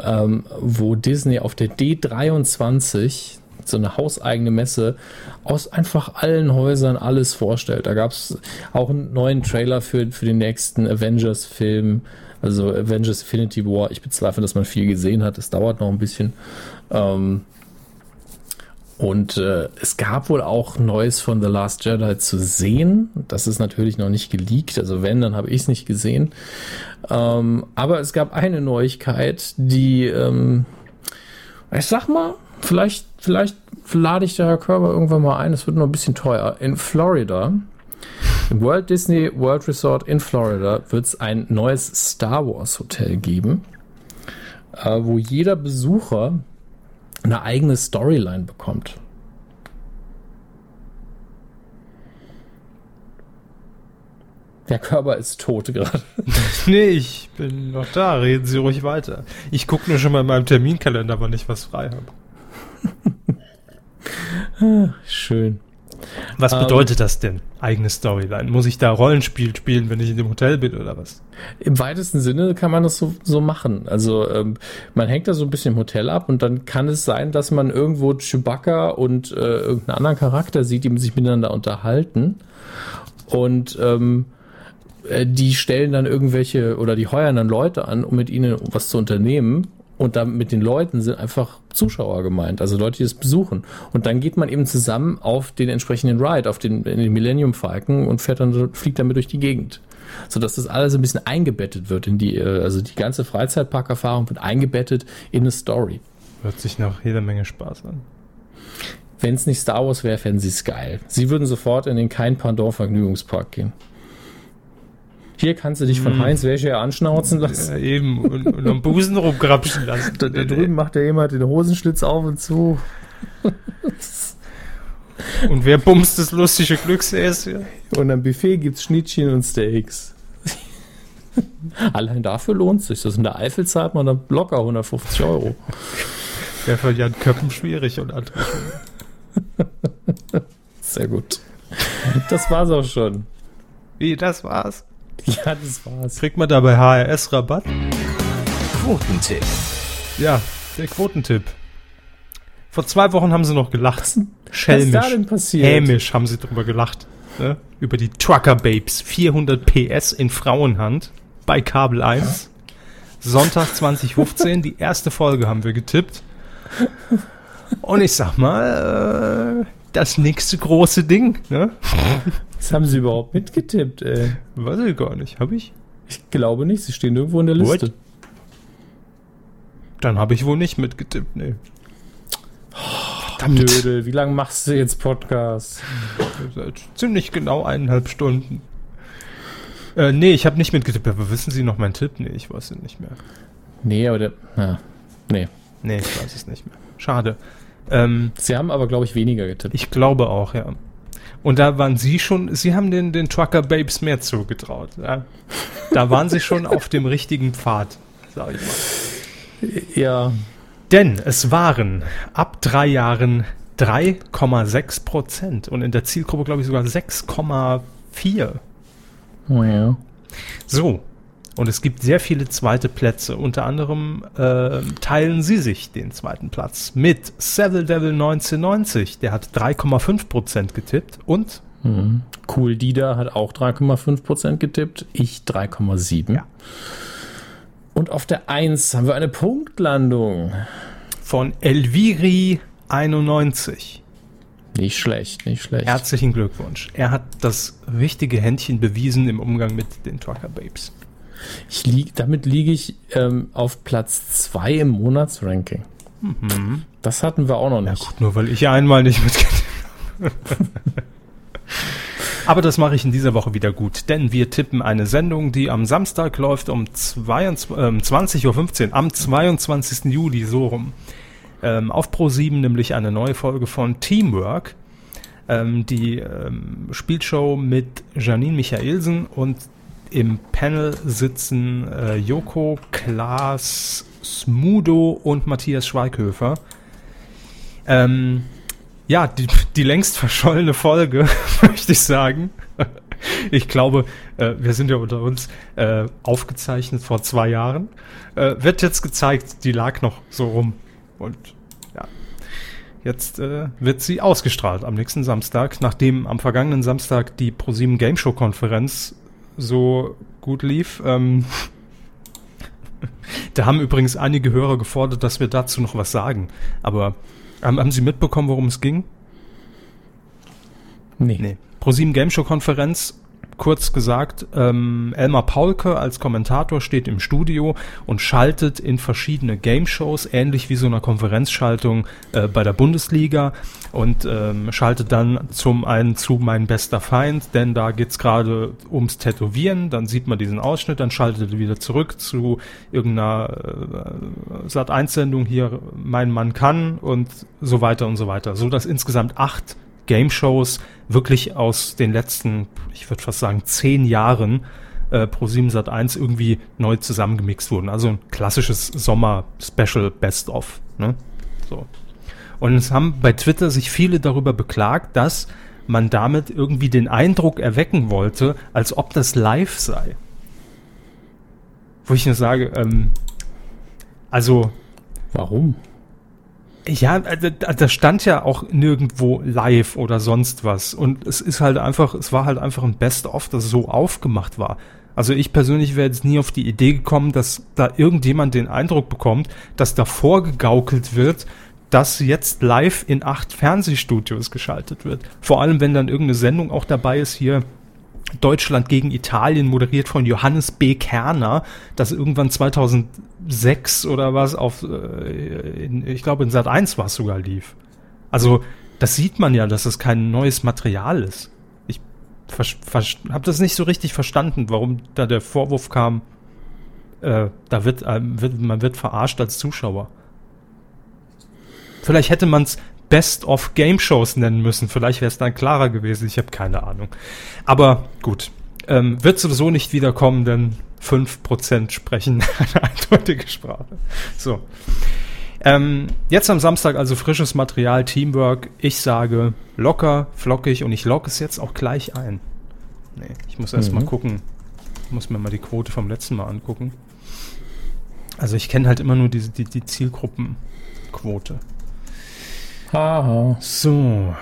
ähm, wo Disney auf der D23 so eine hauseigene Messe aus einfach allen Häusern alles vorstellt. Da gab es auch einen neuen Trailer für, für den nächsten Avengers-Film, also Avengers Infinity War. Ich bezweifle, dass man viel gesehen hat. Es dauert noch ein bisschen. Ähm, Und äh, es gab wohl auch Neues von The Last Jedi zu sehen. Das ist natürlich noch nicht geleakt. Also wenn, dann habe ich es nicht gesehen. Ähm, aber es gab eine Neuigkeit, die, ähm, ich sag mal, vielleicht, vielleicht lade ich der Herr Körber irgendwann mal ein. Es wird nur ein bisschen teuer. In Florida, im Walt Disney World Resort in Florida, wird es ein neues Star Wars Hotel geben, äh, wo jeder Besucher eine eigene Storyline bekommt. Der Körper ist tot gerade. [laughs] nee, ich bin noch da. Reden Sie ruhig weiter. Ich gucke nur schon mal in meinem Terminkalender, wann ich was frei habe. [laughs] Schön. Was ähm, bedeutet um, das denn? Eigene Storyline? Muss ich da Rollenspiel spielen, wenn ich in dem Hotel bin oder was? Im weitesten Sinne kann man das so, so machen. Also ähm, man hängt da so ein bisschen im Hotel ab und dann kann es sein, dass man irgendwo Chewbacca und äh, irgendeinen anderen Charakter sieht, die sich miteinander unterhalten. Und ähm, äh, die stellen dann irgendwelche oder die heuern dann Leute an, um mit ihnen was zu unternehmen. Und dann mit den Leuten sind einfach Zuschauer gemeint, also Leute, die es besuchen. Und dann geht man eben zusammen auf den entsprechenden Ride, auf den, den Millennium Falcon und fährt dann, fliegt damit durch die Gegend. Sodass das alles ein bisschen eingebettet wird in die, äh, also die ganze Freizeitparkerfahrung wird eingebettet in eine Story. Hört sich nach jeder Menge Spaß an. Wenn es nicht Star Wars wäre, fänden sie es geil. Sie würden sofort in den kein Pandor Vergnügungspark gehen. Hier kannst du dich von hm. Heinz Wäsche anschnauzen lassen. Ja, eben, und, und am Busen rumgrapschen lassen. Da, da drüben macht ja jemand den Hosenschlitz auf und zu. [laughs] Und wer bumst das lustige Glücksäschen? Und am Buffet gibt's Schnittchen und Steaks. [laughs] Allein dafür lohnt sich. Das in der Eifel zahlt man dann locker 150 Euro. Wäre für Jan Köppen schwierig und andere. [laughs] Sehr gut. Das war's auch schon. Wie, das war's? [laughs] Ja, das war's. Kriegt man da bei HRS Rabatt? Quotentipp. Ja, der Quotentipp. Vor zwei Wochen haben sie noch gelacht. Was, Schelmisch. Was ist da denn passiert? Hämisch haben sie drüber gelacht. Ne? Über die Trucker Babes. 400 PS in Frauenhand bei Kabel 1. Sonntag 2015. die erste Folge haben wir getippt. Und ich sag mal, äh, das nächste große Ding. Ne? [laughs] Was haben sie überhaupt mitgetippt, ey? Weiß ich gar nicht. Habe ich? Ich glaube nicht. Sie stehen irgendwo in der Liste. What? Dann habe ich wohl nicht mitgetippt. Verdammt. Dödel, wie lange machst du jetzt Podcast? Seit ziemlich genau eineinhalb Stunden. Äh, nee, ich habe nicht mitgetippt. Aber wissen Sie noch meinen Tipp? Nee, ich weiß es nicht mehr. Nee, aber der. Ja, nee. Nee, ich weiß es nicht mehr. Schade. Ähm, Sie haben aber, glaube ich, weniger getippt. Ich glaube auch, ja. Und da waren Sie schon, Sie haben den, den Trucker Babes mehr zugetraut. Ja? Da waren Sie schon auf dem richtigen Pfad, sag ich mal. Ja. Denn es waren ab drei Jahren 3,6 Prozent und in der Zielgruppe, glaube ich, sogar 6,4. Oh ja. So, und es gibt sehr viele zweite Plätze. Unter anderem äh, teilen sie sich den zweiten Platz mit Seville Devil 1990. Der hat 3,5% getippt. Und? Mhm. Cool Dida hat auch 3,5% getippt. Ich 3,7%. Ja. Und auf der 1 haben wir eine Punktlandung. Von Elviri 91. Nicht schlecht, nicht schlecht. Herzlichen Glückwunsch. Er hat das richtige Händchen bewiesen im Umgang mit den Trucker Babes. Ich lieg, damit liege ich ähm, auf Platz 2 im Monatsranking. Mhm. Das hatten wir auch noch nicht. Ja, gut, nur weil ich einmal nicht mitgetippt habe. Aber das mache ich in dieser Woche wieder gut, denn wir tippen eine Sendung, die am Samstag läuft um 22, äh, 20.15 Uhr, am 22. Juli, so rum. Ähm, auf Pro7 nämlich eine neue Folge von Teamwork. Ähm, die ähm, Spielshow mit Janine Michaelsen und im Panel sitzen äh, Joko, Klaas, Smudo und Matthias Schweighöfer. Ähm, ja, die, die längst verschollene Folge, [laughs] möchte ich sagen. Ich glaube, äh, wir sind ja unter uns äh, aufgezeichnet vor zwei Jahren. Äh, wird jetzt gezeigt, die lag noch so rum. Und ja, jetzt äh, wird sie ausgestrahlt am nächsten Samstag, nachdem am vergangenen Samstag die ProSieben Game Show Konferenz so gut lief. Ähm, [laughs] da haben übrigens einige Hörer gefordert, dass wir dazu noch was sagen. Aber Haben, haben Sie mitbekommen, worum es ging? Nee. Nee. ProSieben Game Show Konferenz, kurz gesagt, ähm, Elmar Paulke als Kommentator steht im Studio und schaltet in verschiedene Game Shows, ähnlich wie so einer Konferenzschaltung äh, bei der Bundesliga und ähm, schaltet dann zum einen zu Mein bester Feind, denn da geht's gerade ums Tätowieren, dann sieht man diesen Ausschnitt, dann schaltet er wieder zurück zu irgendeiner äh, Sat1-Sendung hier, Mein Mann kann und so weiter und so weiter. So dass insgesamt acht Game Shows wirklich aus den letzten, ich würde fast sagen, zehn Jahren äh, pro 7 Sat 1 irgendwie neu zusammengemixt wurden. Also ein klassisches Sommer-Special Best-of. Ne? So. Und es haben bei Twitter sich viele darüber beklagt, dass man damit irgendwie den Eindruck erwecken wollte, als ob das live sei. Wo ich nur sage, ähm, also Warum? Ja, äh, da stand ja auch nirgendwo live oder sonst was. Und es ist halt einfach, es war halt einfach ein Best-of, das so aufgemacht war. Also ich persönlich wäre jetzt nie auf die Idee gekommen, dass da irgendjemand den Eindruck bekommt, dass da vorgegaukelt wird, dass jetzt live in acht Fernsehstudios geschaltet wird. Vor allem, wenn dann irgendeine Sendung auch dabei ist hier, Deutschland gegen Italien, moderiert von Johannes B. Kerner, das irgendwann 2006 oder was auf, äh, ich glaube in Sat 1 war es sogar lief. Also, das sieht man ja, dass es kein neues Material ist. Ich habe das nicht so richtig verstanden, warum da der Vorwurf kam, äh, da wird, äh, wird, man wird verarscht als Zuschauer. Vielleicht hätte man es Best of Game Shows nennen müssen. Vielleicht wäre es dann klarer gewesen. Ich habe keine Ahnung. Aber gut. Ähm, wird sowieso nicht wiederkommen, denn 5% sprechen [laughs] eine eindeutige Sprache. So. Ähm, jetzt am Samstag also frisches Material, Teamwork. Ich sage locker, flockig und ich logge es jetzt auch gleich ein. Nee, ich muss erst Mhm. mal gucken. Ich muss mir mal die Quote vom letzten Mal angucken. Also ich kenne halt immer nur diese, die, die Zielgruppenquote. Haha. So.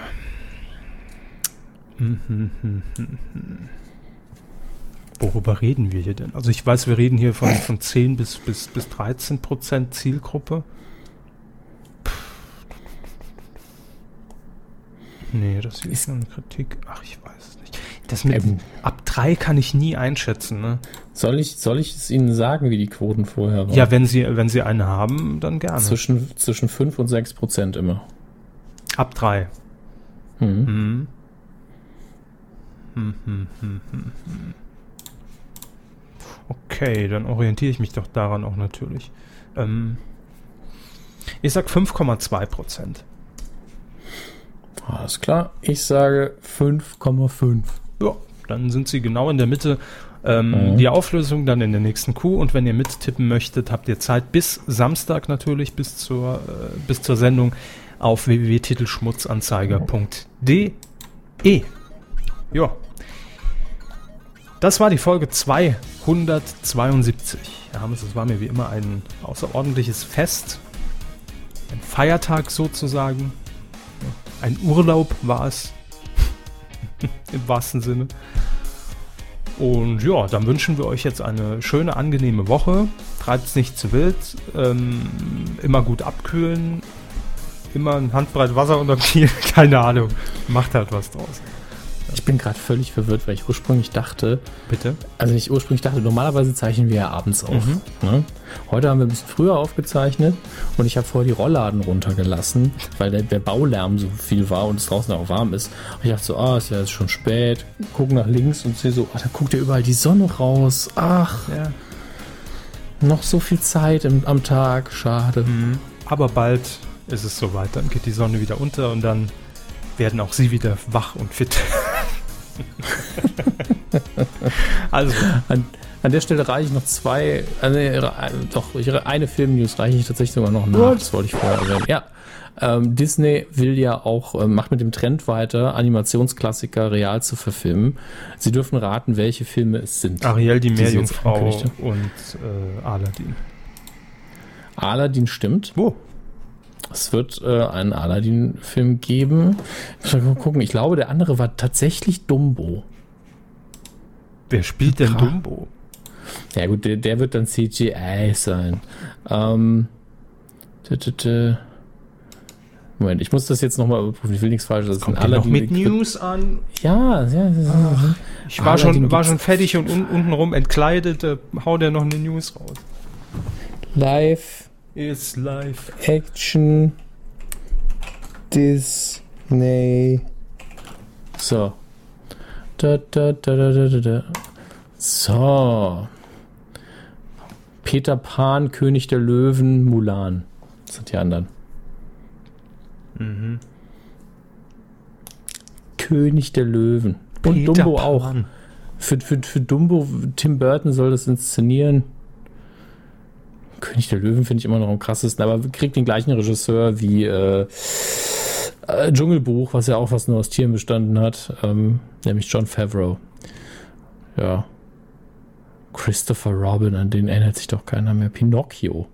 Worüber reden wir hier denn? Also ich weiß, wir reden hier von, von 10 bis, bis, bis 13 Prozent Zielgruppe. Nee, das hier ist nur eine Kritik. Ach, ich weiß es nicht. Das mit Ähm. ab 3 kann ich nie einschätzen, ne? Soll ich, soll ich es Ihnen sagen, wie die Quoten vorher waren? Ja, wenn Sie, wenn Sie eine haben, dann gerne. Zwischen, zwischen 5 und 6 Prozent immer. Ab 3. Mhm. Mhm. Hm, hm, hm, hm, hm. Okay, dann orientiere ich mich doch daran auch natürlich. Ähm, ich sag 5,2 Prozent. Alles klar. Ich sage 5,5. Ja, dann sind sie genau in der Mitte. Ähm, Mhm. Die Auflösung dann in der nächsten Kuh und wenn ihr mittippen möchtet, habt ihr Zeit bis Samstag natürlich, bis zur, äh, bis zur Sendung auf www.titelschmutzanzeiger.de. Ja. Das war die Folge 272. Ja, Hammes, es war mir wie immer ein außerordentliches Fest. Ein Feiertag sozusagen. Ein Urlaub war es. [laughs] Im wahrsten Sinne. Und ja, dann wünschen wir euch jetzt eine schöne, angenehme Woche. Treibt es nicht zu wild. Ähm, immer gut abkühlen. Immer ein Handbreit Wasser unterm Kiel. [laughs] Keine Ahnung. Macht halt was draus. Ich bin gerade völlig verwirrt, weil ich ursprünglich dachte, Bitte? also ich ursprünglich dachte, normalerweise zeichnen wir ja abends auf. Mhm. Ne? Heute haben wir ein bisschen früher aufgezeichnet und ich habe vorher die Rollladen runtergelassen, weil der, der Baulärm so viel war und es draußen auch warm ist. Und ich dachte so, ah, ist ja jetzt schon spät, guck nach links und sehe so, ah, da guckt ja überall die Sonne raus. Ach, Ja. noch so viel Zeit im, am Tag, schade. Mhm. Aber bald ist es soweit. Dann geht die Sonne wieder unter und dann werden auch sie wieder wach und fit. [laughs] also, An, an der Stelle reiche ich noch zwei, äh, doch, eine Filmnews reiche ich tatsächlich sogar noch nach. What? Das wollte ich vorher erwähnen. Ja. Ähm, Disney will ja auch, äh, macht mit dem Trend weiter, Animationsklassiker real zu verfilmen. Sie dürfen raten, welche Filme es sind. Ariel, die Meerjungfrau und äh, Aladdin. Aladdin stimmt. Wo? Es wird äh, einen Aladdin-Film geben. Ich muss mal gucken, ich glaube, der andere war tatsächlich Dumbo. Wer spielt denn Dumbo? Ja gut, der, der wird dann CGI sein. Ähm, tü, tü, tü. Moment, ich muss das jetzt nochmal überprüfen. Ich will nichts Falsches. Kommt noch mit News an? Ja, ja, ja. Ich war schon, war schon fertig und un untenrum entkleidet. Äh, hau der noch eine News raus. Live Ist live. Action Disney. So. Da, da, da, da, da, da, da. So. Peter Pan, König der Löwen, Mulan. Das sind die anderen. Mhm. König der Löwen. Und Peter Dumbo Pan. auch. Für, für, für Dumbo, Tim Burton soll das inszenieren. König der Löwen finde ich immer noch am krassesten, aber kriegt den gleichen Regisseur wie äh, äh, Dschungelbuch, was ja auch was nur aus Tieren bestanden hat, ähm, nämlich John Favreau. Ja. Christopher Robin, an den erinnert sich doch keiner mehr. Pinocchio.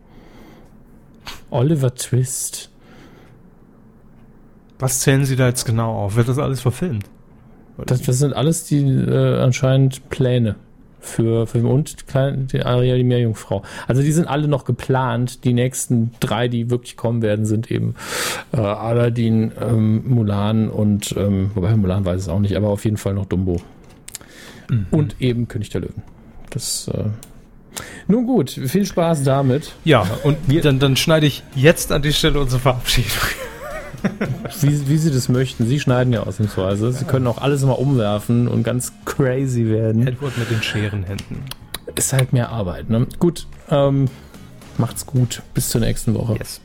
Oliver Twist. Was zählen Sie da jetzt genau auf? Wird das alles verfilmt? Das, das sind alles die äh, anscheinend Pläne für Film und die Ariel die Meerjungfrau. Also die sind alle noch geplant. Die nächsten drei, die wirklich kommen werden, sind eben äh, Aladdin, ähm, Mulan und ähm, wobei Mulan weiß es auch nicht, aber auf jeden Fall noch Dumbo. Mhm. Und eben König der Löwen. Das äh, nun gut, viel Spaß damit. Ja, und dann, dann schneide ich jetzt an die Stelle unsere Verabschiedung. Wie, wie Sie das möchten. Sie schneiden ja ausnahmsweise. Sie können auch alles mal umwerfen und ganz crazy werden. Edward mit den Scherenhänden. Ist halt mehr Arbeit, ne? Gut, ähm, macht's gut. Bis zur nächsten Woche. Yes.